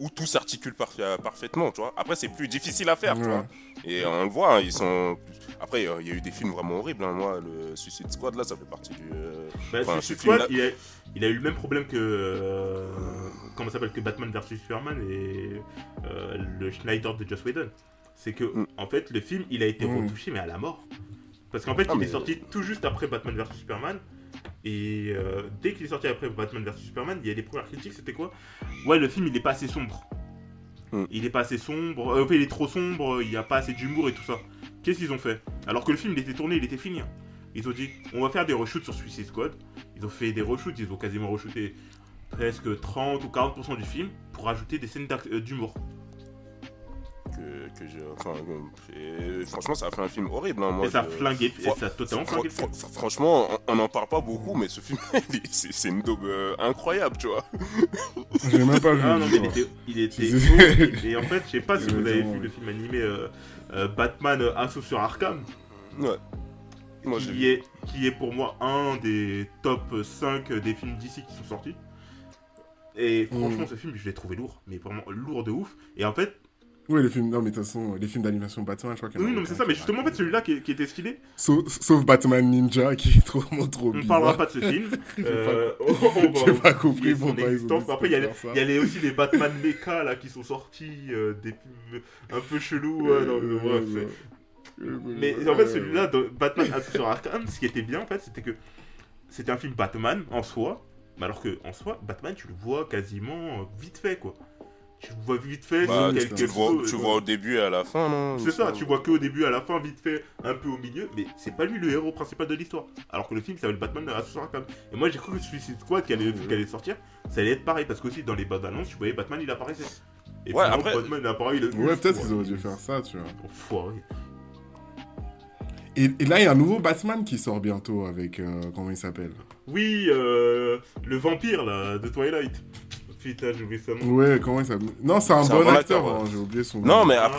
Speaker 8: où tout s'articule parfa- parfaitement, tu vois. Après c'est plus difficile à faire, tu vois. Et on le voit, hein, ils sont. Après, euh, il y a eu des films vraiment horribles. hein. Moi, le Suicide Squad là, ça fait partie du. euh,
Speaker 6: Bah,
Speaker 8: Enfin,
Speaker 6: Suicide Squad, il a, il a eu le même problème que. euh, comment s'appelle Que Batman vs Superman et euh, le Schneider de Joss Whedon. C'est que,
Speaker 8: Mm.
Speaker 6: en fait, le film, il a été
Speaker 7: Mm.
Speaker 6: retouché, mais à la mort. Parce qu'en fait,
Speaker 8: Ah,
Speaker 6: il
Speaker 8: mais-
Speaker 6: est sorti tout juste après Batman vs Superman. Et euh, dès qu'il est sorti après Batman vs Superman, il y a les premières critiques, c'était quoi? Ouais, le film, il est pas assez sombre.
Speaker 8: Mm.
Speaker 6: Il est pas assez sombre, euh, il est trop sombre, il n'y a pas assez d'humour et tout ça. Qu'est-ce qu'ils ont fait? Alors que le film, il était tourné, il était fini. hein. Ils ont dit, on va faire des reshoots sur Suicide Squad. Ils ont fait des reshoots, ils ont quasiment reshooté presque 30 ou 40% du film pour ajouter des scènes euh, d'humour.
Speaker 8: Que, que j'ai. Enfin, euh, et franchement, ça a fait un film horrible. hein, moi,
Speaker 6: et ça a
Speaker 8: je-
Speaker 6: flingué, et ça a totalement flingué
Speaker 8: franchement, on n'en parle pas beaucoup, mais ce film, il est- c'est une daube euh, incroyable, tu vois.
Speaker 7: Je l'ai même pas vu.
Speaker 6: Ah non, mais il était, il était. Et en fait, je sais pas si vous avez vu le film animé euh, euh, Batman Assaut sur Arkham,
Speaker 8: Ouais. Moi,
Speaker 6: qui est, qui est pour moi un des top 5 des films d'ici qui sont sortis. Et franchement,
Speaker 7: Mm.
Speaker 6: ce film, je l'ai trouvé lourd, mais vraiment lourd de ouf. Et en fait,
Speaker 7: Oui, les films, non, mais de toute façon, les films d'animation Batman, je crois qu'il y en a
Speaker 6: oui, non, mais c'est ça, mais justement, en fait, celui-là qui, qui était stylé,
Speaker 7: Sauf, sauf Batman Ninja, qui est trop, trop
Speaker 6: on parlera pas de ce film.
Speaker 7: J'ai
Speaker 6: Euh, on va
Speaker 7: J'ai pas
Speaker 6: oublier
Speaker 7: compris pourquoi ils ont
Speaker 6: Après, il y, a il y les- aussi les Batman mecha là qui sont sortis, euh, des un peu chelous. ouais, non, mais bref, c'est- Mais en fait, celui-là, Batman sur Arkham, ce qui était bien en fait, c'était que c'était un film Batman en soi, mais alors que en soi, Batman, tu le vois quasiment euh, vite fait quoi. Tu vois vite fait,
Speaker 8: Bah,
Speaker 6: quelques
Speaker 8: tu, vois,
Speaker 6: photos,
Speaker 8: tu
Speaker 6: quoi.
Speaker 8: vois au début et à la fin, non
Speaker 6: C'est ça, tu vois que au début, à la fin, vite fait, un peu au milieu, mais c'est pas lui le héros principal de l'histoire. Alors que le film s'appelle Batman Assaut sur Arkham. Et moi, j'ai cru que Suicide Squad, qui allait, sortir, ça allait être pareil, parce qu'aussi dans les bandes annonces, tu voyais Batman, il apparaissait. Et
Speaker 8: Ouais, après-
Speaker 6: Batman apparaît, il
Speaker 7: Ouais, peut-être qu'ils auraient dû faire ça, tu vois.
Speaker 6: Enfoiré.
Speaker 7: Et, et là, il y a un nouveau Batman qui sort bientôt avec. euh, comment il s'appelle?
Speaker 6: Oui, euh, le vampire là, de Twilight. Putain, j'ai oublié son nom.
Speaker 7: Ouais, comment il s'appelle? Non, c'est un bon,
Speaker 8: un bon
Speaker 7: acteur,
Speaker 8: acteur,
Speaker 7: hein,
Speaker 8: ouais.
Speaker 7: j'ai oublié son
Speaker 8: Non,
Speaker 7: nom.
Speaker 8: mais après,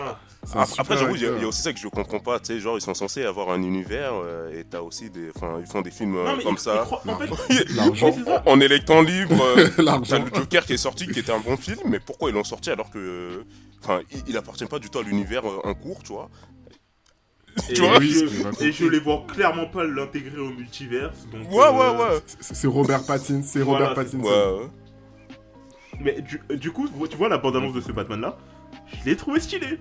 Speaker 6: Ah,
Speaker 8: après, j'avoue, il y, a- y aussi ça que je comprends pas. Tu sais, genre, ils sont censés avoir un univers euh, et t'as aussi des. Enfin, ils font des films euh,
Speaker 6: non, mais
Speaker 8: comme
Speaker 6: il-
Speaker 8: ça.
Speaker 6: il en
Speaker 7: Non,
Speaker 6: fait.
Speaker 8: En, en électant libre, euh, t'as le Joker qui est sorti, qui était un bon film, mais pourquoi ils l'ont sorti alors que. Enfin, il, il appartient pas du tout à l'univers euh, en cours, tu vois?
Speaker 6: Et,
Speaker 8: Tu vois
Speaker 7: Oui,
Speaker 6: je, et je les vois clairement pas l'intégrer au multiverse. Donc,
Speaker 8: Ouais,
Speaker 6: euh,
Speaker 8: ouais, ouais.
Speaker 7: C'est c'est Robert Pattinson. C'est
Speaker 6: Voilà,
Speaker 7: Robert
Speaker 6: c'est-
Speaker 7: Pattinson.
Speaker 8: Ouais, ouais.
Speaker 6: Mais du, du coup, tu vois la bande-annonce de ce Batman-là, je l'ai trouvé stylé.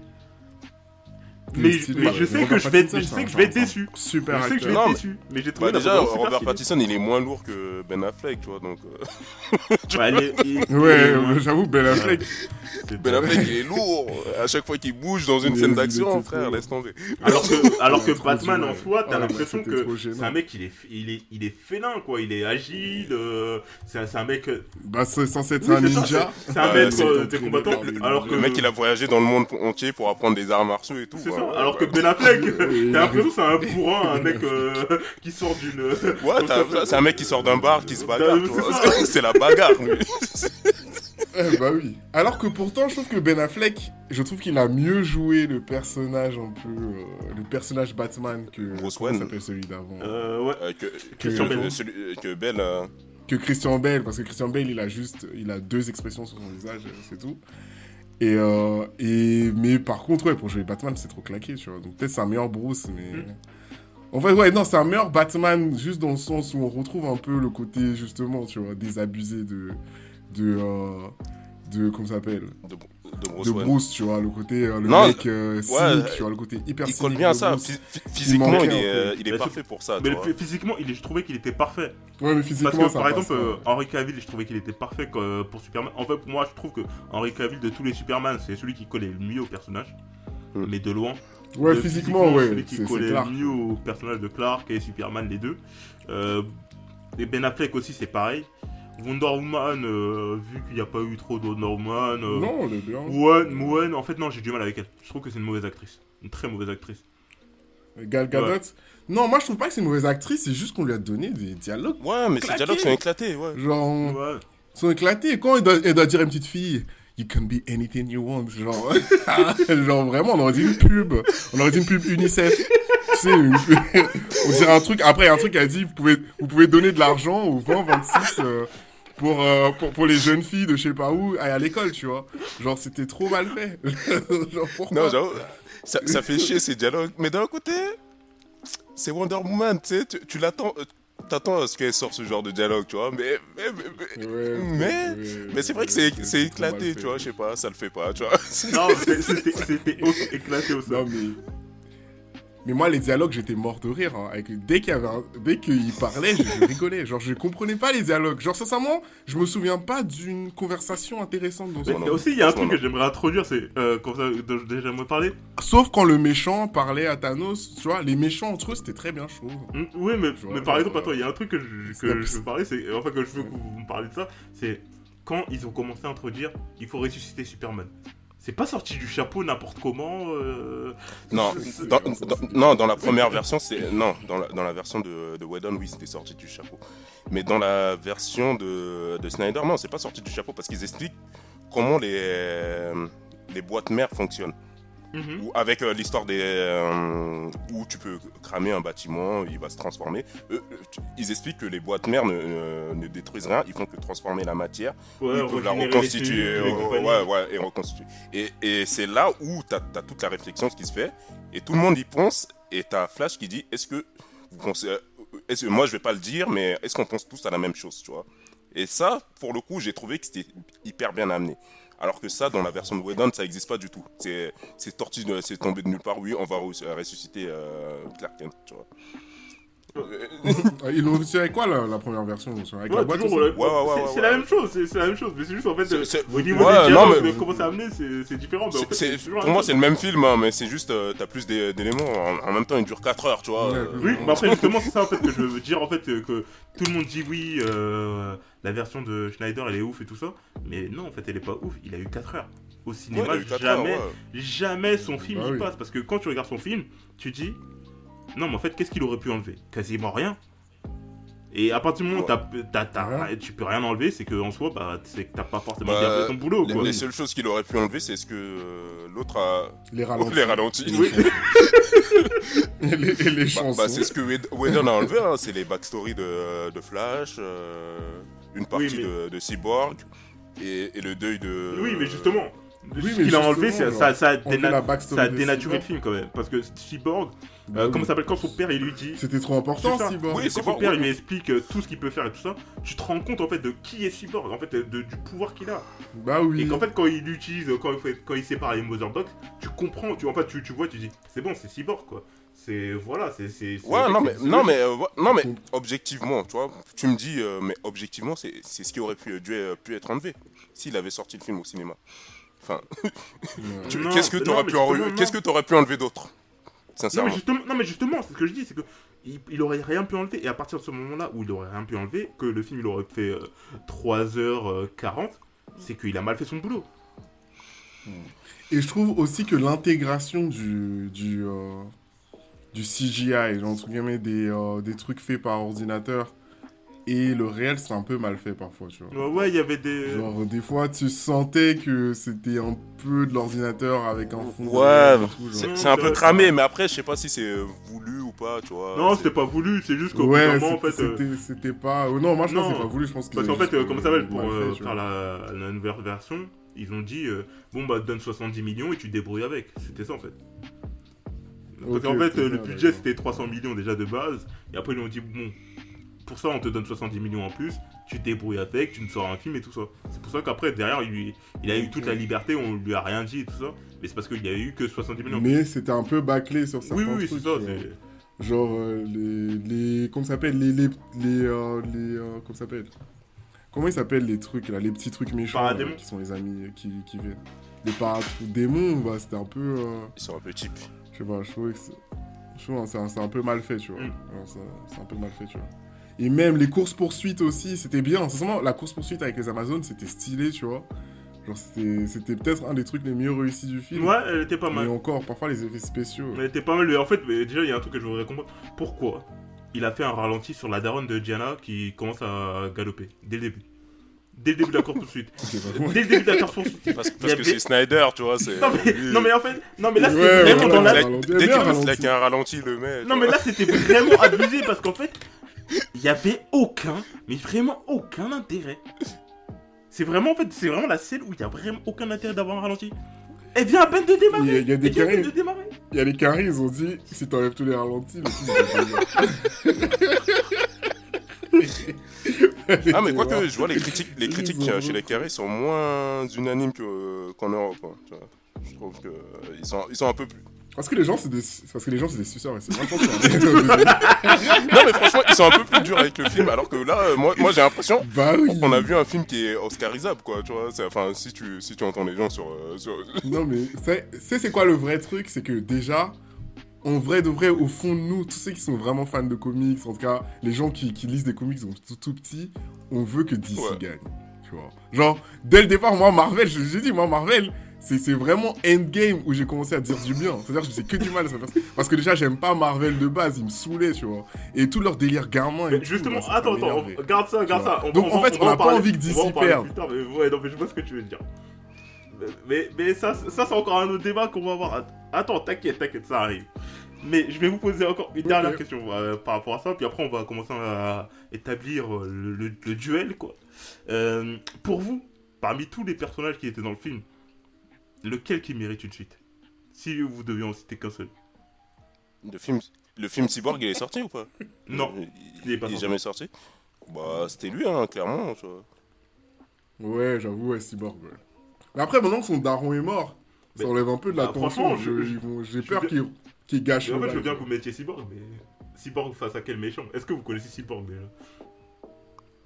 Speaker 6: Mais, mais je sais que je vais je sais
Speaker 7: un-
Speaker 6: que je vais être déçu.
Speaker 7: Super
Speaker 6: Je sais que je vais être déçu. Mais j'ai
Speaker 8: Bah,
Speaker 6: trouvé
Speaker 8: déjà, Robert. Pattinson, il est moins lourd que Ben Affleck, tu vois, donc. euh,
Speaker 6: Ouais,
Speaker 7: euh, j'avoue, Ben Affleck.
Speaker 8: Ben Affleck, il est lourd. À chaque fois qu'il bouge dans une scène d'action, frère, laisse tomber.
Speaker 6: Alors que, alors que Batman en soi, t'as
Speaker 7: Ah,
Speaker 6: l'impression que c'est un mec, il est, il est, il est félin quoi. Il est agile. euh, c'est un, c'est un mec. euh,
Speaker 7: Bah, c'est censé être un ninja.
Speaker 6: c'est- un mec euh,
Speaker 7: par des
Speaker 6: Alors que
Speaker 8: Le mec, il a voyagé dans le monde entier pour apprendre des arts martiaux et tout.
Speaker 6: C'est Alors que Ben Affleck, t'as l'impression que c'est un bourrin, un mec euh, qui sort d'une.
Speaker 8: Ouais, t'as- c'est un mec qui sort d'un bar, qui se bagarre. Tu
Speaker 6: c'est
Speaker 8: vois.
Speaker 6: ça.
Speaker 8: C'est la bagarre.
Speaker 7: Eh bah oui. Alors que pourtant, je trouve que Ben Affleck, je trouve qu'il a mieux joué le personnage un peu, euh, le personnage Batman que
Speaker 8: Bruce
Speaker 7: s'appelle celui d'avant,
Speaker 6: Euh, ouais.
Speaker 8: Euh, que,
Speaker 6: Christian
Speaker 8: que,
Speaker 6: Bale.
Speaker 8: celui- euh, que euh,
Speaker 7: Christian Bale, parce que Christian Bale, il a juste, il a deux expressions sur son visage, euh, c'est tout. Et, euh, et mais par contre, ouais, pour jouer Batman, c'est trop claqué, tu vois. Donc peut-être c'est un meilleur Bruce, mais
Speaker 6: Mm.
Speaker 7: en fait, ouais, non, c'est un meilleur Batman juste dans le sens où on retrouve un peu le côté justement, tu vois, désabusé de, de, euh, de comment ça s'appelle,
Speaker 8: de, de Bruce
Speaker 7: de tu vois, le côté, euh, le
Speaker 8: Non,
Speaker 7: mec euh, cynique,
Speaker 8: ouais,
Speaker 7: tu vois, le côté hyper
Speaker 8: Il colle bien à ça. Physiquement, il est, euh, il est
Speaker 6: Mais
Speaker 8: parfait pour ça. tu
Speaker 6: Mais
Speaker 8: vois.
Speaker 6: physiquement, il est- je trouvais qu'il était parfait.
Speaker 7: Ouais, mais
Speaker 6: Parce
Speaker 7: physiquement,
Speaker 6: que
Speaker 7: ça
Speaker 6: par
Speaker 7: passe,
Speaker 6: exemple, euh,
Speaker 7: ouais.
Speaker 6: Henry Cavill, je trouvais qu'il était parfait que- pour Superman. En fait, moi, je trouve que Henry Cavill, de tous les Superman, c'est celui qui collait le mieux au personnage.
Speaker 8: Hmm.
Speaker 6: Mais de loin.
Speaker 7: Ouais,
Speaker 6: Euh,
Speaker 7: physiquement, ouais,
Speaker 6: Celui qui collait le mieux au personnage de Clark et Superman, les deux. Euh, et Ben Affleck aussi, c'est pareil. Wonder Woman, euh, vu qu'il n'y a pas eu trop de Wonder Woman. euh,
Speaker 7: Non, elle est bien.
Speaker 6: Moen, Moen, en fait, non, j'ai du mal avec elle. Je trouve que c'est une mauvaise actrice. Une très mauvaise actrice.
Speaker 7: Gal Gadot.
Speaker 6: Ouais.
Speaker 7: Non, moi je trouve pas que c'est une mauvaise actrice, c'est juste qu'on lui a donné des dialogues.
Speaker 8: Ouais, mais ces dialogues sont éclatés, ouais.
Speaker 7: Genre,
Speaker 6: Ouais.
Speaker 7: ils sont éclatés. Quand elle doit, elle doit dire à une petite fille, You can be anything you want. Genre, genre vraiment, on aurait dit une pub. On aurait dit une pub UNICEF. Tu sais, une- on dirait un truc. Après, il y a un truc qui a dit, vous pouvez, vous pouvez donner de l'argent au 20, 26 euh, pour, euh, pour, pour les jeunes filles de je sais pas où à, à l'école, tu vois. Genre, c'était trop mal fait. genre, pourquoi
Speaker 8: Non, j'avoue, ça, ça fait chier ces dialogues. Mais d'un côté, c'est Wonder Woman, tu sais, tu, l'attends. euh, T'attends à ce qu'elle sorte ce genre de dialogue, tu vois, mais, mais, mais, mais-
Speaker 7: Ouais,
Speaker 8: mais,
Speaker 7: ouais,
Speaker 8: mais c'est vrai que
Speaker 7: ouais,
Speaker 8: c'est éclaté, tu vois, je sais pas, ça le fait pas, tu vois.
Speaker 6: Non, c'était- c'était c'était au- éclaté au
Speaker 7: Non, mais. Mais moi, les dialogues, j'étais mort de rire. hein, avec... Dès qu'il un- Dès qu'il parlait, je, je rigolais. Genre, je comprenais pas les dialogues. Genre, sincèrement, je me souviens pas d'une conversation intéressante dans ce
Speaker 6: et aussi, il y a un truc que j'aimerais introduire, c'est euh, j'aimerais parler.
Speaker 7: Sauf quand le méchant parlait à Thanos, tu vois, les méchants entre eux, c'était très bien, je trouve.
Speaker 6: Mm, Oui, mais,
Speaker 7: vois,
Speaker 6: mais par
Speaker 7: genre,
Speaker 6: exemple, attends,
Speaker 7: euh,
Speaker 6: il y a un truc que je, que je veux parler, c'est enfin que je veux que vous me parliez de ça, c'est quand ils ont commencé à introduire, il faut ressusciter Superman. C'est pas sorti du chapeau n'importe comment. euh,
Speaker 8: Non, dans, dans- non, dans la première version, c'est. Non, dans la, dans la version de, de Whedon, oui, c'était sorti du chapeau. Mais dans la version de, de Snyder, non, c'est pas sorti du chapeau parce qu'ils expliquent comment les, les boîtes mères fonctionnent.
Speaker 6: Mhm.
Speaker 8: Ou avec euh, l'histoire des. euh, où tu peux cramer un bâtiment, il va se transformer. Eux, euh, ils expliquent que les boîtes mères ne, ne- détruisent rien, ils font que transformer la matière
Speaker 6: Ouais,
Speaker 8: ils peuvent la reconstituer. euh, ouais, ouais, et reconstituer. Et, et c'est là où tu as, toute la réflexion qui se fait, et tout le monde y pense, et tu as Flash qui dit est-ce que vous pensez. est-ce moi, je vais pas le dire, mais est-ce qu'on pense tous à la même chose, tu vois? Et ça, pour le coup, j'ai trouvé que c'était hyper bien amené. Alors que ça, dans la version de Whedon, ça n'existe pas du tout. C'est c'est torti, de- c'est tombé de nulle part. Oui, on va re- ressusciter euh, Clark Kent, tu vois.
Speaker 7: Euh, Ils l'ont réussi avec quoi, la, la première version? Avec la boîte
Speaker 6: ouais,
Speaker 8: Ouais,
Speaker 6: c'est c'est la même chose, c'est c'est la même chose, mais c'est juste en fait
Speaker 8: C'est-
Speaker 6: euh,
Speaker 8: c'est-
Speaker 6: au niveau
Speaker 8: ouais,
Speaker 6: des
Speaker 8: non,
Speaker 6: dialogues,
Speaker 8: mais-
Speaker 6: comment c'est amené, c'est c'est différent. mais en
Speaker 8: C'est-
Speaker 6: fait,
Speaker 8: c'est-
Speaker 6: toujours la
Speaker 8: pour moi,
Speaker 6: chose.
Speaker 8: c'est le même film, hein, mais c'est juste, euh, t'as plus d'é- d'éléments. En, en même temps, il dure 4 heures, tu vois.
Speaker 7: Ouais,
Speaker 8: euh,
Speaker 6: Oui, mais après justement c'est ça en fait que je veux dire en fait euh, que tout le monde dit oui euh, la version de Schneider elle est ouf et tout ça, mais non en fait elle est pas ouf. Il a eu 4 heures au cinéma,
Speaker 8: heures,
Speaker 6: jamais,
Speaker 8: ouais.
Speaker 6: jamais son film
Speaker 7: Bah
Speaker 6: y
Speaker 7: oui.
Speaker 6: passe parce que quand tu regardes son film, tu dis non mais en fait qu'est-ce qu'il aurait pu enlever? Quasiment rien. Et à partir du moment où
Speaker 8: Ouais.
Speaker 6: t'as- t'as- tu peux rien enlever, c'est que en soi bah c'est que t'as pas forcément
Speaker 8: Bah,
Speaker 6: bien fait ton boulot
Speaker 8: Les,
Speaker 6: quoi.
Speaker 8: les seules choses qu'il aurait pu enlever, c'est ce que euh, l'autre a.
Speaker 7: Les ralentis.
Speaker 8: Les ralentis.
Speaker 6: Oui.
Speaker 7: et les, et les
Speaker 8: Bah,
Speaker 7: chansons.
Speaker 8: bah, c'est ce que Whed- Whedon a enlevé, hein, c'est les backstories de, de Flash, euh, une partie
Speaker 6: mais-
Speaker 8: de, de Cyborg et, et le deuil de.
Speaker 6: Oui mais justement.
Speaker 7: Oui,
Speaker 6: ce qu'il a enlevé, ça, ça, a déna- ça dénaturé le film quand même. Parce que Cyborg, euh,
Speaker 7: oui.
Speaker 6: comment ça s'appelle quand son père il lui dit
Speaker 7: C'était trop important. Cyborg.
Speaker 8: Oui,
Speaker 6: quand son père
Speaker 8: oui.
Speaker 6: il lui explique euh, tout ce qu'il peut faire et tout ça, tu te rends compte en fait de qui est Cyborg, en fait de- du pouvoir qu'il a.
Speaker 7: Bah oui.
Speaker 6: Et qu'en fait quand il l'utilise, quand quand il sépare les Mother Box, tu comprends, tu, en fait tu, tu vois, tu dis c'est bon, c'est Cyborg quoi. C'est voilà, c'est
Speaker 8: Ouais, non mais, non, mais, euh, non, mais objectivement, tu vois, tu me dis, euh, mais objectivement, c'est c'est ce qui aurait pu, dû, euh, pu être enlevé s'il avait sorti le film au cinéma. Enfin, tu- qu'est-ce que en-
Speaker 6: justement,
Speaker 8: qu'est-ce que t'aurais pu enlever d'autre
Speaker 6: Non
Speaker 8: Sincèrement?
Speaker 6: mais justement, non mais justement, c'est ce que je dis, c'est que il, il aurait rien pu enlever et à partir de ce moment-là où il aurait rien pu enlever, que le film il aurait fait 3h40, c'est qu'il a mal fait son boulot.
Speaker 7: Et je trouve aussi que l'intégration du, du, euh, du CGI, genre, entre guillemets, des, euh, des trucs faits par ordinateur, et le réel, c'est un peu mal fait parfois, tu vois.
Speaker 6: Ouais, ouais, il y avait des.
Speaker 7: Genre, des fois, tu sentais que c'était un peu de l'ordinateur avec un fond. de
Speaker 8: Ouais, c'est un peu cramé, mais après, je sais pas si c'est euh, voulu ou pas, tu vois.
Speaker 6: Non, c'était pas voulu, c'est juste qu'au bout
Speaker 7: Ouais,
Speaker 6: d'un moment, en
Speaker 7: c'était-
Speaker 6: fait. euh,
Speaker 7: c'était pas. euh, Non, moi je pense que
Speaker 6: non.
Speaker 7: c'est pas voulu, je pense que
Speaker 6: Parce qu'en fait, euh, comment ça s'appelle pour
Speaker 7: fait,
Speaker 6: euh, faire la, la nouvelle version, ils ont dit euh, bon bah donne 70 millions et tu te débrouilles avec. C'était ça en fait. Parce qu'en fait, euh, le
Speaker 7: ça,
Speaker 6: budget c'était 300 millions déjà de base, et après ils ont dit bon, pour ça, on te donne 70 millions en plus, tu te débrouilles avec, tu nous sors un film et tout ça. C'est pour ça qu'après, derrière, il, il a eu toute la liberté, on lui a rien dit et tout ça. Mais c'est parce qu'il y a eu que 70 millions.
Speaker 7: Mais c'était un peu bâclé sur certains
Speaker 6: oui, oui, oui, c'est ça.
Speaker 7: Genre, euh, les, les. Comment ça s'appelle Les. Les. les, euh, les euh, comment ça s'appelle? Comment ils s'appellent les trucs là Les petits trucs méchants qui sont les amis qui, qui viennent. Les paradémons, bah, c'était un peu. euh,
Speaker 8: Ils sont un peu cheap.
Speaker 7: Sais pas, je trouvais que c'est. Je trouve que c'est un, c'est un peu mal fait, tu vois.
Speaker 6: Mm.
Speaker 7: C'est un peu mal fait, tu vois. Et même les courses-poursuites aussi, c'était bien. Sincèrement, la course-poursuite avec les Amazones, c'était stylé, tu vois. Genre, c'était c'était peut-être un des trucs les mieux réussis du film.
Speaker 6: Ouais, elle était pas
Speaker 7: Mais
Speaker 6: mal.
Speaker 7: encore, parfois, les effets spéciaux.
Speaker 6: Mais elle était pas mal. En fait, mais déjà, il y a un truc que je voudrais comprendre. Pourquoi il a fait un ralenti sur la daronne de Diana qui commence à galoper dès le début? Dès le début de la course poursuite.
Speaker 7: Bah.
Speaker 6: Dès le début de la course poursuite.
Speaker 8: Parce, que c'est Snyder, tu vois. c'est-
Speaker 6: Non mais,
Speaker 8: lui,
Speaker 6: non mais en fait, non mais là c'était
Speaker 7: Ouais,
Speaker 6: vraiment
Speaker 7: ouais,
Speaker 6: dans la...
Speaker 8: Dès qu'il y a un ralenti, le tu
Speaker 6: Non mais là c'était vraiment abusé parce qu'en fait, il y avait aucun, mais vraiment aucun intérêt. C'est vraiment en fait, c'est vraiment la scène où il y a vraiment aucun intérêt d'avoir un ralenti. Elle vient à peine de démarrer.
Speaker 7: Il y a- des
Speaker 6: Elle vient à peine
Speaker 7: carrés.
Speaker 6: de démarrer.
Speaker 7: Il y a les carrés, ils ont dit si t'enlèves tous les ralentis, le film
Speaker 8: Ah, mais quoi que je vois les critiques, les critiques
Speaker 7: ont
Speaker 8: chez les carrés sont moins unanimes que, euh, qu'en Europe. hein, tu vois. Je trouve que euh, ils sont, ils sont un peu plus.
Speaker 7: Parce que les gens, c'est des, parce que les gens, c'est des suceurs. C'est.
Speaker 8: Non, mais franchement, ils sont un peu plus durs avec le film, alors que là, euh, moi, moi j'ai l'impression.
Speaker 7: bah oui.
Speaker 8: On a vu un film qui est oscarisable, quoi, tu vois. c'est- Enfin, si tu, si tu entends les gens sur. euh, sur-
Speaker 7: Non, mais c'est, c'est, c'est quoi le vrai truc? C'est que déjà, en vrai de vrai, au fond de nous, tous ceux qui sont vraiment fans de comics, en tout cas, les gens qui, qui lisent des comics donc tout, tout petits, on veut que DC
Speaker 8: Ouais.
Speaker 7: gagne. Tu vois. Genre, dès le départ, moi, Marvel, je- j'ai dit, moi, Marvel. C'est, vraiment Endgame où j'ai commencé à dire du bien. C'est-à-dire que je disais que du mal à ça. Parce, parce que déjà, j'aime pas Marvel de base, ils me saulaient, tu vois. Et tout leur délire gamin et
Speaker 6: Mais justement, attends, attends, on- garde ça, garde ça.
Speaker 7: Donc, en fait, on n'a pas
Speaker 6: parler-
Speaker 7: envie que DC perde.
Speaker 6: mais ouais, non, mais je vois ce que tu veux dire. Mais, mais, mais ça, ça c'est encore un autre débat qu'on va avoir. Attends, t'inquiète, t'inquiète, ça arrive. Mais je vais vous poser encore une dernière question euh, par rapport à ça, puis après on va commencer à établir euh, le, le- le duel, quoi. Euh, pour vous, parmi tous les personnages qui étaient dans le film, lequel qui mérite une suite? Si vous deviez en citer qu'un seul.
Speaker 8: Le film, le film Cyborg, il est sorti ou pas?
Speaker 6: Non,
Speaker 8: il,
Speaker 6: il est pas
Speaker 8: il est jamais sorti? Bah, c'était lui, hein, clairement. tu vois.
Speaker 7: Ouais, j'avoue, ouais, Cyborg, ouais. Mais après, maintenant que son daron est mort, ça enlève un peu de
Speaker 6: bah,
Speaker 7: la tension. ils vont- J'ai
Speaker 6: je
Speaker 7: peur qu'ils gâchent
Speaker 6: Mais en
Speaker 7: le
Speaker 6: fait, je veux bien que vous mettiez Cyborg, mais Cyborg face à quel méchant? Est-ce que vous connaissez Cyborg déjà?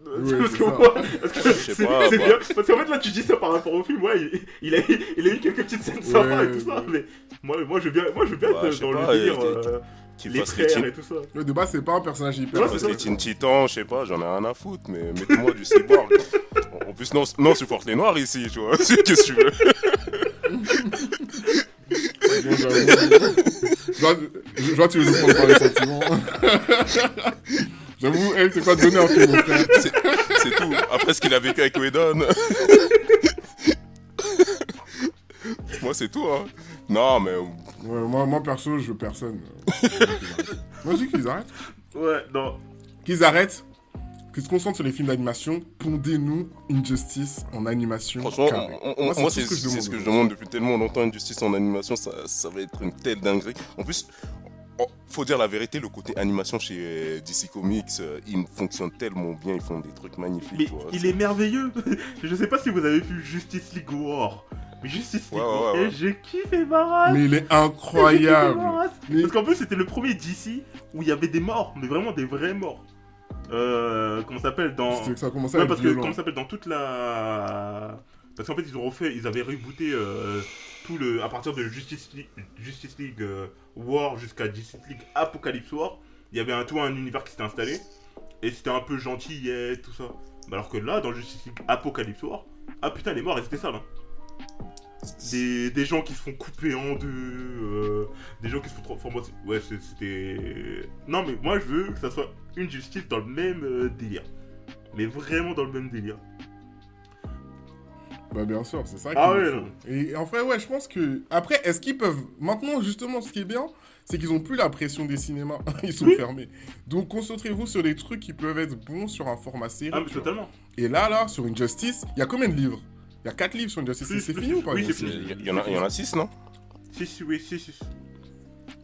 Speaker 7: Ouais,
Speaker 6: parce
Speaker 7: c'est
Speaker 6: que moi, parce que c'est
Speaker 8: bah.
Speaker 6: bien, parce qu'en fait là tu dis ça par rapport au film, ouais, il, il a, il a eu quelques petites scènes sympas et tout ça,
Speaker 7: ouais.
Speaker 6: mais moi, moi je veux bien, moi je veux bien
Speaker 8: Bah,
Speaker 6: être dans
Speaker 8: pas,
Speaker 6: le délire, euh,
Speaker 8: Qu'il
Speaker 6: les frères et tout ça.
Speaker 7: Ouais, de base, c'est pas un personnage hyper.
Speaker 6: Ouais,
Speaker 8: les. Teen Titans, je sais pas, j'en ai rien à foutre, mais mettez-moi du Cyborg. En plus, non, non, on supporte les Noirs ici, tu vois. Qu'est-ce que tu veux
Speaker 7: Bon, j'avoue. Je vois- tu veux nous prendre par les sentiments. J'avoue, elle, c'est quoi de donner un film, mon frère
Speaker 8: C'est c'est tout. Après ce qu'il a vécu avec Whedon. Moi, c'est tout, hein. Non, mais
Speaker 7: Ouais, moi, moi, perso, je veux personne. Moi, je dis qu'ils arrêtent.
Speaker 6: Ouais, non,
Speaker 7: Qu'ils arrêtent. Qu'ils se concentrent sur les films d'animation. Pondez-nous Injustice en animation.
Speaker 8: franchement, on- on-
Speaker 7: Moi,
Speaker 8: moi,
Speaker 7: c'est ce que je
Speaker 8: c'est ce que
Speaker 7: demande.
Speaker 8: je demande depuis tellement longtemps. Une justice en animation, ça, ça va être une telle dinguerie. En plus, oh, faut dire la vérité, le côté animation chez euh, DC Comics, euh, il fonctionne tellement bien. Ils font des trucs magnifiques.
Speaker 6: mais
Speaker 8: tu vois.
Speaker 6: il est merveilleux. je sais pas si vous avez vu Justice League War, mais Justice League
Speaker 8: Ouais, ouais,
Speaker 6: War,
Speaker 8: ouais,
Speaker 6: j'ai kiffé ma race.
Speaker 7: Mais il est incroyable. Mais-
Speaker 6: Parce qu'en plus c'était le premier DC où il y avait des morts, mais vraiment des vrais morts. Euh, comment ça s'appelle dans
Speaker 7: que ça a commencé à
Speaker 6: Ouais,
Speaker 7: être
Speaker 6: parce que comment s'appelle dans toute la parce qu'en fait ils ont refait ils avaient rebooté euh, tout le à partir de Justice League, Justice League euh, War jusqu'à Justice League Apocalypse War il y avait un tout un univers qui s'était installé. Et c'était un peu gentil et tout ça. Alors que là dans Justice League Apocalypse War ah putain les morts ils étaient sales hein. Des, des gens qui se font couper en deux euh, des gens qui se font transformer ouais c'était non mais moi je veux que ça soit une justice dans le même euh, délire mais vraiment dans le même délire.
Speaker 7: Bah bien sûr, c'est ça
Speaker 6: Ah ouais, non.
Speaker 7: Et en fait, ouais, je pense que... Après, est-ce qu'ils peuvent... Maintenant, justement, ce qui est bien, c'est qu'ils ont plus la pression des cinémas. Ils sont
Speaker 6: Oui.
Speaker 7: fermés. Donc, concentrez-vous sur des trucs qui peuvent être bons sur un format série.
Speaker 6: Ah mais totalement.
Speaker 7: Et là, là, sur Injustice, il y a combien de livres? Il y a 4 livres sur Injustice.
Speaker 6: Plus,
Speaker 7: C'est fini ou pas
Speaker 6: oui, c'est fini.
Speaker 8: Il y, en a, il y en a six, non?
Speaker 6: Si si oui si si.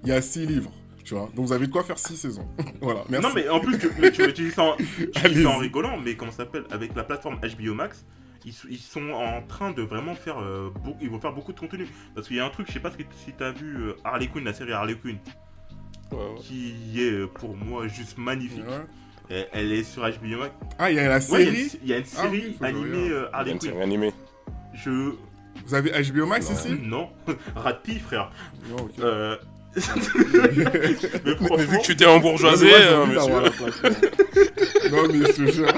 Speaker 7: Il y a 6 livres. Tu vois, donc vous avez de quoi faire 6 saisons. voilà, merci.
Speaker 6: Non, mais en plus, tu, mais tu, tu dis ça en, tu dis ça en rigolant, mais comment ça s'appelle? Avec la plateforme HBO Max, ils, ils sont en train de vraiment faire. euh, beau- ils vont faire beaucoup de contenu. Parce qu'il y a un truc, je sais pas si t'as vu euh, Harley Quinn, la série Harley Quinn,
Speaker 8: Ouais, ouais.
Speaker 6: qui est euh, pour moi juste magnifique.
Speaker 7: Ouais.
Speaker 6: Et Elle est sur HBO Max.
Speaker 7: Ah, il y a la
Speaker 6: Ouais, il y a une-
Speaker 7: série.
Speaker 6: il y a une
Speaker 7: Ah oui,
Speaker 6: série
Speaker 7: que je
Speaker 6: animée euh,
Speaker 8: Il y a
Speaker 6: Harley
Speaker 8: une
Speaker 6: Quinn.
Speaker 8: série animée.
Speaker 6: Je.
Speaker 7: Vous avez HBO Max
Speaker 8: Non.
Speaker 7: ici
Speaker 6: Non, Ratpi, frère.
Speaker 7: Non, ok.
Speaker 6: Euh... mais
Speaker 8: Mais vu que tu t'es embourgeoisé, euh,
Speaker 7: non, mais je te jure.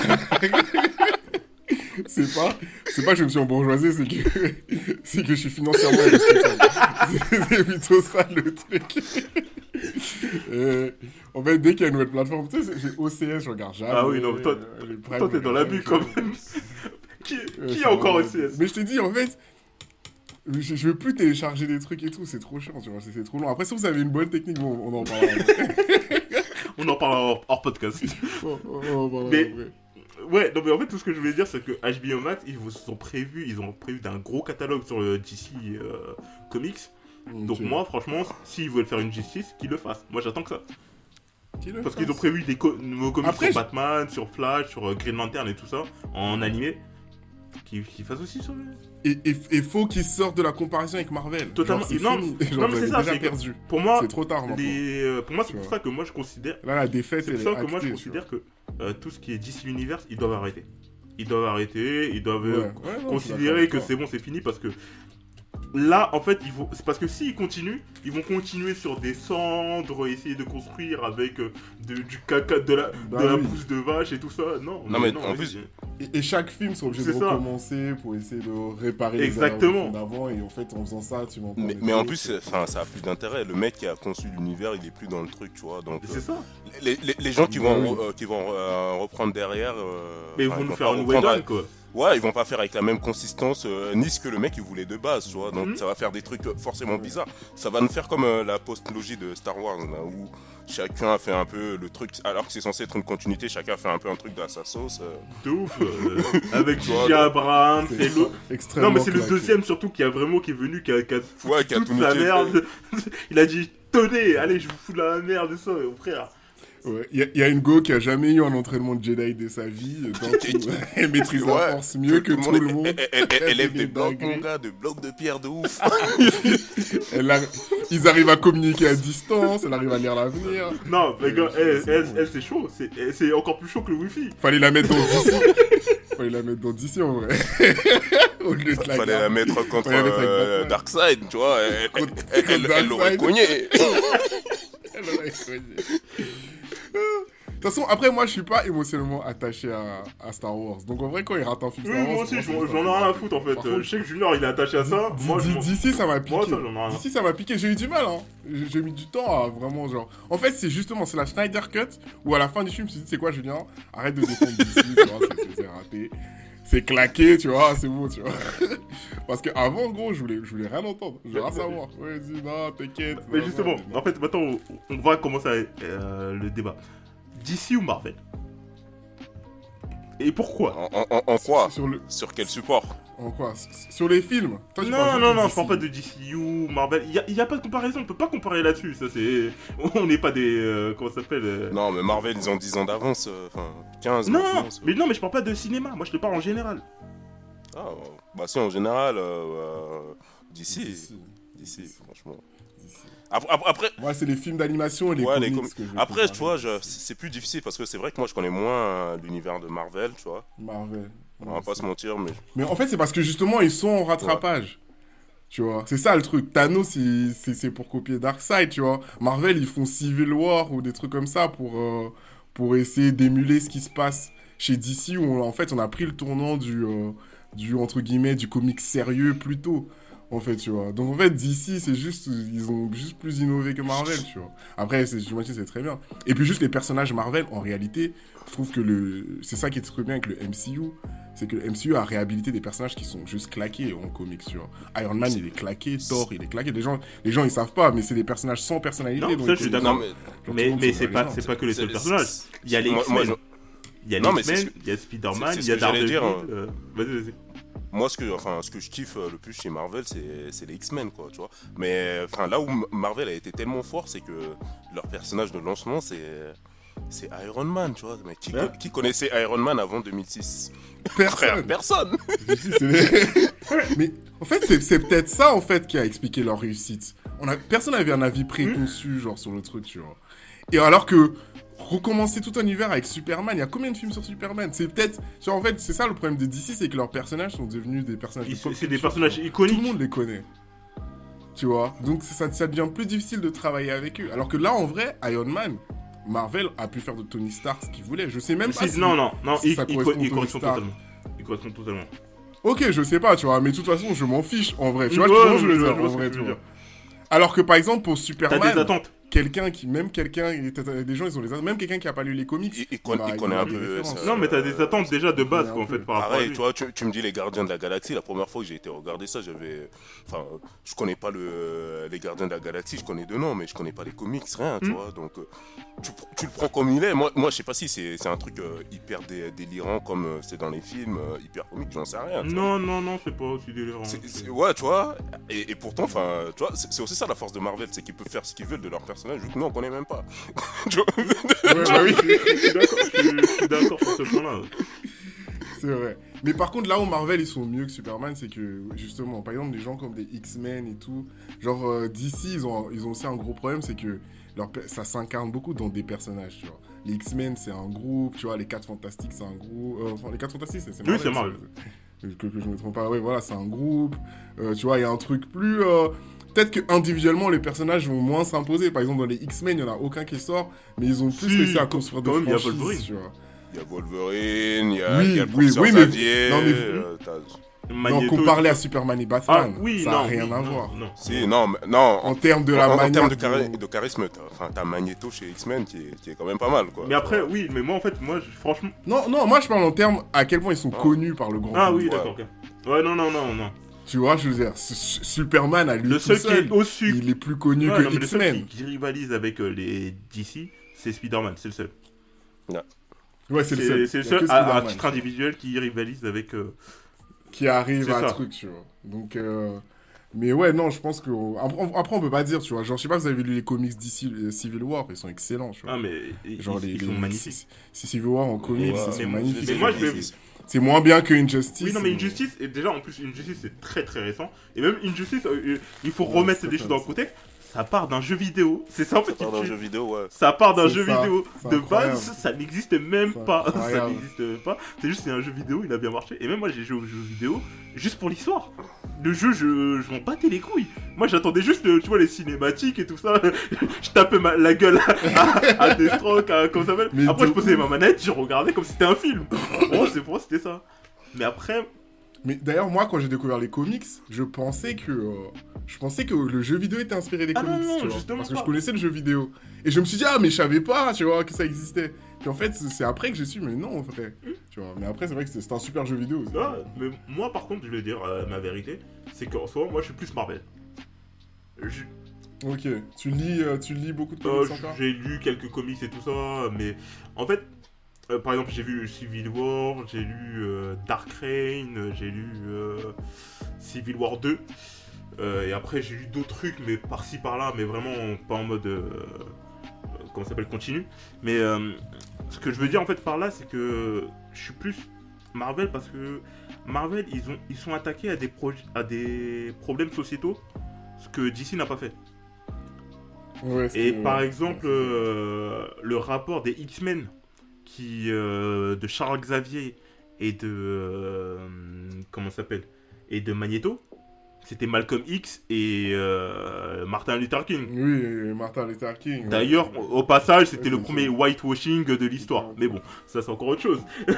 Speaker 7: c'est pas, c'est pas que je me suis embourgeoisé, c'est que, c'est que je suis financièrement responsable. C'est- plutôt ça le truc. Euh, en fait, dès qu'il y a une nouvelle plateforme, tu sais, c'est- j'ai OCS, je regarde jamais.
Speaker 6: Ah oui, non, toi-
Speaker 7: euh,
Speaker 6: toi t'es dans l'abus quand même. Qui
Speaker 7: Euh,
Speaker 6: qui
Speaker 7: c'est
Speaker 6: a encore
Speaker 7: vraiment-
Speaker 6: OCS
Speaker 7: Mais je te dis, en fait, je, je veux plus télécharger des trucs et tout, c'est trop chiant, tu vois, c'est trop long. Après, si vous avez une bonne technique, bon, on en parlera.
Speaker 6: On en parlera hors, hors podcast. Mais-. Ouais, non mais en fait tout ce que je voulais dire c'est que HBO Max ils vous ont prévu, ils ont prévu d'un gros catalogue sur le DC euh, Comics. Donc moi franchement, s'ils veulent faire une justice, qu'ils le fassent. Moi j'attends que ça. Parce qu'ils ont prévu des co- nouveaux comics
Speaker 7: Après,
Speaker 6: sur Batman, sur Flash, sur euh, Green Lantern et tout ça, en animé. Qu'ils fassent aussi sur le...
Speaker 7: Et il faut qu'ils sortent de la comparaison avec Marvel.
Speaker 6: Totalement.
Speaker 7: Genre,
Speaker 6: Non,
Speaker 7: Genre,
Speaker 6: mais c'est ça,
Speaker 7: déjà perdu.
Speaker 6: Pour moi,
Speaker 7: C'est trop tard
Speaker 6: les, euh, pour moi c'est pour ça que moi je considère...
Speaker 7: Là, la défaite,
Speaker 6: C'est pour ça que moi je considère que euh, tout ce qui est DC Universe, ils doivent arrêter. Ils doivent arrêter, ils doivent
Speaker 7: Ouais, ouais, non,
Speaker 6: considérer que c'est bon, c'est fini parce que là, en fait, ils vont... c'est parce que s'ils continuent, ils vont continuer sur des cendres, essayer de construire avec euh, de- du caca, de la,
Speaker 7: Bah
Speaker 6: de la pousse de vache et tout ça. Non,
Speaker 8: Non, mais en
Speaker 6: vas-y.
Speaker 8: plus-
Speaker 7: Et, et chaque film sont obligés de
Speaker 6: C'est ça.
Speaker 7: recommencer pour essayer de réparer les
Speaker 6: Exactement.
Speaker 7: film d'avant. Et en fait, en faisant ça, tu m'entends.
Speaker 8: Mais, mais en plus, c'est- enfin, ça a plus d'intérêt. Le mec qui a conçu l'univers, il est plus dans le truc, tu vois. Donc,
Speaker 6: c'est ça.
Speaker 8: euh, les, les- les gens qui
Speaker 7: Bah
Speaker 8: vont,
Speaker 7: oui.
Speaker 8: re- euh, qui vont euh, reprendre derrière. euh,
Speaker 6: Mais ils vont nous faire une Whedon, quoi.
Speaker 8: Ouais, ils vont pas faire avec la même consistance euh, ni ce que le mec il voulait de base, tu vois. Donc
Speaker 6: Mhm.
Speaker 8: ça va faire des trucs euh, forcément bizarres. Ça va nous faire comme euh, la post-logie de Star Wars, là, où chacun a fait un peu le truc, alors que c'est censé être une continuité, chacun a fait un peu un truc à sa sauce. euh.
Speaker 6: De ouf. euh, avec J.J. Abrams,
Speaker 7: C'est
Speaker 6: l'autre.
Speaker 7: extrêmement.
Speaker 6: Non, mais c'est le deuxième surtout qui a vraiment qui est venu, qui a, qui a foutu
Speaker 8: Ouais, qui a
Speaker 6: toute
Speaker 8: tout
Speaker 6: la merde. Il a dit Tenez, allez, je vous fous de la merde, ça, mon frère.
Speaker 7: Ouais, Il y, a- il y a une go qui a jamais eu un entraînement de Jedi de sa vie. Donc, où elle maîtrise la
Speaker 8: Ouais,
Speaker 7: force mieux que tout le monde.
Speaker 8: Elle, elle-
Speaker 7: fait
Speaker 8: des
Speaker 7: des
Speaker 8: blocs, mon gars, des blocs de pierre de ouf.
Speaker 7: Elle a- Ils arrivent à communiquer à distance. Elle arrive à lire l'avenir.
Speaker 6: Non, mais gars,
Speaker 7: c'est-
Speaker 6: elle,
Speaker 7: c'est
Speaker 6: elle, c'est chaud. C'est encore plus chaud que le Wi-Fi.
Speaker 7: Fallait la mettre dans DC. Fallait la mettre dans DC en vrai. Au lieu de la
Speaker 8: Fallait la mettre contre
Speaker 7: la
Speaker 8: euh. Darkseid, tu vois. Elle, l'aurait cogné.
Speaker 7: De toute façon, après, moi, je suis pas émotionnellement attaché à, à Star Wars. Donc, en vrai, quand il rate un film
Speaker 6: Oui,
Speaker 7: Star Wars.
Speaker 6: moi aussi, j'en ai rien à foutre en fait.
Speaker 7: Contre,
Speaker 6: je sais que Junior il est attaché à ça. Moi,
Speaker 7: D'ici, ça m'a piqué. D'ici, ça m'a piqué. J'ai eu du mal, hein. J'ai mis du temps à vraiment, genre. En fait, c'est justement, c'est la Snyder Cut où à la fin du film, je me suis dit, c'est quoi, Julien Arrête de défendre c'est- c'est raté. C'est claqué, tu vois, c'est bon, tu vois. Parce qu'avant, gros, je voulais, je voulais rien entendre. Je voulais rien savoir. Ouais, dis, non, t'inquiète.
Speaker 6: Mais
Speaker 7: non,
Speaker 6: justement,
Speaker 7: non,
Speaker 6: en fait, maintenant, on, va commencer euh, le débat. DC ou Marvel? Et pourquoi?
Speaker 8: En, en- en- en quoi?
Speaker 7: Sur le,
Speaker 8: Sur quel support?
Speaker 7: En quoi? Sur les films? Toi, tu
Speaker 6: Non, non, non, je parle pas de DCU, Marvel. Il y a, pas de comparaison, on peut pas comparer là-dessus. Ça, c'est. On n'est pas des. euh, comment ça s'appelle euh,
Speaker 8: Non, mais Marvel, ils ont 10 ans d'avance. euh, Enfin, 15
Speaker 6: Non,
Speaker 8: maintenant, c'est-
Speaker 6: mais non, mais je parle pas de cinéma. Moi, je te parle en général.
Speaker 8: Ah, euh, bah si, en général, euh, euh, d'ici,
Speaker 7: DC.
Speaker 8: d'ici, franchement. Après,
Speaker 7: Moi, c'est les films d'animation et les
Speaker 8: Ouais,
Speaker 7: comics
Speaker 8: les com-
Speaker 7: que je vais
Speaker 8: après, tu vois, c'est plus difficile parce que c'est vrai que moi, je connais moins euh, l'univers de Marvel, tu vois.
Speaker 7: Marvel.
Speaker 8: On va
Speaker 7: Ouais,
Speaker 8: pas se mentir, mais
Speaker 7: Mais en fait, c'est parce que justement, ils sont en rattrapage. Tu vois, c'est ça le truc. Thanos, c'est pour copier Darkseid, tu vois. Marvel, ils font Civil War ou des trucs comme ça pour, euh, pour essayer d'émuler ce qui se passe chez DC, où on- en fait, on a pris le tournant du, euh, du entre guillemets, du comic sérieux plutôt. En fait, tu vois. Donc, en fait, DC, c'est juste, ils ont juste plus innové que Marvel, tu vois. Après, c'est, j'imagine, c'est très bien. Et puis, juste les personnages Marvel, en réalité, je trouve que le, c'est ça qui est très bien avec le MCU, c'est que le MCU a réhabilité des personnages qui sont juste claqués en comics, tu vois. Iron Man, il est claqué, Thor, il est claqué. Les gens, les gens ils savent pas, mais c'est des personnages sans personnalité.
Speaker 6: Non,
Speaker 7: donc
Speaker 6: ça,
Speaker 7: ils
Speaker 6: je suis
Speaker 7: sont-
Speaker 6: d'accord.
Speaker 8: non, mais
Speaker 6: c'est pas, c'est pas que les seuls personnages. Il y a les X-Men, il y a les X-Men, il y a Spider-Man, il y a Daredevil. euh, Vas-y, vas-y.
Speaker 8: Moi, ce que, enfin, ce que je kiffe euh, le plus chez Marvel, c'est les X-Men, quoi, tu vois. Mais enfin, là où Marvel a été tellement fort, c'est que leur personnage de lancement, c'est c'est Iron Man, tu vois. Mais qui,
Speaker 6: Ouais.
Speaker 8: qui connaissait Iron Man avant 2006
Speaker 7: Personne.
Speaker 8: Personne.
Speaker 7: Mais en fait, c'est- c'est peut-être ça en fait qui a expliqué leur réussite. On a... Personne n'avait un avis préconçu genre sur le truc, tu vois. Et alors que recommencer tout un univers avec Superman, il y a combien de films sur Superman? C'est peut-être, tu vois, en fait, c'est ça le problème de DC, c'est que leurs personnages sont devenus des personnages. De
Speaker 6: C'est des personnages iconiques.
Speaker 7: Tout le monde les connaît. Tu vois? Donc ça, ça devient plus difficile de travailler avec eux. Alors que là, en vrai, Iron Man, Marvel a pu faire de Tony Stark ce qu'il voulait. Je sais même pas
Speaker 6: Si- non, non, non,
Speaker 7: si ça
Speaker 6: il,
Speaker 7: correspond
Speaker 6: il
Speaker 7: au
Speaker 6: correspond
Speaker 7: Tony
Speaker 6: totalement. Il correspond totalement.
Speaker 7: Ok, je sais pas, tu vois, mais de toute façon, je m'en fiche en vrai. Tu vois,
Speaker 6: Ouais,
Speaker 7: tu vois, je
Speaker 6: je
Speaker 7: veux
Speaker 6: vois
Speaker 7: dire,
Speaker 6: ce
Speaker 7: en vrai,
Speaker 6: tu
Speaker 7: vois. Alors que par exemple, pour
Speaker 6: T'as
Speaker 7: Superman,
Speaker 6: des attentes.
Speaker 7: Quelqu'un qui, même quelqu'un, des gens, ils ont les même quelqu'un qui a pas lu les comics,
Speaker 8: Il- il
Speaker 7: bah,
Speaker 8: il connaît un peu, ça.
Speaker 6: Non, mais t'as des attentes déjà de base, quoi, en fait, par rapport à
Speaker 8: Pareil, tu vois, tu, tu me dis les Gardiens de la Galaxie, la première fois que j'ai été regarder ça, j'avais. Enfin, euh, je connais pas le, les Gardiens de la Galaxie, je connais deux noms, mais je connais pas les comics, rien, tu
Speaker 6: Hmm.
Speaker 8: vois. Donc, euh, tu, tu le prends comme il est. Moi, moi je sais pas si c'est c'est un truc euh, hyper dé- délirant comme euh, c'est dans les films, euh, hyper comique, j'en sais rien.
Speaker 6: Non, non, non, c'est pas aussi délirant.
Speaker 8: Ouais, tu vois, et, et pourtant, enfin, tu vois, c'est c'est aussi ça la force de Marvel, c'est qu'ils peuvent faire ce qu'ils veulent de leur personnage, vu que nous on connaît même pas. Tu vois
Speaker 7: Ouais, bah oui,
Speaker 6: Je suis d'accord, sur ce point-là.
Speaker 7: c'est vrai. Mais par contre, là où Marvel, ils sont mieux que Superman, c'est que, justement, par exemple, des gens comme des X-Men et tout, genre euh, DC, ils ont, ils ont aussi un gros problème, c'est que leur, ça s'incarne beaucoup dans des personnages, tu vois. Les X-Men, c'est un groupe, tu vois, les 4 Fantastiques, c'est un groupe. euh, enfin, les 4 Fantastiques, c'est c'est
Speaker 6: Oui, c'est Marvel.
Speaker 7: Que, que je me trompe pas, oui, voilà, c'est un groupe. Euh, tu vois, il y a un truc plus. Peut-être que individuellement les personnages vont moins s'imposer. Par exemple, dans les X-Men, il n'y en a aucun qui sort, mais ils ont plus
Speaker 6: Si,
Speaker 7: réussi à construire des
Speaker 6: même, il y a
Speaker 7: franchises,
Speaker 6: Wolverine.
Speaker 7: tu vois.
Speaker 8: Il y a Wolverine, il y a,
Speaker 7: Oui,
Speaker 8: il y a le
Speaker 7: oui, oui, mais-
Speaker 8: Xavier,
Speaker 7: non, mais-
Speaker 8: euh,
Speaker 7: Non, comparé à. Superman et
Speaker 6: Ah,
Speaker 7: Batman,
Speaker 6: oui,
Speaker 7: ça n'a rien
Speaker 6: oui,
Speaker 7: à
Speaker 6: non,
Speaker 7: voir.
Speaker 6: Non.
Speaker 8: Si, non, mais- non.
Speaker 7: En termes de la
Speaker 8: en, en termes de,
Speaker 7: dont-
Speaker 8: chari- de charisme, t'as Magneto chez X-Men qui est, qui est quand même pas mal, quoi.
Speaker 6: Mais après, oui, mais moi, en fait, moi, franchement.
Speaker 7: Non, non, moi je parle en termes à quel point ils sont
Speaker 8: Ah.
Speaker 7: connus par le grand
Speaker 6: Ah
Speaker 7: public.
Speaker 6: oui, d'accord, ok. Ouais, non, non, non, non.
Speaker 7: Tu vois, je veux dire, Superman à lui
Speaker 6: Le
Speaker 7: tout
Speaker 6: seul
Speaker 7: seul,
Speaker 6: qui est au-dessus.
Speaker 7: il est plus connu
Speaker 6: Ouais,
Speaker 7: que
Speaker 6: non, mais le seul
Speaker 7: X-Men.
Speaker 6: qui, qui rivalise avec euh, les DC, c'est Spider-Man, c'est le seul.
Speaker 7: Ouais, c'est le seul.
Speaker 6: c'est le
Speaker 7: a
Speaker 6: seul à, titre individuel qui rivalise avec. euh,
Speaker 7: qui arrive à un truc, tu vois. Donc, euh, mais ouais, non, je pense que. Après, on- peut pas dire, tu vois. Genre, je sais pas si vous avez lu les comics d'ici Civil War, ils sont excellents, tu vois.
Speaker 6: Ah, mais ils,
Speaker 7: Genre,
Speaker 6: ils-
Speaker 7: les,
Speaker 6: ils
Speaker 7: les-
Speaker 6: sont magnifiques.
Speaker 7: c'est- C'est Civil War en comics,
Speaker 8: Ouais,
Speaker 7: ils
Speaker 6: mais
Speaker 7: sont
Speaker 6: moi,
Speaker 7: magnifiques.
Speaker 6: mais moi, je vais-
Speaker 7: C'est moins bien que Injustice.
Speaker 6: Oui, non, mais
Speaker 7: mais-
Speaker 6: Injustice, et déjà en plus, Injustice c'est très très récent. Et même Injustice, euh, euh, il faut
Speaker 7: Ouais,
Speaker 6: remettre des choses dans le contexte. Ça part d'un jeu vidéo. C'est ça en fait
Speaker 8: Ça part d'un jeu vidéo, ouais.
Speaker 6: Ça part d'un jeu
Speaker 7: ça,
Speaker 6: vidéo. De
Speaker 7: incroyable.
Speaker 6: base, ça n'existe même pas. Ça n'existe pas. C'est juste c'est un jeu vidéo, il a bien marché. Et même moi, j'ai joué au jeu vidéo juste pour l'histoire. Le jeu, je, je m'en battais les couilles. Moi, j'attendais juste, euh, tu vois, les cinématiques et tout ça. je tapais ma- la gueule à, à Deathstroke, à, comment ça s'appelle? Après, je posais ma manette, je regardais comme si c'était un film. Moi, c'est pour moi, c'était ça. Mais après,
Speaker 7: Mais d'ailleurs, moi, quand j'ai découvert les comics, je pensais que. euh, je pensais que le jeu vidéo était inspiré des
Speaker 6: Ah
Speaker 7: comics.
Speaker 6: non,
Speaker 7: tu vois,
Speaker 6: justement
Speaker 7: parce que je connaissais le jeu vidéo. Et je me suis dit, ah, mais je savais pas, tu vois, que ça existait. Puis en fait, c'est après que je suis, mais non, en vrai. Tu vois, mais après, c'est vrai que c'est un super jeu vidéo. aussi.
Speaker 6: Ah, mais moi par contre, je vais dire euh, ma vérité, c'est qu'en soi, moi je suis plus Marvel. Je-
Speaker 7: Ok, tu lis, euh, tu lis beaucoup de
Speaker 6: euh,
Speaker 7: comics
Speaker 6: j'ai lu quelques comics et tout ça, mais en fait, euh, par exemple, j'ai vu Civil War, j'ai lu euh, Dark Reign, euh, j'ai lu euh, Civil War 2, euh, et après j'ai lu d'autres trucs, mais par-ci par-là, mais vraiment pas en mode. comment ça s'appelle Continu. Mais ce que je veux dire en fait par là, c'est que je suis plus Marvel parce que Marvel, ils, ont, ils sont attaqués à des, proj- à des problèmes sociétaux, ce que DC n'a pas fait.
Speaker 7: Ouais,
Speaker 6: Et par exemple, le rapport des X-Men qui euh, de Charles Xavier et de euh, comment ça s'appelle et de Magneto, c'était Malcolm X et euh, Martin Luther King.
Speaker 7: Oui, Martin Luther King.
Speaker 6: D'ailleurs, au au passage, c'était le premier
Speaker 7: sûr.
Speaker 6: whitewashing de l'histoire. Mais bon, ça c'est encore autre chose.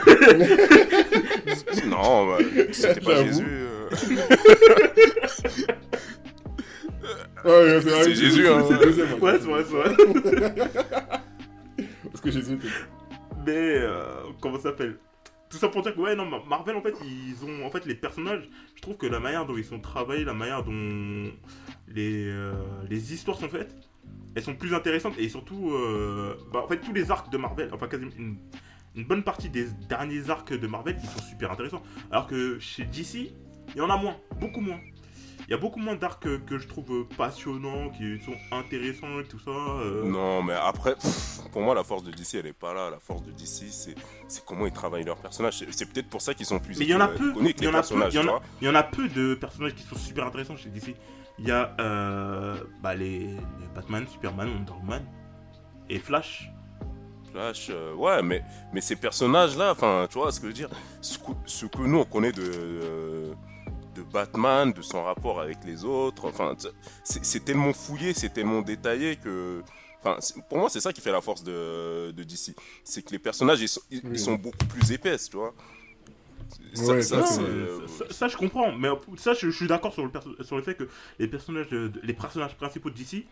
Speaker 8: Non, bah, c'était pas. Jésus. euh.
Speaker 7: Ouais, c'est
Speaker 8: Jésus, hein.
Speaker 7: c'est le deuxième, ouais.
Speaker 6: Ouais, c'est vrai, c'est vrai.
Speaker 7: Parce que Jésus était.
Speaker 6: Mais euh, comment ça s'appelle? Tout ça pour dire que ouais non Ma- Marvel en fait ils ont en fait les personnages. Je trouve que la manière dont ils sont travaillés, la manière dont les euh, les histoires sont faites, elles sont plus intéressantes et surtout euh, bah, en fait tous les arcs de Marvel, enfin quasiment une, une bonne partie des derniers arcs de Marvel ils sont super intéressants. Alors que chez DC Il y en a moins, beaucoup moins. Il y a beaucoup moins d'arcs que, que je trouve passionnants, qui sont intéressants et tout ça. euh.
Speaker 8: Non, mais après, pff, pour moi, la force de DC, elle est pas là. La force de DC, c'est c'est comment ils travaillent leurs personnages. C'est- peut-être pour ça qu'ils sont plus
Speaker 6: Mais il y en a
Speaker 8: euh,
Speaker 6: peu, il y
Speaker 8: les
Speaker 6: en a peu,
Speaker 8: personnages,
Speaker 6: il y en
Speaker 8: tu
Speaker 6: a-
Speaker 8: vois.
Speaker 6: Il y en a peu de personnages qui sont super intéressants chez DC. Il y a euh, bah, les, les Batman, Superman, Wonder Woman et Flash.
Speaker 8: Flash, euh, ouais, mais, mais ces personnages-là, enfin, tu vois ce que je veux dire ce que, ce que nous, on connaît de, euh, de Batman, de son rapport avec les autres, enfin, c'est tellement fouillé, c'est tellement détaillé que... Enfin, pour moi, c'est ça qui fait la force de, de DC. C'est que les personnages, ils sont, ils, ils
Speaker 7: Oui.
Speaker 8: sont beaucoup plus épaisses, tu vois. Ça,
Speaker 7: Ouais,
Speaker 8: ça,
Speaker 7: ça,
Speaker 8: c'est,
Speaker 7: c'est-
Speaker 8: euh,
Speaker 6: ça, ça, je comprends, mais ça, je, je suis d'accord sur, le sur le fait que les personnages, de- de- les personnages principaux de DC,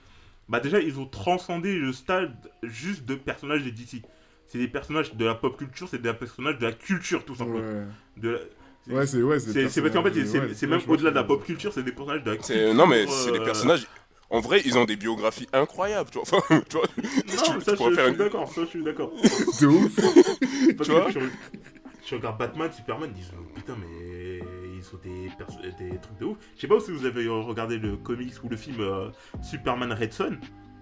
Speaker 6: bah déjà, ils ont transcendé le stade juste de personnages de DC. C'est des personnages de la pop culture, c'est des personnages de la culture, tout simplement.
Speaker 7: Ouais,
Speaker 6: De la- c'est-
Speaker 7: ouais c'est ouais,
Speaker 6: c'est c'est parce qu'en fait, c'est- même au-delà de la
Speaker 7: tu
Speaker 6: pop culture, c'est des personnages
Speaker 8: c'est- non, mais c'est des
Speaker 6: euh,
Speaker 8: personnages... En vrai, ils ont des biographies incroyables, tu vois. Enfin, tu vois
Speaker 6: Non,
Speaker 8: tu
Speaker 6: ça, je, suis
Speaker 8: une-
Speaker 6: d'accord, ça, je suis d'accord.
Speaker 7: De ouf.
Speaker 6: Parce
Speaker 8: Tu vois
Speaker 6: que je, je regarde Batman, Superman, ils disent putain, mais ils ont des, perso- des trucs de ouf. Je sais pas si vous avez regardé le comics ou le film euh, Superman Red Son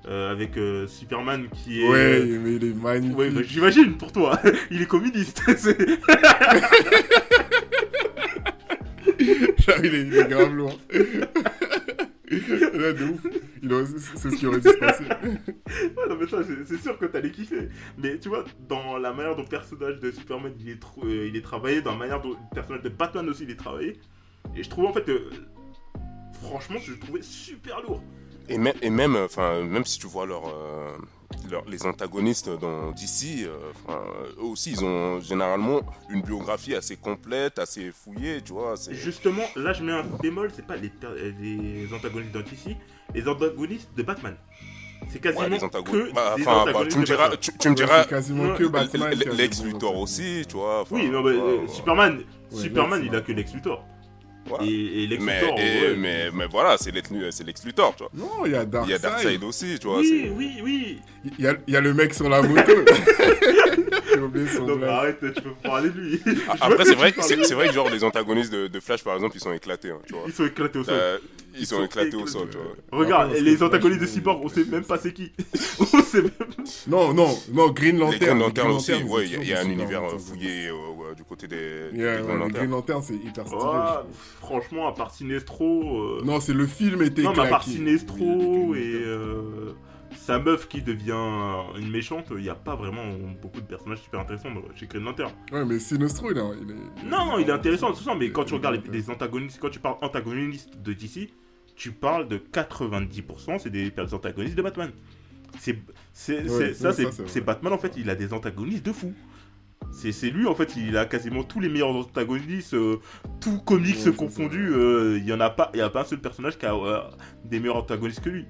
Speaker 6: euh, avec euh, Superman qui est.
Speaker 7: Ouais, mais il est magnifique.
Speaker 6: ouais, bah, j'imagine pour toi, il est communiste.
Speaker 7: Genre, il est, il est grave lourd. Là, de ouf. Il aurait- C'est ce qui aurait dû se passer.
Speaker 6: Ouais, non, mais ça, c'est sûr que t'allais kiffer. Mais tu vois, dans la manière dont le personnage de Superman il est, trop- euh, il est travaillé, dans la manière dont le personnage de Batman aussi il est travaillé, et je trouve en fait. euh, franchement, je le trouvais super lourd.
Speaker 8: Et, même, et même, euh, enfin, même si tu vois leur, euh, leur- les antagonistes dans DC, euh, enfin, eux aussi, ils ont généralement une biographie assez complète, assez fouillée, tu vois.
Speaker 6: Justement, là je mets un bémol, c'est pas les, les antagonistes d'Antici, les antagonistes de Batman. C'est quasiment
Speaker 8: Ouais, les
Speaker 6: que
Speaker 8: antagonistes. Bah,
Speaker 6: des
Speaker 8: bah, tu me
Speaker 6: de
Speaker 8: diras,
Speaker 6: Batman.
Speaker 8: tu, me diras,
Speaker 7: quasiment que Batman.
Speaker 8: Lex Luthor aussi, tu vois.
Speaker 6: Oui, non,
Speaker 8: vois, ouais.
Speaker 6: Superman,
Speaker 7: Ouais,
Speaker 6: Superman il a que Lex Luthor.
Speaker 8: Ouais.
Speaker 6: Et, et Lex
Speaker 8: Mais,
Speaker 6: Luthor,
Speaker 8: et-
Speaker 6: ouais.
Speaker 8: mais, mais voilà, c'est Lex, Luthor, tu vois.
Speaker 7: Non, il y a
Speaker 8: Il y a
Speaker 7: Darkseid.
Speaker 8: Aussi, tu vois.
Speaker 6: Oui, oui, oui.
Speaker 7: Il y a, il y a le mec sur la moto. J'ai oublié son
Speaker 6: Non, mais
Speaker 7: blaze.
Speaker 6: arrête, tu peux parler de lui.
Speaker 8: Ah, Après, c'est vrai, c'est c'est vrai que genre les antagonistes de, de Flash, par exemple, ils sont éclatés, hein, tu vois.
Speaker 6: Ils sont éclatés au sol.
Speaker 8: Euh, ils sont éclatés au sol, tu vois.
Speaker 6: Regarde, les antagonistes de Cyborg, on sait même pas c'est qui. on sait même
Speaker 7: Non, non, non, Green
Speaker 8: Les
Speaker 7: Lantern.
Speaker 8: Green Lantern aussi, ouais, il y, a-
Speaker 7: ont
Speaker 8: il y a un univers euh, fouillé euh, ouais, du côté des, des
Speaker 7: Yeah,
Speaker 8: Green
Speaker 7: ouais,
Speaker 8: Lantern.
Speaker 7: Green Lantern, c'est hyper stylé.
Speaker 6: Ah, franchement, à part Sinestro. euh,
Speaker 7: Non, c'est le film était
Speaker 6: Non, mais à part. Sinestro
Speaker 7: Oui, les Green
Speaker 6: et
Speaker 7: Lantern.
Speaker 6: euh, sa meuf qui devient une méchante, il n'y a pas vraiment beaucoup de personnages super intéressants chez Green Lantern.
Speaker 7: Ouais, mais Sinestro, il est. il est-
Speaker 6: Non, non, il est intéressant, tout ça, mais quand tu regardes les, antagonistes, quand tu parles antagonistes de DC, tu parles de 90%, c'est des des antagonistes de Batman. C'est, c'est,
Speaker 7: Ouais,
Speaker 6: ça. Batman en fait, il a des antagonistes de fou. C'est, lui en fait, il a quasiment tous les meilleurs antagonistes, euh, tous comics
Speaker 7: Ouais,
Speaker 6: confondus. euh, Il y en a pas, il y a pas un seul personnage qui a euh, des meilleurs antagonistes que lui.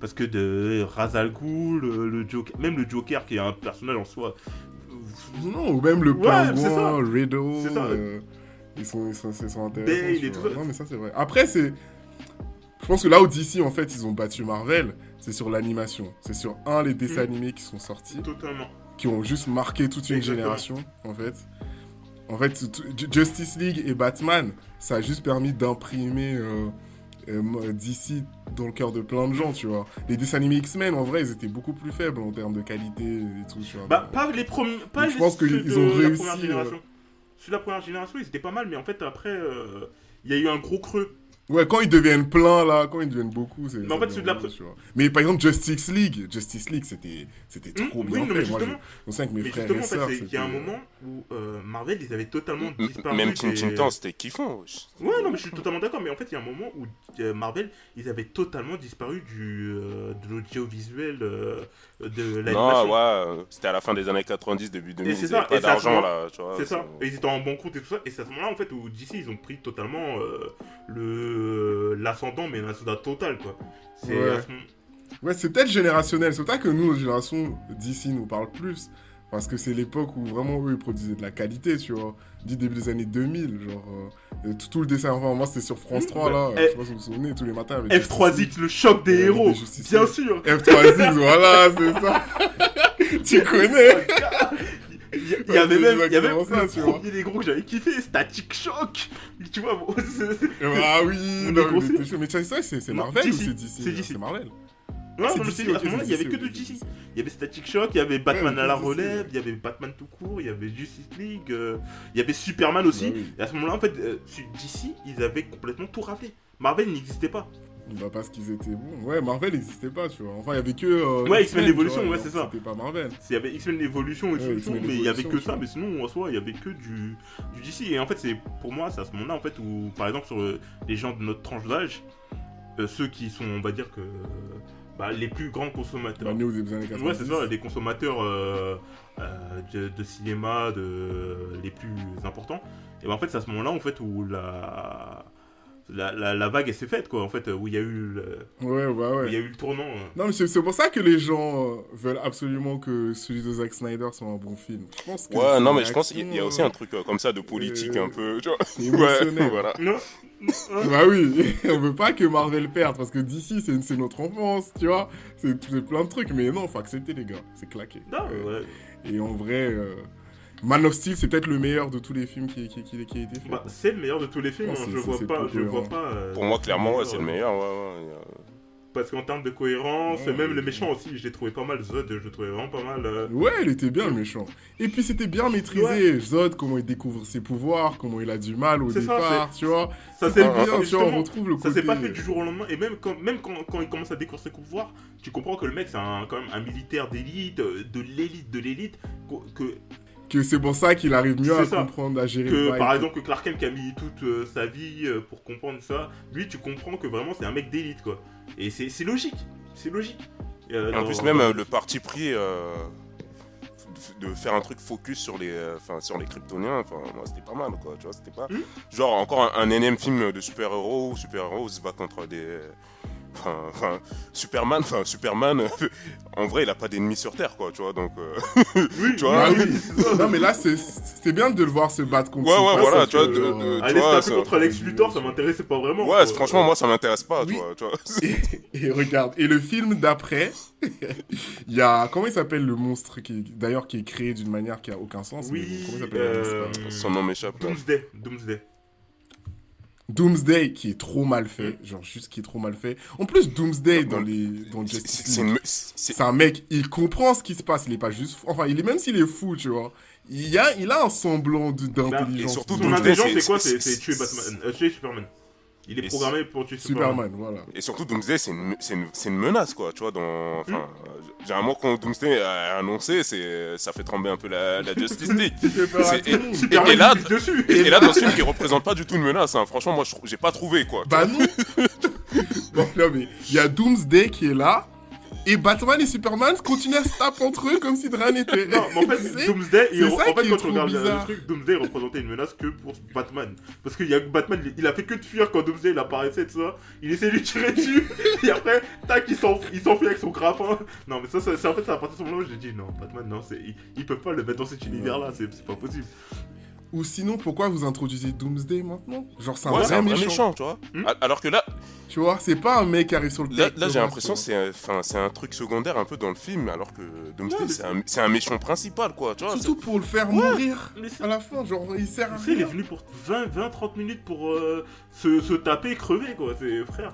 Speaker 6: Parce que de Ra's al Ghul, euh, le Joker, même le Joker qui est un personnage en soi.
Speaker 7: Non, ou même le
Speaker 6: Ouais,
Speaker 7: pingouin, Riddle.
Speaker 6: C'est ça.
Speaker 7: euh, ils, sont, ils, sont, ils sont intéressants.
Speaker 6: Bale.
Speaker 7: Non, mais ça, c'est vrai. Après, c'est. Je pense que là où DC, en fait, ils ont battu Marvel, c'est sur l'animation. C'est sur, un, les dessins
Speaker 6: Mhm.
Speaker 7: animés qui sont sortis,
Speaker 6: Totalement.
Speaker 7: qui ont juste marqué toute une
Speaker 6: Exactement.
Speaker 7: génération, en fait. En fait, Justice League et Batman, ça a juste permis d'imprimer euh, euh, DC dans le cœur de plein de gens, tu vois. Les dessins animés X-Men, en vrai, ils étaient beaucoup plus faibles en termes de qualité et tout, tu vois.
Speaker 6: Bah, pas les premiers. Pas les
Speaker 7: je pense qu'ils ont
Speaker 6: la
Speaker 7: réussi,
Speaker 6: première
Speaker 7: euh,
Speaker 6: la première génération, ils étaient pas mal, mais en fait, après, euh, il y a eu un gros creux.
Speaker 7: Ouais, quand ils deviennent pleins, là, quand ils deviennent beaucoup, c'est.
Speaker 6: Mais en fait, ceux de la.
Speaker 7: Mais par exemple, Justice League, Justice League, c'était c'était trop
Speaker 6: Hum,
Speaker 7: bien
Speaker 6: oui, non, mais.
Speaker 7: Moi, je
Speaker 6: justement-
Speaker 7: je me souviens que mes
Speaker 6: Mais
Speaker 7: frères
Speaker 6: justement,
Speaker 7: et
Speaker 6: en fait,
Speaker 7: sœurs,
Speaker 6: c'est qu'il y a un
Speaker 7: c'était-
Speaker 6: moment où euh, Marvel, ils avaient totalement
Speaker 8: M-
Speaker 6: disparu.
Speaker 8: Même Teen
Speaker 6: des-
Speaker 8: Titan, c'était kiffant.
Speaker 6: Ouais, non, mais je suis totalement d'accord. Mais en fait, il y a un moment où euh, Marvel, ils avaient totalement disparu du, euh, de l'audiovisuel euh, de l'animation.
Speaker 8: Non, ouais, euh, c'était à la fin des années 90, début 2000,
Speaker 6: c'est
Speaker 8: ils
Speaker 6: ça,
Speaker 8: avaient pas
Speaker 6: et c'est à ce
Speaker 8: d'argent là, tu vois.
Speaker 6: C'est ça, et ils étaient en bon compte et tout ça, et c'est à ce moment-là en fait où DC ils ont pris totalement euh, le l'ascendant, mais l'ascendant total quoi. C'est
Speaker 7: Ouais.
Speaker 6: ce
Speaker 7: Ouais, c'est peut-être générationnel. C'est pour ça que nous, notre génération, d'ici, nous parle plus. Parce que c'est l'époque où vraiment eux, ils produisaient de la qualité, tu vois. Du début des années 2000, genre. euh, tout, tout le dessin, enfin, moi, c'était sur France 3, là.
Speaker 6: Eh,
Speaker 7: je sais pas si vous vous souvenez, tous les matins. avec Justice League.
Speaker 6: F3X, le choc des héros,
Speaker 7: des
Speaker 6: bien sûr.
Speaker 7: F3X, voilà, c'est ça. tu connais
Speaker 6: Il y, y avait même, il y avait
Speaker 7: exactement ça,
Speaker 6: le premier des gros que j'avais kiffé, Static Shock. Tu vois, bon,
Speaker 7: Ah oui, non, mais, mais c'est Marvel ou
Speaker 6: DC,
Speaker 7: c'est DC
Speaker 6: c'est DC.
Speaker 7: C'est Marvel.
Speaker 6: Non,
Speaker 7: c'est
Speaker 6: non, mais c'est- à ce moment-là, il y avait que de DC. Il y avait Static Shock, il y avait Batman
Speaker 7: Ouais,
Speaker 6: à la relève, il y avait Batman tout court, il y avait Justice League, euh, il y avait Superman aussi. Et à ce moment-là, en fait, euh, DC, ils avaient complètement tout raflé. Marvel n'existait pas.
Speaker 7: Bah parce qu'ils étaient bons. Ouais, Marvel n'existait pas, tu vois. Enfin, il y avait que. euh,
Speaker 6: Ouais, X-Men Evolution, ouais, c'est ça.
Speaker 7: C'était pas Marvel.
Speaker 6: Il y avait X-Men Evolution,
Speaker 7: Ouais,
Speaker 6: Evolution,
Speaker 7: X-Men
Speaker 6: mais il y avait que ça. Mais sinon, en soi, il y avait que du, du DC. Et en fait, c'est pour moi, c'est à ce moment-là, en fait, où, par exemple, sur euh, les gens de notre tranche d'âge, euh, ceux qui sont, on va dire que, bah, les plus grands consommateurs.
Speaker 7: Bah, nous, des années 90.
Speaker 6: Ouais, c'est ça, les consommateurs euh, euh, de, de cinéma de, les plus importants. Et ben en fait, c'est à ce moment-là en fait, où la, la, la, la vague s'est faite, quoi, en fait, où il y a eu le,
Speaker 7: Ouais, bah
Speaker 6: où il y a eu le tournant. euh.
Speaker 7: Non, mais c'est c'est pour ça que les gens euh, veulent absolument que celui de Zack Snyder soit un bon film. Je pense que
Speaker 8: Ouais, non, mais je pense qu'il y a- il y a aussi un truc euh, comme ça de politique
Speaker 7: Euh,
Speaker 8: un peu, tu vois.
Speaker 7: C'est émotionnel.
Speaker 8: voilà.
Speaker 6: Non,
Speaker 7: Bah oui, on veut pas que Marvel perde parce que d'ici c'est notre enfance, tu vois. C'est plein de trucs, mais non, faut accepter les gars, c'est claqué.
Speaker 6: non,
Speaker 7: Euh,
Speaker 6: ouais.
Speaker 7: Et en vrai, euh, Man of Steel c'est peut-être le meilleur de tous les films qui, qui, qui, qui a été fait.
Speaker 6: Bah, c'est le meilleur de tous les films.
Speaker 7: Non,
Speaker 6: hein, je vois pas, je vois pas. euh,
Speaker 8: Pour moi, clairement, ouais, c'est le meilleur. Ouais, ouais, ouais.
Speaker 6: Parce qu'en termes de cohérence,
Speaker 7: Ouais,
Speaker 6: même le méchant aussi, je l'ai trouvé pas mal. Zod, je le trouvais vraiment pas mal. euh.
Speaker 7: Ouais, il était bien le méchant. Et puis c'était bien maîtrisé. Zod, comment il découvre ses pouvoirs, comment il a du mal au
Speaker 6: C'est ça,
Speaker 7: départ, tu vois.
Speaker 6: Ça
Speaker 7: C'est
Speaker 6: s'est
Speaker 7: bien, tu vois, on retrouve le
Speaker 6: Ça s'est pas fait du jour au lendemain, et même quand, même quand, quand il commence à découvrir ses pouvoirs, tu comprends que le mec c'est un, quand même un militaire d'élite, euh, de l'élite de l'élite, que,
Speaker 7: Que c'est pour ça qu'il arrive mieux à
Speaker 6: ça.
Speaker 7: comprendre, à gérer
Speaker 6: que par exemple que Clark Kent qui a mis toute euh, sa vie euh, pour comprendre ça, lui tu comprends que vraiment c'est un mec d'élite quoi. Et c'est logique, c'est logique. Euh,
Speaker 8: Et en
Speaker 6: dans-
Speaker 8: plus, même euh, le parti pris euh, de faire un truc focus sur les, euh, enfin, sur les Kryptoniens, enfin, moi c'était pas mal quoi, tu vois, c'était pas.
Speaker 6: Hmm.
Speaker 8: Genre encore un, un énième film de super-héros où super-héros se bat contre des. Enfin, enfin, Superman, enfin, Superman, en vrai, il a pas d'ennemis sur Terre, quoi, tu vois, donc. euh,
Speaker 6: Oui,
Speaker 8: tu vois,
Speaker 7: Ah
Speaker 6: oui, ça.
Speaker 7: Non mais là c'est- c'était bien de le voir se battre contre
Speaker 8: Ouais, ouais, voilà, tu vois, de- de-
Speaker 6: Aller
Speaker 8: tu
Speaker 6: se
Speaker 8: vois,
Speaker 6: taper
Speaker 8: ça-
Speaker 6: contre Lex Luthor, ça m'intéressait pas vraiment.
Speaker 8: Ouais,
Speaker 6: quoi.
Speaker 8: franchement, moi, ça m'intéresse pas,
Speaker 7: Oui.
Speaker 8: tu vois, tu vois.
Speaker 7: Et, et regarde, et le film d'après, il y a comment il s'appelle le monstre qui d'ailleurs qui est créé d'une manière qui a aucun sens. mais
Speaker 6: Oui,
Speaker 7: comment il s'appelle le
Speaker 6: euh,
Speaker 7: monstre
Speaker 8: Son nom m'échappe.
Speaker 6: Doomsday, Doomsday.
Speaker 7: Doomsday qui est trop mal fait, genre juste qui est trop mal fait. En plus Doomsday dans les dans
Speaker 8: C'est-
Speaker 7: Justice
Speaker 8: C'est c'est
Speaker 7: League,
Speaker 8: c'est-
Speaker 7: un mec, il comprend ce qui se passe, il est pas juste fou. Enfin, il est même s'il est fou, tu vois. Il y a il a un semblant de- d'intelligence.
Speaker 8: et surtout,
Speaker 6: Son intelligence
Speaker 8: c'est-
Speaker 6: quoi?
Speaker 8: c'est-
Speaker 6: C'est c'est tuer Batman, euh, tuer Superman. Il est
Speaker 8: Et
Speaker 6: programmé pour tuer Superman.
Speaker 7: Superman, voilà.
Speaker 8: Et surtout, Doomsday, c'est une, menace, quoi, tu vois, dans... Enfin, généralement, quand Doomsday a annoncé, ça fait trembler un peu la, la Justice League. Et,
Speaker 6: Superman,
Speaker 8: et- et là, et, et là, dans ce film, qui représente pas du tout une menace, hein, franchement, moi, j'ai pas trouvé, quoi.
Speaker 7: Bah non Bon, non mais, il y a Doomsday qui est là, et Batman et Superman continuent à se taper entre eux comme si de rien n'était.
Speaker 6: Non, mais en fait, Doomsday, il- en
Speaker 7: ça
Speaker 6: fait, quand tu regardes le- truc, Doomsday représentait une menace que pour Batman. Parce que y a Batman, il, il a fait que de fuir quand Doomsday il apparaissait, tout ça. Il essayait de lui tirer dessus, et après, tac, il s'enf- il s'enfuit avec son grappin. Non, mais ça, ça- c'est en fait, c'est à partir de ce moment-là où j'ai dit, non, Batman, non, ils, ils peuvent pas le mettre dans cet univers-là, c'est pas possible.
Speaker 7: Ou sinon, pourquoi vous introduisez Doomsday maintenant Genre, c'est un
Speaker 8: Ouais,
Speaker 7: vrai méchant.
Speaker 8: méchant, tu vois.
Speaker 6: Hmm.
Speaker 8: Alors que là,
Speaker 7: Tu vois, c'est pas un mec qui arrive sur le
Speaker 8: là, là j'ai l'impression que c'est, un truc secondaire un peu dans le film, alors que Doomsday,
Speaker 6: Ouais,
Speaker 8: c'est un, méchant principal, quoi, tu vois.
Speaker 7: Surtout pour le faire mourir à la fin, genre, il sert à
Speaker 6: Tu sais, il est
Speaker 7: rien.
Speaker 6: venu pour 20-30 minutes pour euh, se, se taper et crever, quoi. C'est frère,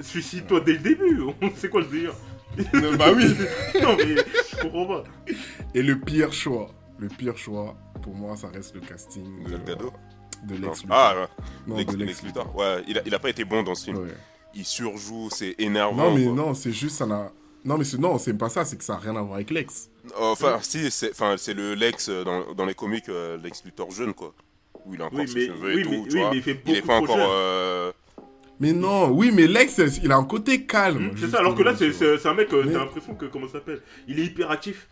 Speaker 6: suicide-toi dès le début. C'est quoi le délire
Speaker 7: bah oui
Speaker 6: Non, mais je comprends pas.
Speaker 7: Et le pire choix, le pire choix, pour moi, ça reste le casting
Speaker 8: De Gal Gadot
Speaker 7: de. Lex Luthor.
Speaker 8: Ah, ouais.
Speaker 7: non,
Speaker 8: Lex,
Speaker 7: de Lex,
Speaker 8: Lex Luthor. Ouais, il a, il a pas été bon dans ce film.
Speaker 7: Ouais.
Speaker 8: Il surjoue, c'est énervant.
Speaker 7: Non, mais
Speaker 8: quoi.
Speaker 7: non, c'est juste, ça n'a... Non, mais c'est non, c'est pas ça, c'est que ça n'a rien à voir avec Lex.
Speaker 8: Enfin, si, c'est, enfin, c'est le Lex euh, dans, dans les comics, euh, Lex Luthor jeune, quoi. Où il a encore
Speaker 6: Oui,
Speaker 8: ses
Speaker 6: mais,
Speaker 8: cheveux et
Speaker 6: oui,
Speaker 8: tout,
Speaker 6: mais,
Speaker 8: tu
Speaker 6: oui,
Speaker 8: vois.
Speaker 6: mais il fait
Speaker 8: il est pas encore. euh,
Speaker 7: Mais non, oui, mais Lex, il a un côté calme.
Speaker 6: C'est ça, alors que là, c'est un mec, euh,
Speaker 7: Mais-
Speaker 6: t'as l'impression que, comment ça s'appelle? Il est hyperactif.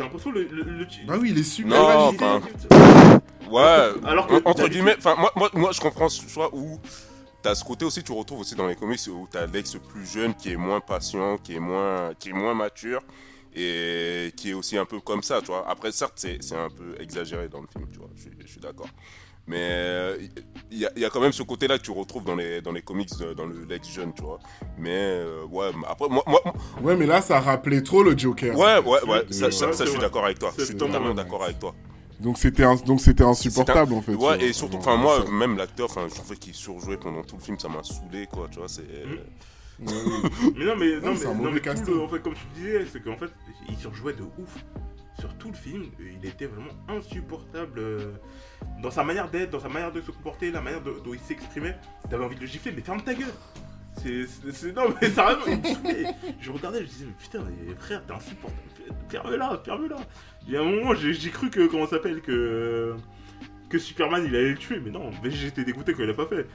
Speaker 6: T'as l'impression le. le, le-
Speaker 7: Bah oui, il est super
Speaker 8: Non, Ouais,
Speaker 6: Alors que-
Speaker 8: en- entre guillemets, enfin, moi, moi, moi, je comprends ce choix où t'as ce côté aussi, tu retrouves aussi dans les comics où t'as Lex plus jeune qui est moins patient, qui est moins, qui est moins mature et qui est aussi un peu comme ça, tu vois. Après, certes, c'est un peu exagéré dans le film, tu vois, je suis d'accord. Mais euh, il y, a- il y a quand même ce côté-là que tu retrouves dans les, dans les comics, de- dans le Lex jeune, tu vois. Mais euh, ouais, après, moi, moi,
Speaker 7: Ouais, mais là, ça rappelait trop le Joker.
Speaker 8: ouais, ouais, ouais, ça,
Speaker 6: ouais,
Speaker 8: je suis d'accord avec toi. Je suis
Speaker 6: totalement
Speaker 8: d'accord avec toi.
Speaker 7: Donc c'était un- donc c'était insupportable en fait.
Speaker 8: Ouais, et
Speaker 7: vois.
Speaker 8: surtout, enfin, moi,
Speaker 7: ça-
Speaker 8: même l'acteur, enfin, je trouvais qu'il surjouait pendant tout le film, ça m'a saoulé, quoi, tu vois, c'est...
Speaker 6: Mm.
Speaker 7: Oui.
Speaker 6: Mais non, mais, non,
Speaker 7: Non,
Speaker 6: mais,
Speaker 7: c'est un
Speaker 6: non,
Speaker 7: mauvais
Speaker 6: mais tout le- en fait, comme tu disais, c'est qu'en fait, il surjouait de ouf. Sur tout le film, il était vraiment insupportable euh, dans sa manière d'être, dans sa manière de se comporter, la manière dont il s'exprimait. T'avais envie de le gifler, mais ferme ta gueule. C'est, non, mais sérieusement. Je regardais, je disais, mais putain, frère, t'es insupportable. Ferme-la, ferme-la. Il y a un moment, j'ai, cru que, comment s'appelle, que, que Superman, il allait le tuer, mais non, mais j'étais dégoûté qu'il l'a pas fait.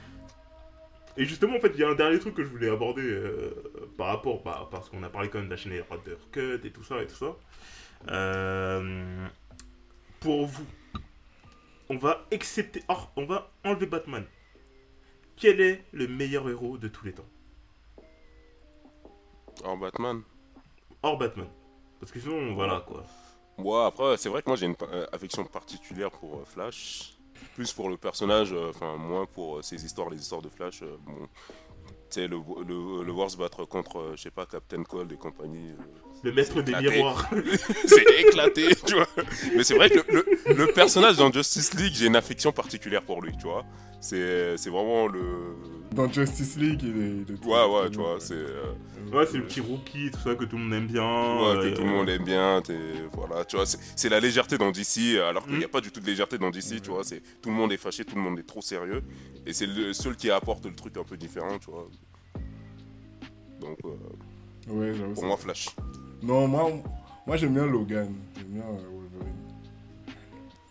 Speaker 6: Et justement, en fait, il y a un dernier truc que je voulais aborder euh, par rapport, bah, parce qu'on a parlé quand même de la chaîne Rider Cut et tout ça et tout ça. Euh, pour vous, on va accepter, or, on va enlever Batman. Quel est le meilleur héros de tous les temps?
Speaker 8: Alors, Batman
Speaker 6: Hors Batman. Parce que sinon, voilà quoi.
Speaker 8: Ouais, après, c'est vrai que moi j'ai une euh, affection particulière pour euh, Flash. Plus pour le personnage, enfin, moins pour ses histoires, les histoires de Flash. bon, tu sais, le, le, le voir se battre contre, je sais pas, Captain Cold et compagnie.
Speaker 6: Le maître des miroirs.
Speaker 8: c'est éclaté, tu vois. Mais c'est vrai que le, le- le personnage dans Justice League, j'ai une affection particulière pour lui, tu vois. C'est c'est vraiment le.
Speaker 7: Dans Justice League, il est. il est
Speaker 8: Ouais, ouais, tu vois, c'est. euh,
Speaker 6: ouais, c'est le petit rookie, tout ça que tout le monde aime bien.
Speaker 8: Ouais, que
Speaker 6: euh,
Speaker 8: tout le monde aime bien, t'es- voilà, tu vois, c'est c'est la légèreté dans DC, alors qu'il n'y a
Speaker 6: Mm.
Speaker 8: pas du tout de légèreté dans DC, tu vois, c'est tout le monde est fâché, tout le monde est trop sérieux, et c'est le seul qui apporte le truc un peu différent, tu vois. Donc, euh,
Speaker 7: Ouais,
Speaker 8: pour
Speaker 7: ça.
Speaker 8: moi, Flash.
Speaker 7: Non, moi, moi j'aime bien Logan. J'aime bien euh, Wolverine.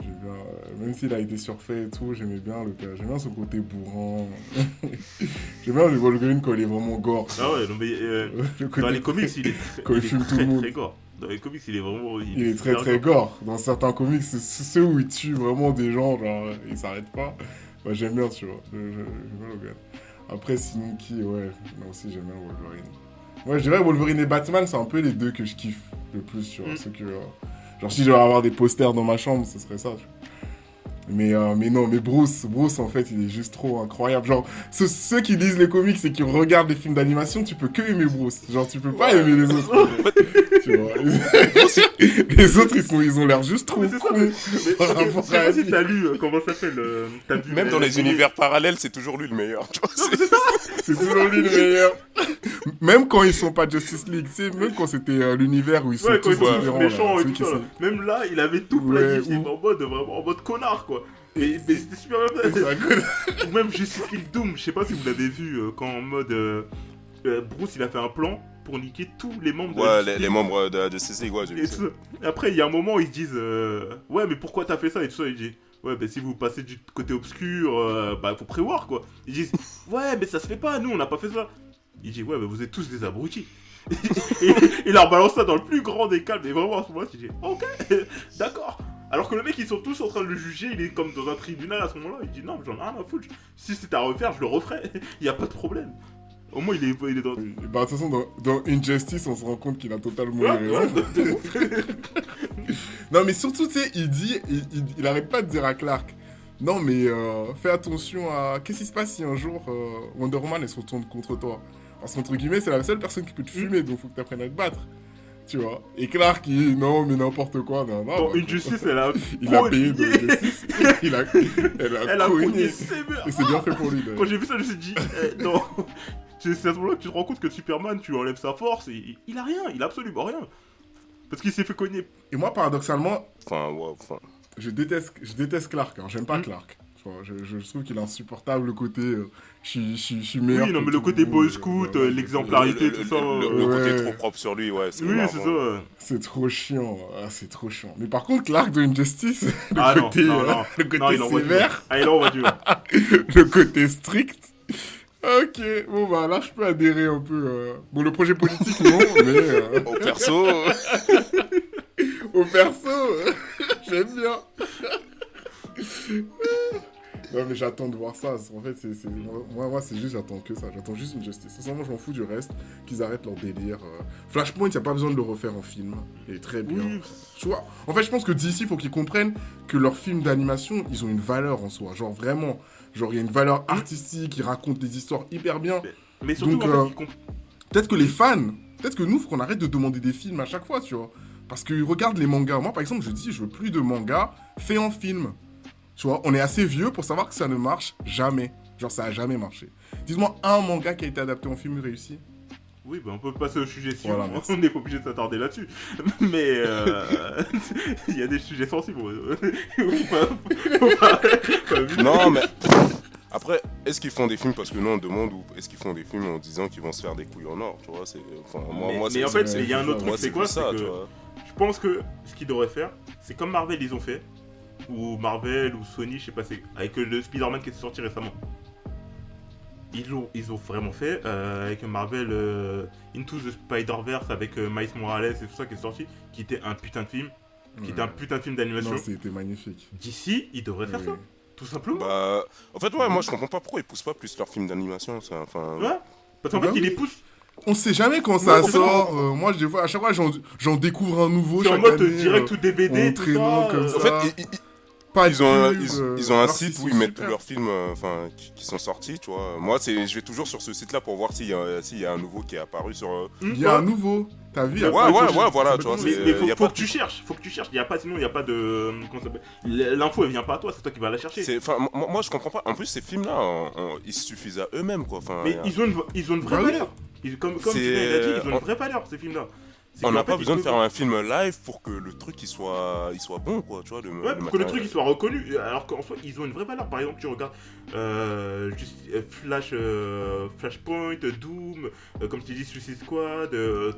Speaker 7: J'aime bien, euh, même s'il a été surfait et tout, j'aimais bien le père. J'aime bien son côté bourrant. j'aime bien le Wolverine quand il est vraiment gore.
Speaker 6: Ah ouais, non, mais euh,
Speaker 7: Le
Speaker 6: dans les comics, il est très,
Speaker 7: Quand il
Speaker 6: il est
Speaker 7: fume tout
Speaker 6: très,
Speaker 7: le monde.
Speaker 6: très gore. Dans les comics, il est vraiment.
Speaker 7: Il est très très
Speaker 6: gore.
Speaker 7: gore. Dans certains comics, c'est ceux où il tue vraiment des gens, genre, il s'arrête pas. Moi j'aime bien, tu vois. J'aime bien Logan. Après, sinon qui, ouais, moi aussi j'aime bien Wolverine. Ouais, je dirais Wolverine et Batman, c'est un peu les deux que je kiffe le plus, tu vois.
Speaker 6: Mm.
Speaker 7: ceux que, genre, si je devais avoir des posters dans ma chambre, ce serait ça, tu vois. Mais, euh, mais non, mais Bruce, Bruce en fait, il est juste trop incroyable. Genre, ceux, ceux qui lisent les comics et qui regardent les films d'animation, tu peux que aimer Bruce. Genre, tu peux pas aimer les autres. tu vois. les autres, ils, sont, ils ont l'air juste trop
Speaker 6: Mais c'est ça,
Speaker 7: cons.
Speaker 6: mais- mais-
Speaker 7: par
Speaker 6: je
Speaker 7: rapport à
Speaker 6: si
Speaker 7: lui.
Speaker 6: t'as lu, euh, comment ça s'appelle euh, t'as vu
Speaker 8: Même dans les univers parallèles, c'est toujours lui le meilleur, tu vois. c'est-
Speaker 7: C'est toujours lui le meilleur. Même quand ils sont pas Justice League, tu sais, même quand c'était euh, l'univers où ils sont
Speaker 6: Ouais,
Speaker 7: tous différents.
Speaker 6: méchants
Speaker 7: là,
Speaker 6: et
Speaker 7: ceux
Speaker 6: tout
Speaker 7: qui
Speaker 6: ça. là.
Speaker 7: sont-
Speaker 6: Même là, il avait tout planifié en mode vraiment en mode connard quoi. Et, mais c'était super bien
Speaker 7: C'est
Speaker 6: fait. Ou même Justice League Doom, je sais pas si vous l'avez vu euh, quand en mode euh, euh, Bruce il a fait un plan pour niquer tous les membres de la
Speaker 8: les, les membres de, de CC, ouais, j'ai vu ça.
Speaker 6: Après, il y a un moment où ils se disent euh, Ouais, mais pourquoi t'as fait ça Et tout ça, il dit Ouais, bah si vous passez du côté obscur, euh, bah faut prévoir quoi. Ils disent Ouais, mais ça se fait pas, nous on n'a pas fait ça. Il dit Ouais, mais vous êtes tous des abrutis. et il leur balance ça dans le plus grand des calmes. Et vraiment, à ce moment-là, il dit Ok, d'accord. Alors que le mec, ils sont tous en train de le juger, il est comme dans un tribunal à ce moment-là. Il dit Non, j'en ai rien à foutre. Si c'était à refaire, je le referai. Il y a pas de problème. Au moins, il est, il est dans.
Speaker 7: Bah, de toute façon, dans, dans Injustice, on se rend compte qu'il a totalement
Speaker 6: Ouais,
Speaker 7: raison.
Speaker 6: ouais.
Speaker 7: Non, mais surtout, tu sais, il dit, il, il, il arrête pas de dire à Clark Non, mais euh, fais attention à. Qu'est-ce qui se passe si un jour euh, Wonder Woman elle se retourne contre toi? Parce qu'entre guillemets, c'est la seule personne qui peut te fumer, donc faut que tu apprennes à te battre. Tu vois Et Clark, il dit Non, mais n'importe quoi. Non, non,
Speaker 6: Dans
Speaker 7: bah,
Speaker 6: Injustice, elle a.
Speaker 7: Il a payé de Injustice. il a, elle a,
Speaker 6: Elle a
Speaker 7: cogné. Et c'est bien fait pour lui.
Speaker 6: Quand j'ai vu ça, je me suis dit, eh, non. C'est à ce moment-là que tu te rends compte que Superman, tu enlèves sa force, et il, a rien, il a absolument rien. Parce qu'il s'est fait cogner.
Speaker 7: Et moi, paradoxalement,
Speaker 8: Enfin, ouais, enfin.
Speaker 7: je déteste, je déteste Clark. Hein. J'aime pas
Speaker 6: Mm.
Speaker 7: Clark. Je, je trouve qu'il est insupportable le côté. euh, je suis- je suis- je suis meilleur.
Speaker 6: Oui, non, mais le côté boy
Speaker 7: euh,
Speaker 6: scout, euh,
Speaker 7: ouais,
Speaker 6: l'exemplarité,
Speaker 8: Le-
Speaker 6: tout ça.
Speaker 8: Le, le
Speaker 6: euh,
Speaker 8: côté trop propre sur lui, ouais. c'est
Speaker 6: Oui, c'est ça. ouais.
Speaker 7: C'est trop chiant. Ah, c'est trop chiant. Mais par contre, Clark de Injustice, le
Speaker 6: Ah non,
Speaker 7: côté,
Speaker 6: non,
Speaker 7: euh,
Speaker 6: non.
Speaker 7: le côté sévère.
Speaker 6: Ah, il envoie du
Speaker 7: le côté strict. Ok, bon bah là je peux adhérer un peu. euh, Bon, le projet politique non, mais euh,
Speaker 8: Au perso,
Speaker 7: au perso, euh, j'aime bien. Non, mais j'attends de voir ça. En fait, c'est, c'est- moi, moi c'est juste, j'attends que ça. J'attends juste une justice. Sincèrement, je m'en fous du reste. Qu'ils arrêtent leur délire. euh. Flashpoint, y a pas besoin de le refaire en film. Il est très bien.
Speaker 6: Oui,
Speaker 7: Tu vois, en fait, je pense que d'ici, faut qu'ils comprennent que leurs films d'animation, ils ont une valeur en soi. Genre, vraiment. Genre, il y a une valeur artistique, ils racontent des histoires hyper bien.
Speaker 6: mais surtout,
Speaker 7: Donc,
Speaker 6: en fait,
Speaker 7: euh,
Speaker 6: comp-
Speaker 7: Peut-être que les fans, peut-être que nous, faut qu'on arrête de demander des films à chaque fois, tu vois. Parce qu'ils regardent les mangas. Moi, par exemple, je dis, je veux plus de mangas faits en film. Tu vois, on est assez vieux pour savoir que ça ne marche jamais. Genre, ça a jamais marché. Dis-moi un manga qui a été adapté en film réussi.
Speaker 6: Oui, bah, on peut passer au sujet
Speaker 7: Voilà,
Speaker 6: on- n'est pas obligé de s'attarder là-dessus. Mais euh, il y a des sujets sensibles.
Speaker 8: Non, mais. Après, est-ce qu'ils font des films parce que nous on demande ou est-ce qu'ils font des films en disant qu'ils vont se faire des couilles en or, tu vois c'est, enfin, moi,
Speaker 6: Mais-
Speaker 8: moi,
Speaker 6: mais
Speaker 8: c'est-
Speaker 6: en fait, il y a un autre truc, c'est quoi,
Speaker 8: ça,
Speaker 6: c'est que-
Speaker 8: tu vois.
Speaker 6: Je pense que ce qu'ils devraient faire, c'est comme Marvel ils ont fait, ou Marvel ou Sony, je sais pas, c'est avec le Spider-Man qui est sorti récemment. Ils ont, ils ont vraiment fait euh, avec Marvel euh, Into the Spider-Verse avec euh, Miles Morales et tout ça qui est sorti, qui était un putain de film, qui était un putain de film d'animation.
Speaker 7: Non, c'était magnifique.
Speaker 6: D'ici, ils devraient faire
Speaker 7: Oui.
Speaker 6: ça, tout simplement.
Speaker 8: Bah, en fait, ouais, moi je comprends pas pourquoi ils poussent pas plus leurs films d'animation, ça, enfin.
Speaker 6: Ouais. Parce qu'en
Speaker 7: Bah
Speaker 6: fait, ils les poussent.
Speaker 7: On sait jamais quand ça
Speaker 6: Non,
Speaker 7: sort. euh, moi, je, à chaque fois, j'en, découvre un nouveau.
Speaker 6: C'est en
Speaker 7: chaque
Speaker 6: mode
Speaker 7: année,
Speaker 6: direct
Speaker 7: euh,
Speaker 6: ou DVD,
Speaker 7: en
Speaker 6: tout
Speaker 7: traînant
Speaker 6: ça.
Speaker 7: comme ça.
Speaker 8: En fait, ils, ils-
Speaker 7: pas
Speaker 8: ils ont, un,
Speaker 7: pub,
Speaker 8: ils,
Speaker 7: euh,
Speaker 8: ils ont un site où ils mettent tous leurs films euh, enfin, qui, qui sont sortis, tu vois. Moi, c'est, je vais toujours sur ce site-là pour voir s'il y, a- s'il y a un nouveau qui est apparu sur. euh,
Speaker 7: Il y a un nouveau. T'as vu
Speaker 8: Ouais, ouais, ouais, voilà, tu vois,
Speaker 6: Mais, faut,
Speaker 8: y a
Speaker 6: faut
Speaker 8: pas
Speaker 6: que tu cherches, faut que tu cherches. Il y a pas, sinon il n'y a pas de. L'info elle vient pas à toi, c'est toi qui vas la chercher.
Speaker 8: moi, moi, je comprends pas. En plus, ces films-là, on- on- ils suffisent à eux-mêmes, quoi. Enfin,
Speaker 6: Mais ils ont une, ils ont une vraie
Speaker 7: Bah
Speaker 6: valeur. Ils- comme comme
Speaker 8: C'est-
Speaker 6: tu l'as dit, ils ont
Speaker 8: on-
Speaker 6: une vraie valeur ces films-là.
Speaker 8: On n'a pas besoin de faire un film live pour que le truc il soit, il soit bon, quoi. Tu vois, le,
Speaker 6: Ouais,
Speaker 8: le
Speaker 6: pour que le truc il soit reconnu, alors qu'en soi ils ont une vraie valeur. Par exemple, tu regardes euh, juste, euh, Flash, euh, Flashpoint, Doom, euh, comme tu dis Suicide Squad,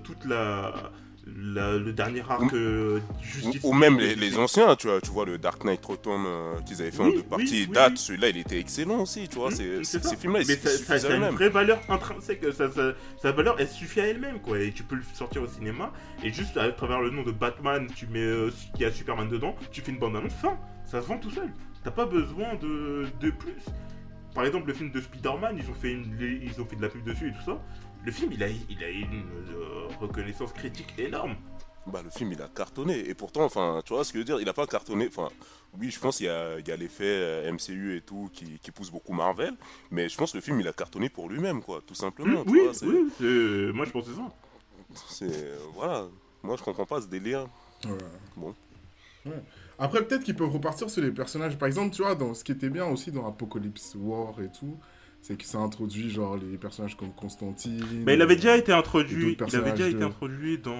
Speaker 6: toute la, la- le dernier arc euh, Justice
Speaker 8: Ou, ou même les, les anciens, tu vois, tu vois le Dark Knight Return euh, qu'ils avaient fait en deux parties.
Speaker 6: oui,
Speaker 8: date,
Speaker 6: oui.
Speaker 8: celui-là il était excellent aussi, tu vois.
Speaker 6: Mmh,
Speaker 8: c'est, ces films-là ils
Speaker 6: Mais ça, a une vraie valeur intrinsèque, ça, ça- sa valeur elle suffit à elle-même quoi, et tu peux le sortir au cinéma, et juste à travers le nom de Batman, tu mets euh, qu'il y a Superman dedans, tu fais une bande annonce, fin, ça se vend tout seul, t'as pas besoin de, de plus. Par exemple le film de Spider-Man, ils ont fait une, ils ont fait de la pub dessus et tout ça, le film il a, il a une euh, reconnaissance critique énorme.
Speaker 8: Bah, le film il a cartonné. Et pourtant, enfin, tu vois ce que je veux dire, il a pas cartonné. Enfin, oui, je pense qu'il y a, il y a l'effet euh, MCU et tout qui, qui pousse beaucoup Marvel. Mais je pense que le film il a cartonné pour lui-même, quoi, tout simplement. tu
Speaker 6: oui,
Speaker 8: vois, c'est-
Speaker 6: oui, c'est- moi je pense que c'est ça.
Speaker 8: c'est. Voilà. Moi je comprends pas ce délire.
Speaker 7: Ouais.
Speaker 8: Bon.
Speaker 7: Ouais. Après, peut-être qu'ils peuvent repartir sur les personnages. Par exemple, tu vois, dans ce qui était bien aussi dans Apocalypse War et tout, c'est que ça introduit genre les personnages comme Constantine.
Speaker 6: Mais il avait déjà
Speaker 7: euh,
Speaker 6: été introduit, il avait déjà été
Speaker 7: de-
Speaker 6: introduit dans...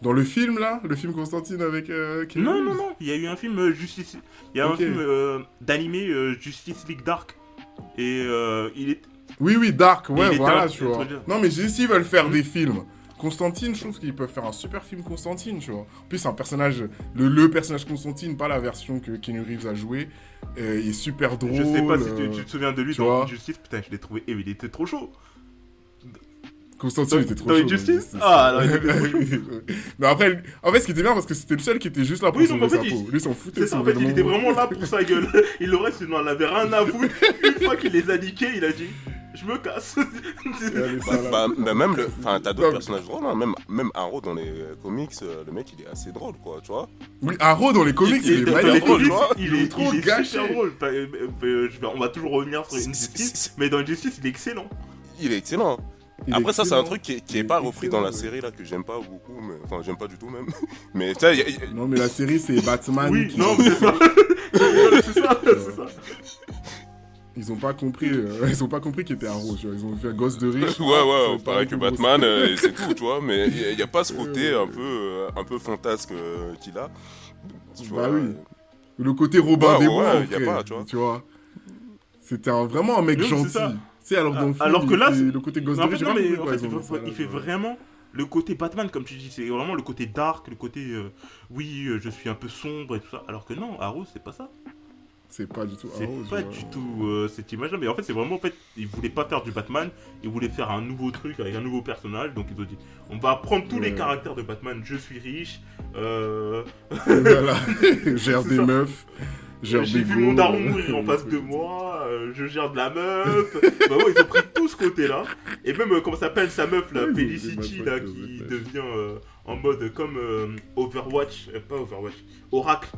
Speaker 7: Dans le film là, le film Constantine avec. euh,
Speaker 6: Non, non, non, il y a eu un film euh, Justice. Il y a un film euh, d'animé Justice League Dark. Et il est.
Speaker 7: Oui, oui, Dark, ouais, voilà, tu vois. Non, mais s'ils veulent faire
Speaker 6: Mhm.
Speaker 7: des films. Constantine, je trouve qu'ils peuvent faire un super film Constantine, tu vois. En plus, c'est un personnage, le, le personnage Constantine, pas la version que Keanu Reeves a joué, euh, il est super drôle.
Speaker 6: Je sais pas si tu, tu te souviens de lui
Speaker 7: tu
Speaker 6: dans
Speaker 7: vois.
Speaker 6: Injustice. Putain, je l'ai trouvé. Et il était trop chaud.
Speaker 7: Constantine
Speaker 6: Dans-
Speaker 7: était trop
Speaker 6: dans
Speaker 7: chaud.
Speaker 6: Injustice
Speaker 7: c'est-
Speaker 6: Ah, non, il était trop
Speaker 7: après, en fait, ce qui était bien, parce que c'était le seul qui était juste là pour
Speaker 6: Oui, donc,
Speaker 7: sauver
Speaker 6: en
Speaker 7: sa
Speaker 6: fait, il-
Speaker 7: Lui, s'en foutait
Speaker 6: C'est ça, en fait,
Speaker 7: le
Speaker 6: il était vraiment là pour sa gueule. Il le reste, il n'en avait rien à foutre. Une fois qu'il les a niqués, il a dit Je me casse.
Speaker 8: Bah, bah, bah, même le, enfin, t'as d'autres personnages drôles, hein. même, même Arrow dans les euh, comics, euh, le mec il est assez drôle, quoi, tu vois.
Speaker 7: Oui, Arrow dans les comics,
Speaker 8: Il-
Speaker 7: il,
Speaker 8: il-
Speaker 7: est
Speaker 8: dans
Speaker 6: Dans
Speaker 7: magnifique.
Speaker 8: drôle, tu vois.
Speaker 6: il
Speaker 7: est trop
Speaker 6: il est
Speaker 7: gâché.
Speaker 6: drôle. T'as- euh, vais- On va toujours revenir sur Injustice, mais dans Injustice, il est excellent.
Speaker 8: Il est excellent.
Speaker 7: Il
Speaker 8: Après, ça, c'est un truc qui, est
Speaker 7: est
Speaker 8: pas repris dans la série là, que j'aime pas beaucoup, mais enfin, j'aime pas du tout même. Mais tu a- y a-
Speaker 7: Non, mais la série, c'est Batman.
Speaker 6: Oui,
Speaker 7: qui-
Speaker 6: non, mais c'est ça. c'est ça, c'est ça.
Speaker 7: Ils ont pas compris, euh, ils ont pas compris qu'il était tu vois. Ils ont fait un gosse de riche.
Speaker 8: Ouais, ouais, pareil que
Speaker 7: un
Speaker 8: Batman, euh, et c'est tout, tu vois, mais il n'y a, pas ce côté un peu, euh, un peu fantasque euh, qu'il a. Tu
Speaker 7: Bah
Speaker 8: vois,
Speaker 7: oui. Le côté Robin
Speaker 8: Ouais,
Speaker 7: des
Speaker 8: ouais,
Speaker 7: Bois,
Speaker 8: y a
Speaker 7: frère,
Speaker 8: pas, tu vois.
Speaker 7: C'était un- vraiment un mec gentil. Sais, alors dans le film,
Speaker 6: Alors que là, c'est-
Speaker 7: le côté
Speaker 6: en fait, non, mais en fait,
Speaker 7: ont
Speaker 6: il,
Speaker 7: fait
Speaker 6: il vraiment le côté Batman, comme tu dis. C'est vraiment le côté dark, le côté euh, oui, euh, je suis un peu sombre et tout ça. Alors que non, Arrow, c'est pas ça.
Speaker 7: C'est pas du tout
Speaker 6: C'est pas du tout euh, cette image-là. Mais en fait, c'est vraiment en fait, ils voulaient pas faire du Batman, ils voulaient faire un nouveau truc avec un nouveau personnage. Donc ils ont dit, on va prendre tous les caractères de Batman. Je suis riche. Euh...
Speaker 7: voilà, gère des
Speaker 6: ça.
Speaker 7: meufs.
Speaker 6: J'ai vu mon daron mourir en face de moi, euh, je gère de la meuf. bah ouais, ils ont pris tout ce côté-là. Et même, euh, comment s'appelle sa meuf,
Speaker 7: Ouais, ont
Speaker 6: Felicity, là, qui
Speaker 7: ouais.
Speaker 6: devient euh, en mode comme euh, Overwatch, pas Overwatch, Oracle.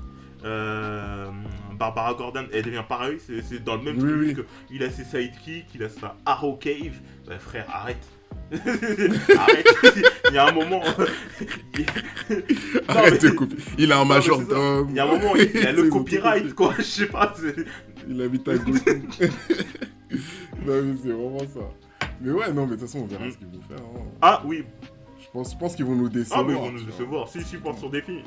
Speaker 6: Barbara Gordon, elle devient pareil, c'est dans le même
Speaker 7: Oui,
Speaker 6: truc. Il a ses sidekicks, il a sa Arrow Cave. Bah frère, arrête. Arrête. il y a un moment. il- Non,
Speaker 7: Arrête
Speaker 6: mais-
Speaker 7: de couper. Il a un majordome.
Speaker 6: Il y a un moment, il y a le copyright, quoi. Je sais pas.
Speaker 7: Il habite à Goku. non, mais c'est vraiment ça. Mais ouais, non, mais de toute façon, on verra
Speaker 6: Mm.
Speaker 7: ce qu'ils vont faire. hein.
Speaker 6: Ah oui.
Speaker 7: Je pense, je pense qu'ils vont nous décevoir.
Speaker 6: Ah, mais ils vont nous décevoir. Si, si, pour son défi.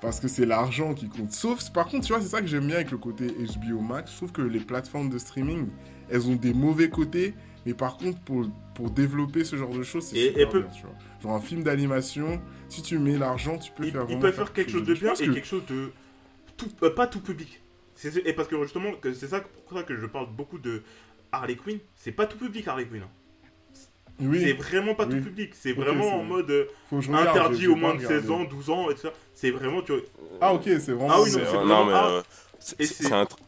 Speaker 7: Parce que c'est l'argent qui compte. Sauf, par contre, tu vois, c'est ça que j'aime bien avec le côté HBO Max. Je trouve que les plateformes de streaming, elles ont des mauvais côtés. Mais par contre, pour, pour développer ce genre de choses, c'est super
Speaker 6: et
Speaker 7: bien, tu vois. Genre un film d'animation, si tu mets l'argent, tu peux faire
Speaker 6: ils
Speaker 7: vraiment
Speaker 6: peuvent faire quelque chose de bien et
Speaker 7: que-
Speaker 6: quelque chose de. Tout, euh, pas tout public. Et parce que justement, que c'est ça pour ça que je parle beaucoup de Harley Quinn. C'est pas tout public, Harley Quinn. hein. C'est vraiment pas
Speaker 7: Oui.
Speaker 6: tout public. C'est vraiment
Speaker 7: c'est-
Speaker 6: en mode euh,
Speaker 7: faut que je regarde,
Speaker 6: interdit au moins de
Speaker 7: regardé.
Speaker 6: 16 ans, 12 ans, et tout ça. C'est vraiment. Tu vois,
Speaker 7: Ah, ok, c'est vraiment.
Speaker 6: Ah oui, non,
Speaker 8: C'est-
Speaker 6: c'est vraiment-
Speaker 8: non, mais
Speaker 6: ah.
Speaker 8: euh,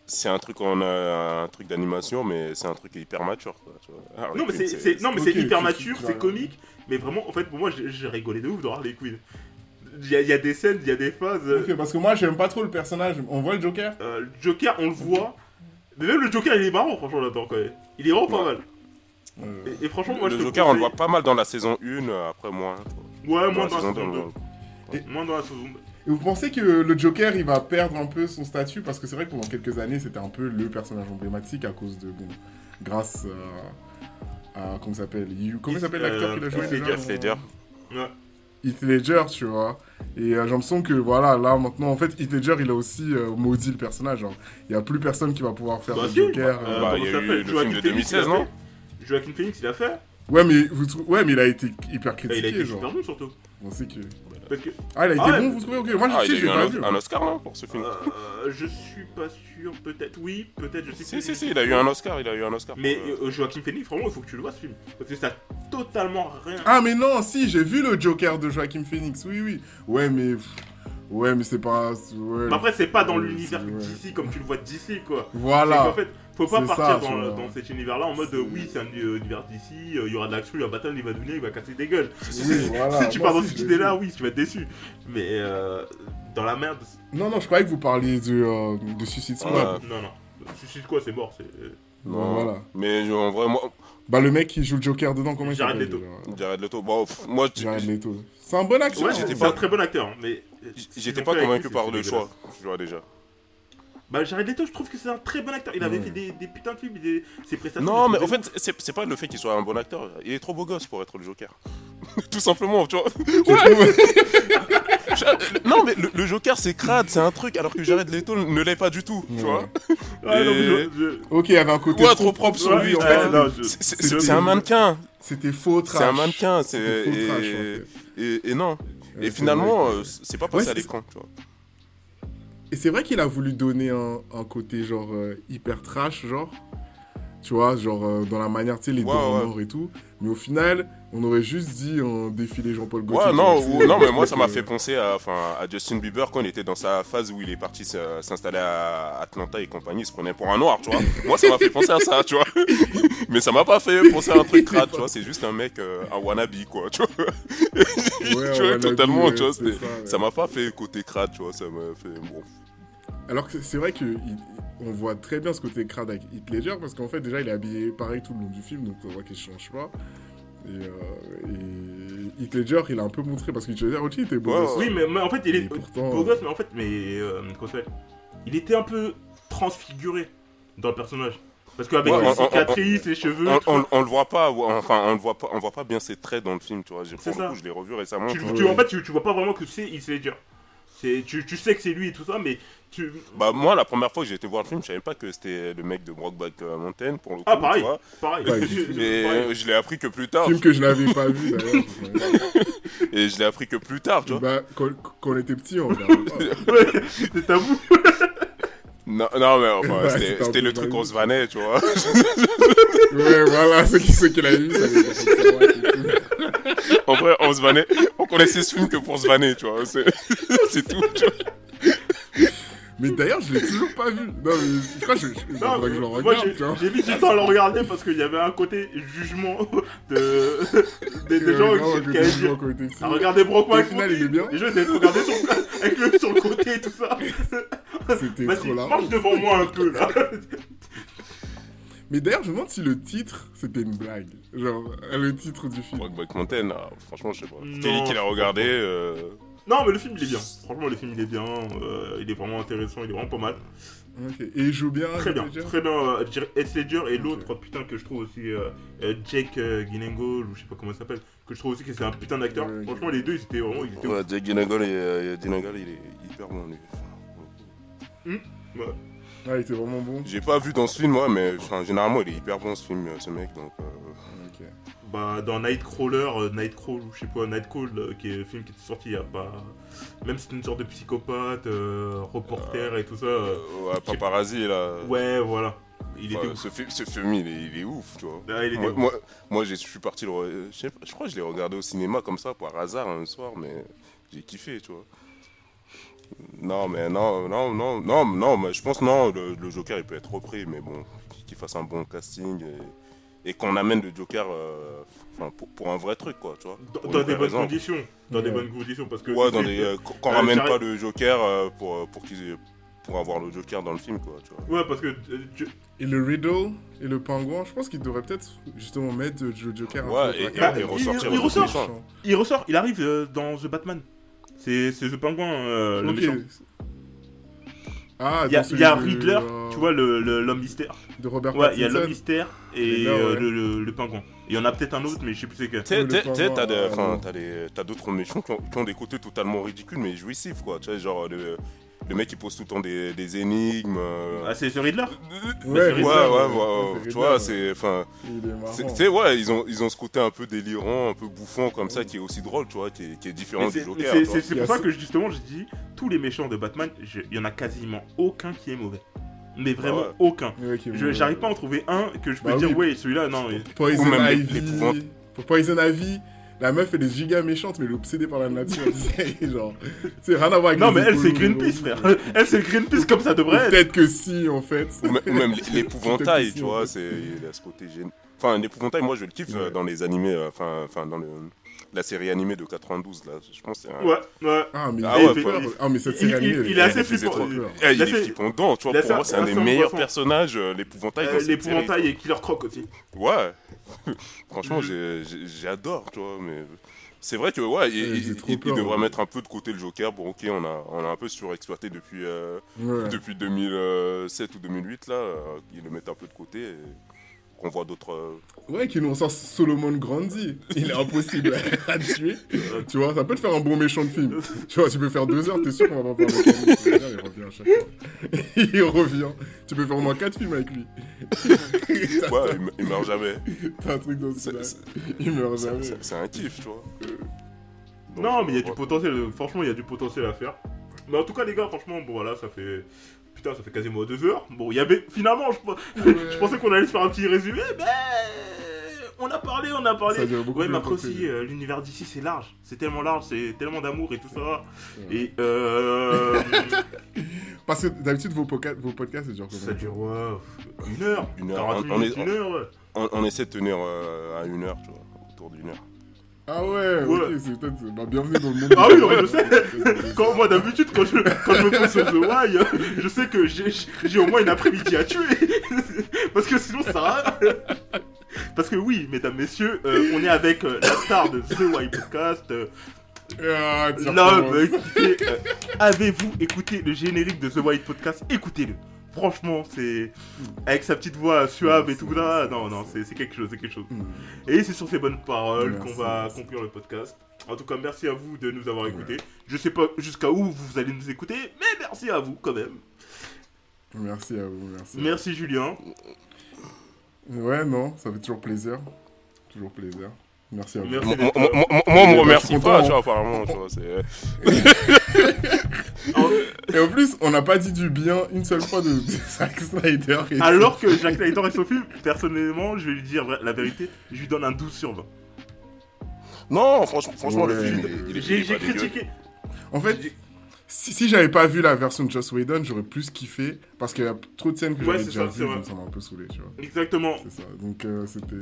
Speaker 8: c'est un, truc on a un truc d'animation, mais c'est un truc hyper mature. Quoi, tu vois. Harley
Speaker 6: Non mais c'est c'est- non mais
Speaker 7: ok,
Speaker 6: c'est hyper
Speaker 7: tu-
Speaker 6: mature,
Speaker 7: tu
Speaker 6: c'est comique, mais vraiment en fait pour moi j'ai rigolé de ouf dans Harley Quinn. Il y, a- il y a des scènes, il y a des phases. euh,
Speaker 7: Ok, parce que moi, j'aime pas trop le personnage. On voit le Joker?
Speaker 6: Euh, le Joker on le voit, mais même le Joker il est marrant franchement là-dedans quand même. Il est vraiment pas mal.
Speaker 7: Euh,
Speaker 6: Et, et franchement moi je
Speaker 8: le Joker, on le voit pas mal dans la saison 1, euh, après moins.
Speaker 6: Ouais, moins dans la
Speaker 8: saison
Speaker 6: saison
Speaker 8: 2,
Speaker 6: 2.
Speaker 7: Et-
Speaker 6: Moins dans la saison 2.
Speaker 7: Et vous pensez que le Joker, il va perdre un peu son statut? Parce que c'est vrai que pendant quelques années, c'était un peu le personnage emblématique à cause de. Bon, grâce à. à comment s'appelle? You- Comment il s'appelle l'acteur
Speaker 6: Euh,
Speaker 7: qui l'a joué
Speaker 6: Heath
Speaker 7: déjà?
Speaker 8: Heath Ledger.
Speaker 6: Ouais.
Speaker 7: Heath Ledger, tu vois. Et euh, j'ai l'impression que voilà, là maintenant, en fait, Heath Ledger, il a aussi euh, maudit le personnage. Il y a plus personne qui va pouvoir faire
Speaker 6: Bah
Speaker 7: le
Speaker 6: si,
Speaker 7: Joker.
Speaker 6: bah,
Speaker 7: euh.
Speaker 8: Bah, il y a eu le
Speaker 6: Joaquin
Speaker 8: film de
Speaker 6: Phoenix, il a
Speaker 8: 2016, non?
Speaker 6: Joaquin Phoenix il a fait.
Speaker 7: Ouais, mais vous trou- ouais, mais il a été hyper critiqué,
Speaker 6: il a été
Speaker 7: genre.
Speaker 6: super bon surtout.
Speaker 7: On sait que.
Speaker 6: Que
Speaker 7: Ah, il a été
Speaker 6: Ah
Speaker 7: bon, vous trouvez Ok, moi
Speaker 8: Ah,
Speaker 7: je sais, j'ai
Speaker 8: eu
Speaker 7: pas
Speaker 8: un,
Speaker 7: vu.
Speaker 8: un Oscar, non, pour ce film
Speaker 6: euh, je suis pas sûr, peut-être. Oui, peut-être, je sais
Speaker 8: Si, si, si, il a eu un Oscar, il a eu un Oscar.
Speaker 6: Mais
Speaker 8: pour, euh,
Speaker 6: euh, Joaquin Phoenix, vraiment, il faut que tu le vois ce film. Parce que ça a totalement rien.
Speaker 7: Ah, mais non, si, j'ai vu le Joker de Joaquin Phoenix, oui, oui. Ouais, mais. Ouais, mais c'est pas. Ouais.
Speaker 6: Mais après, c'est pas dans l'univers d'ici comme tu le vois d'ici, quoi.
Speaker 7: Voilà.
Speaker 6: fait, faut pas partir
Speaker 7: ça,
Speaker 6: dans,
Speaker 7: vois.
Speaker 6: dans cet univers-là en mode euh, oui, c'est un euh, univers d'ici, euh, il y aura de l'action, il va battre, il va devenir, il va casser des gueules.
Speaker 7: Oui,
Speaker 6: si,
Speaker 7: voilà.
Speaker 6: si tu pars dans cette idée-là, oui, tu vas être déçu. Mais euh, dans la merde,
Speaker 7: Non, non, je croyais que vous parliez de, euh, de Suicide Squad.
Speaker 8: Ouais.
Speaker 6: non, non. Suicide quoi, c'est mort. C'est...
Speaker 8: non.
Speaker 7: voilà.
Speaker 8: Mais en vrai, moi,
Speaker 7: Bah, le mec qui joue le Joker dedans, comment il
Speaker 6: Jared
Speaker 7: s'appelle
Speaker 6: Leto.
Speaker 7: déjà
Speaker 8: Jared Leto, bon, pff, moi,
Speaker 7: Jared Leto. C'est un bon acteur.
Speaker 6: Ouais,
Speaker 7: hein.
Speaker 6: c'est
Speaker 8: pas-
Speaker 6: un très bon acteur, hein, mais.
Speaker 8: j'étais pas convaincu par le choix, tu vois déjà.
Speaker 6: Bah, Jared Leto, je trouve que c'est un très bon acteur. Il avait fait des, des putains de films, des... ses prestations.
Speaker 8: Non, mais en fait, c'est pas le fait qu'il soit un bon acteur. Il est trop beau gosse pour être le Joker. Tout simplement, tu vois. Non, mais le, le Joker, c'est crade, c'est un truc, alors que Jared Leto ne l'est pas du tout, tu
Speaker 7: Ouais.
Speaker 8: vois.
Speaker 6: Ah, non, mais
Speaker 8: Et-
Speaker 6: je- je-
Speaker 7: Ok, il y avait un côté.
Speaker 8: Ouais, trop propre sur
Speaker 6: Ouais,
Speaker 8: lui, en
Speaker 6: ouais,
Speaker 8: fait.
Speaker 6: je-
Speaker 8: C'est- un mannequin,
Speaker 7: C'était faux trash.
Speaker 8: c'est un mannequin,
Speaker 7: C'était
Speaker 8: c'est.
Speaker 7: faux trash, en
Speaker 8: Et,
Speaker 7: fait.
Speaker 8: et, et non.
Speaker 7: Ouais,
Speaker 8: Et finalement, euh, c'est pas passé
Speaker 7: Ouais,
Speaker 8: à l'écran, tu vois.
Speaker 7: Et c'est vrai qu'il a voulu donner un, côté genre euh, hyper trash, genre. Tu vois, genre euh, dans la manière, tu sais, les
Speaker 8: Ouais,
Speaker 7: dents
Speaker 8: ouais.
Speaker 7: morts et tout. Mais au final, on aurait juste dit un défilé Jean-Paul Gaultier.
Speaker 8: Ouais, non, ou- non, mais moi ça m'a
Speaker 7: euh,
Speaker 8: fait penser à, Justin Bieber quand il était dans sa phase où il est parti s'installer à Atlanta et compagnie, il se prenait pour un noir, tu vois. moi ça m'a fait penser à ça, tu vois. mais ça m'a pas fait penser à un truc crade, tu vois. C'est juste un mec, euh, un wannabe, quoi, tu vois.
Speaker 7: Ouais,
Speaker 8: tu vois, totalement, tu vois.
Speaker 7: Ça
Speaker 8: m'a pas fait côté crade, tu vois. Ça m'a fait. Bon.
Speaker 7: Alors que c'est vrai que il- on voit très bien ce côté crade avec Heath Ledger parce qu'en fait déjà il est habillé pareil tout le long du film donc on voit qu'il change pas. Et, euh, et Heath Ledger il a un peu montré parce que Heath Ledger aussi il était beau. Gosse.
Speaker 6: Oui, mais, mais en fait, il est
Speaker 7: pourtant,
Speaker 6: beau gosse, mais en fait, mais euh, Il était un peu transfiguré dans le personnage. Parce qu'avec
Speaker 8: Ouais,
Speaker 6: les
Speaker 8: on- on-
Speaker 6: cicatrices, les cheveux,
Speaker 8: On, on, le voit pas, enfin, on le voit pas, on voit pas bien ses traits dans le film, tu vois. J'ai-
Speaker 6: C'est ça.
Speaker 8: coup, je l'ai revu récemment.
Speaker 6: tu,
Speaker 8: tu
Speaker 6: en fait, tu, tu vois pas vraiment que c'est Heath Ledger. C'est, tu, tu sais que c'est lui et tout ça, mais tu...
Speaker 8: Bah, moi, la première fois que j'ai été voir le film, je savais pas que c'était le mec de Brokeback euh, Mountain, pour le coup.
Speaker 6: Ah, pareil.
Speaker 8: tu vois.
Speaker 6: pareil.
Speaker 8: Et
Speaker 6: Pareil.
Speaker 8: je l'ai appris que plus tard.
Speaker 7: Film que je n'avais pas vu d'ailleurs.
Speaker 8: Et je l'ai appris que plus tard, tu vois.
Speaker 7: bah, quand, quand on était petit on regardait pas.
Speaker 6: Ouais, c'est tabou.
Speaker 8: Non, non, mais enfin, c'était le truc qu'on se vannait, tu vois.
Speaker 7: ouais voilà ceux qui, ceux qui l'avaient vu ça
Speaker 8: en vrai, on se vannait. On connaissait ce film que pour se vanner, tu vois. C'est c'est tout, tu vois.
Speaker 7: Mais d'ailleurs, je l'ai toujours pas vu. Non, mais je crois que je, je,
Speaker 6: Non,
Speaker 7: que je le
Speaker 6: moi
Speaker 7: regarde,
Speaker 6: j'ai
Speaker 7: tu vois.
Speaker 6: j'ai mis du temps à le regarder parce qu'il y avait un côté jugement de, des, des gens qui,
Speaker 7: été
Speaker 6: Ah,
Speaker 7: dessus.
Speaker 6: regardez Brockman.
Speaker 7: Au final, il est bien.
Speaker 6: Les gens essaient de regarder sur, avec le sur le côté et tout ça.
Speaker 7: C'était trop là.
Speaker 6: marche devant moi un peu là.
Speaker 7: Mais d'ailleurs, je me demande si le titre, c'était une blague. Genre, le titre du film.
Speaker 8: Brokeback Mountain, ah, franchement, je sais pas.
Speaker 6: Non,
Speaker 8: Kelly qui l'a regardé. euh,
Speaker 6: Non, mais le film il est bien. Franchement, le film il est bien. euh, il est vraiment intéressant. Il est vraiment pas mal.
Speaker 7: Ok. Et il joue bien.
Speaker 6: Très bien.
Speaker 7: Ledger
Speaker 6: Très bien. euh, Heath Ledger et l'autre putain que je trouve aussi euh, euh, Jake euh, Gyllenhaal ou je sais pas comment il s'appelle. Que je trouve aussi que c'est un putain d'acteur.
Speaker 7: Ouais.
Speaker 6: Franchement, les deux ils étaient vraiment. Ils étaient
Speaker 8: Ouais, Jake Gyllenhaal, et, euh, Gyllenhaal, il est hyper bon, lui.
Speaker 6: Ouais.
Speaker 7: Ah, il était vraiment bon.
Speaker 8: J'ai pas vu dans ce film, ouais, mais enfin, généralement, il est hyper bon, ce film, ce mec, donc...
Speaker 6: Bah, dans Nightcrawler, euh, Nightcrawl, ou je sais pas, Nightcall, euh, qui est le film qui était sorti il y a pas. Même si c'est une sorte de psychopathe, euh, reporter et tout ça.
Speaker 8: ouais, Paparazzi, là...
Speaker 6: Ouais, voilà. Il
Speaker 8: Enfin,
Speaker 6: était
Speaker 8: ce, fi- ce film, il est, il est ouf, tu vois.
Speaker 6: Ah, il était
Speaker 8: Moi,
Speaker 6: ouf.
Speaker 8: moi, moi, je suis parti le. Je, sais pas, je crois que je l'ai regardé au cinéma comme ça par hasard un soir, mais j'ai kiffé, tu vois. Non, mais non, non, non, non, non, mais je pense non, le, le Joker il peut être repris, mais bon, qu'il fasse un bon casting et, et qu'on amène le Joker euh, pour, pour un vrai truc, quoi, tu vois.
Speaker 6: Dans, des bonnes
Speaker 8: raison.
Speaker 6: conditions. Dans des bonnes conditions. Parce que.
Speaker 8: Ouais, dans des. euh, qu'on
Speaker 6: Euh,
Speaker 8: ramène pas le Joker euh, pour, pour, qu'ils- pour avoir le Joker dans le film, quoi, tu vois.
Speaker 6: Ouais, parce que. euh,
Speaker 7: Et le Riddle et le Pingouin, je pense qu'ils devraient peut-être justement mettre le Joker un
Speaker 8: Ouais,
Speaker 7: peu
Speaker 8: et,
Speaker 6: il-
Speaker 8: ressortir
Speaker 6: il
Speaker 8: le
Speaker 6: ressort.
Speaker 8: méchant.
Speaker 6: Il ressort, il arrive euh, dans The Batman. C'est c'est The Penguin, euh, le méchant.
Speaker 7: Ah,
Speaker 6: Il y a, y Riddler,
Speaker 7: euh,
Speaker 6: tu vois, le- le- l'homme mystère.
Speaker 7: De Robert
Speaker 6: Ouais, il y a l'homme mystère et euh,
Speaker 7: ouais.
Speaker 6: le, le, le pingouin. Il y en a peut-être un autre, mais je sais plus c'est quel.
Speaker 8: Tu sais, t'as
Speaker 7: euh,
Speaker 8: t'as d'autres méchants qui ont, qui ont des côtés totalement ridicules mais jouissifs, quoi. Tu sais, genre le, le mec qui pose tout le temps des, des énigmes. euh,
Speaker 6: Ah, c'est ce Riddler?
Speaker 7: Ouais,
Speaker 8: ouais, ouais,
Speaker 7: ouais,
Speaker 8: tu vois, c'est, enfin,
Speaker 7: Il
Speaker 8: c'est- tu sais, ouais, ils ont, ils ont ce côté un peu délirant, un peu bouffant comme ça, qui est aussi drôle, tu vois, qui est, qui est différent du
Speaker 6: c'est
Speaker 8: Joker.
Speaker 6: c'est-
Speaker 7: Il
Speaker 6: pour ça que justement je dis tous les méchants de Batman, il y en a quasiment aucun qui est mauvais. Mais vraiment
Speaker 8: ouais.
Speaker 6: aucun.
Speaker 7: Ouais,
Speaker 6: Je-
Speaker 7: bon.
Speaker 6: J'arrive pas à en trouver un que je peux
Speaker 7: Bah
Speaker 6: dire
Speaker 7: oui.
Speaker 6: ouais celui-là non. mais-
Speaker 7: Poison Ivy. Poison Ivy, la meuf elle est giga méchante, mais elle est obsédée par la nature. c'est genre. C'est rien à voir avec
Speaker 6: Non mais elle c'est Greenpeace frère. Elle c'est Greenpeace comme ça devrait être.
Speaker 7: Peut-être que si en fait.
Speaker 8: Ou, même- ou même l'épouvantail, tu vois, il a ce côté. Enfin, l'épouvantail, moi, je le kiffe euh,
Speaker 7: Ouais.
Speaker 8: dans les animés, euh, enfin, enfin, dans le, la série animée de 92, là. Je pense que c'est un...
Speaker 6: Ouais ouais.
Speaker 7: Ah mais,
Speaker 8: Ah
Speaker 7: il
Speaker 8: ouais,
Speaker 6: il-
Speaker 7: Ah, mais cette
Speaker 6: il-
Speaker 7: série
Speaker 6: il-
Speaker 7: animée.
Speaker 6: il est assez flippant.
Speaker 7: peur.
Speaker 8: Eh, il est flippant dedans, tu vois, pour
Speaker 6: c'est-
Speaker 8: moi, c'est un des meilleurs personnages, euh, l'épouvantail.
Speaker 6: Euh, L'épouvantail et Killer Croc aussi.
Speaker 8: Ouais. Franchement,
Speaker 6: Mhm.
Speaker 8: j'adore, tu vois, mais... C'est vrai que, ouais, il,
Speaker 7: Ouais,
Speaker 8: il- il- il
Speaker 7: peur,
Speaker 8: devrait
Speaker 7: ouais.
Speaker 8: mettre un peu de côté le Joker. Bon, ok, on a, on a un peu surexploité depuis, euh,
Speaker 7: Ouais.
Speaker 8: depuis 2007 ou 2008, là. Ils le mettent un peu de côté et qu'on voit d'autres... euh,
Speaker 7: Ouais, qui nous sort Solomon Grandi. Il est impossible à tuer. Tu vois, ça peut te faire un bon méchant de film. Tu vois, tu peux faire deux heures, t'es sûr qu'on va pas faire. Il revient à chaque fois. Il revient. Tu peux faire au moins quatre films avec lui.
Speaker 8: Ouais, il, me- il meurt jamais.
Speaker 7: T'as un truc dans ce Il meurt jamais.
Speaker 8: c'est- un kiff, tu vois.
Speaker 6: Non mais il y a du potentiel. Franchement il y a du potentiel à faire. Mais en tout cas les gars franchement bon voilà ça fait. Putain, ça fait quasiment deux heures. Bon, il y avait. Finalement, je, je pensais qu'on allait se faire un petit résumé, mais. On a parlé, on a parlé. Ouais, mais après aussi, euh, l'univers d'ici, c'est large. C'est tellement large, c'est tellement d'amour et tout ça. Et euh.
Speaker 7: Parce que d'habitude, vos, vos podcasts, c'est genre
Speaker 6: ça dure, ouais, une heure.
Speaker 8: Une heure.
Speaker 6: 40
Speaker 8: On- on
Speaker 6: minutes,
Speaker 8: est-
Speaker 6: une heure, ouais.
Speaker 8: On, on essaie de tenir euh, à une heure, tu vois, autour d'une heure.
Speaker 7: Ah ouais,
Speaker 6: Ouais.
Speaker 7: ok, c'est peut-être. Bah, bienvenue dans le monde.
Speaker 6: Ah oui, non, je sais. Quand, moi, d'habitude, quand je, quand je me pose sur The Wire, je sais que j'ai au moins une après-midi à tuer. Parce que sinon, ça. Parce que oui, mesdames, messieurs, euh, on est avec euh, la star de The Wire Podcast. euh,
Speaker 7: Ah,
Speaker 6: euh, avez-vous écouté le générique de The White Podcast? Écoutez-le. Franchement, c'est avec sa petite voix suave et tout là. Non, non, c'est quelque chose, c'est quelque chose.
Speaker 7: Mm.
Speaker 6: Et c'est sur ces bonnes paroles qu'on va conclure le podcast. En tout cas, merci à vous de nous avoir écoutés. Je sais pas jusqu'à où vous allez nous écouter, mais merci à vous quand même.
Speaker 7: Merci à vous, merci.
Speaker 6: Merci Julien.
Speaker 7: Ouais, non, ça fait toujours plaisir. Toujours plaisir. Merci à vous.
Speaker 6: Merci.
Speaker 8: Moi, moi, moi, moi, moi, on me remercie pas,
Speaker 7: hein.
Speaker 8: tu vois, apparemment, tu vois.
Speaker 7: Et en plus, on n'a pas dit du bien une seule fois de, de Zack Snyder. et
Speaker 6: Alors que Jack Layton et Sophie, personnellement, je vais lui dire la vérité, je lui donne un 12 sur 20.
Speaker 8: Non, franchement, franchement le film, il est, il est- il
Speaker 6: J'ai critiqué.
Speaker 7: En fait, Si, si j'avais pas vu la version de Joss Whedon, j'aurais plus kiffé parce qu'il y a trop de scènes que
Speaker 6: Ouais,
Speaker 7: j'avais
Speaker 6: c'est
Speaker 7: déjà
Speaker 6: ça, c'est
Speaker 7: vues,
Speaker 6: vrai.
Speaker 7: donc ça m'a un peu saoulé, tu vois.
Speaker 6: Exactement.
Speaker 7: C'est ça. Donc euh, c'était.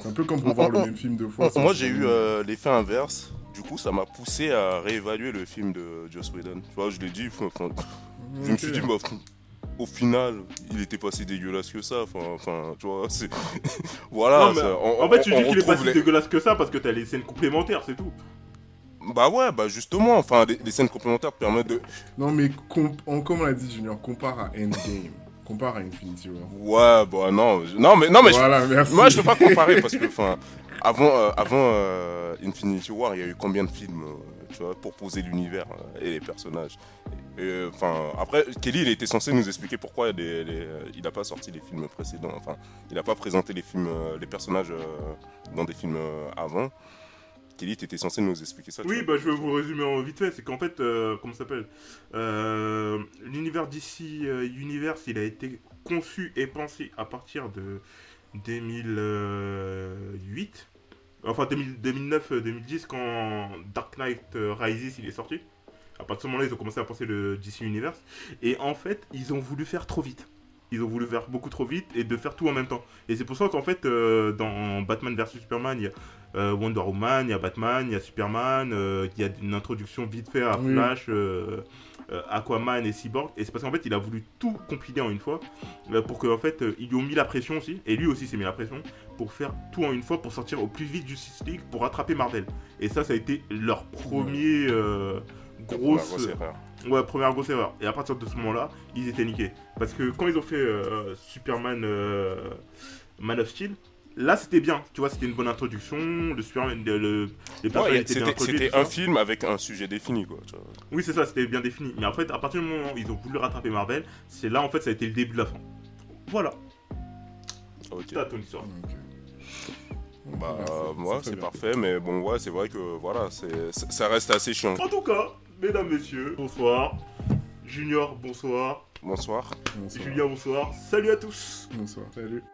Speaker 7: C'est un peu comme pour voir le
Speaker 8: On-
Speaker 7: même film deux fois. sans
Speaker 8: Moi, j'ai eu euh, l'effet inverse. Du coup, ça m'a poussé à réévaluer le film de Joss Whedon. Tu vois, je l'ai dit, enfin, enfin, je me suis dit, bah, au final, il était pas si dégueulasse que ça. Enfin, enfin tu vois, c'est. voilà.
Speaker 6: Non, mais
Speaker 8: ça- on-
Speaker 6: en fait, tu
Speaker 8: on
Speaker 6: dis qu'il est pas si
Speaker 8: les-
Speaker 6: dégueulasse que ça parce que t'as les scènes complémentaires, c'est tout.
Speaker 8: Bah ouais, bah justement, enfin, les, les scènes complémentaires permettent de.
Speaker 7: Non, mais com- on- comme on l'a dit, Junior, compare à Endgame. compare à Infinity War.
Speaker 8: Ouais, bah non, je- non, mais non, mais je-
Speaker 7: merci.
Speaker 8: moi, je peux pas comparer parce que, enfin, avant, euh, avant euh, Infinity War, il y a eu combien de films, euh, tu vois, pour poser l'univers et les personnages. Enfin, après, Kelly, il était censé nous expliquer pourquoi les- les, il n'a pas sorti les films précédents. Enfin, il n'a pas présenté les films, les personnages dans des films avant. Kelly, t'étais censé nous expliquer ça.
Speaker 6: Oui, bah je vais vous résumer en vite fait. C'est qu'en fait, euh, comment ça s'appelle Euh, L'univers d'ici Universe, il a été conçu et pensé à partir de 2008. Enfin, 2009-2010, quand Dark Knight euh, Rises il est sorti. À partir de ce moment-là, ils ont commencé à penser le DC Universe. Et en fait, ils ont voulu faire trop vite. Ils ont voulu faire beaucoup trop vite et de faire tout en même temps. Et c'est pour ça qu'en fait, euh, dans Batman vs Superman, il y a euh, Wonder Woman, il y a Batman, il y a Superman, euh, il y a une introduction vite fait à
Speaker 7: Oui.
Speaker 6: Flash, euh, euh, Aquaman et Cyborg. Et c'est parce qu'en fait, il a voulu tout compiler en une fois pour qu'en fait, euh, ils lui ont mis la pression aussi, et lui aussi s'est mis la pression pour faire tout en une fois pour sortir au plus vite Justice League pour rattraper Marvel. Et ça, ça a été leur premier euh, grosse,
Speaker 8: grosse erreur.
Speaker 6: Ouais, première grosse erreur. Et à partir de ce moment-là, ils étaient niqués. Parce que quand ils ont fait euh, Superman euh, Man of Steel, là c'était bien. Tu vois, c'était une bonne introduction. Le Superman, le, le- les
Speaker 8: Ouais,
Speaker 6: personnages étaient bien
Speaker 8: c'était
Speaker 6: introduits,
Speaker 8: c'était
Speaker 6: tout
Speaker 8: un
Speaker 6: ça.
Speaker 8: film avec un sujet défini, quoi. tu vois.
Speaker 6: Oui, c'est ça, c'était bien défini. Mais en fait, à partir du moment où ils ont voulu rattraper Marvel, c'est là en fait ça a été le début de la fin. Voilà,
Speaker 8: Ok.
Speaker 6: c'est ton histoire.
Speaker 7: Ok.
Speaker 8: Bah, moi, c'est parfait, mais bon, ouais, c'est vrai que voilà, c'est ça ça reste assez chiant.
Speaker 6: En tout cas, mesdames, messieurs, bonsoir. Junior, bonsoir.
Speaker 8: Bonsoir.
Speaker 7: Bonsoir.
Speaker 6: Julien, bonsoir. Salut à tous.
Speaker 7: Bonsoir. Salut.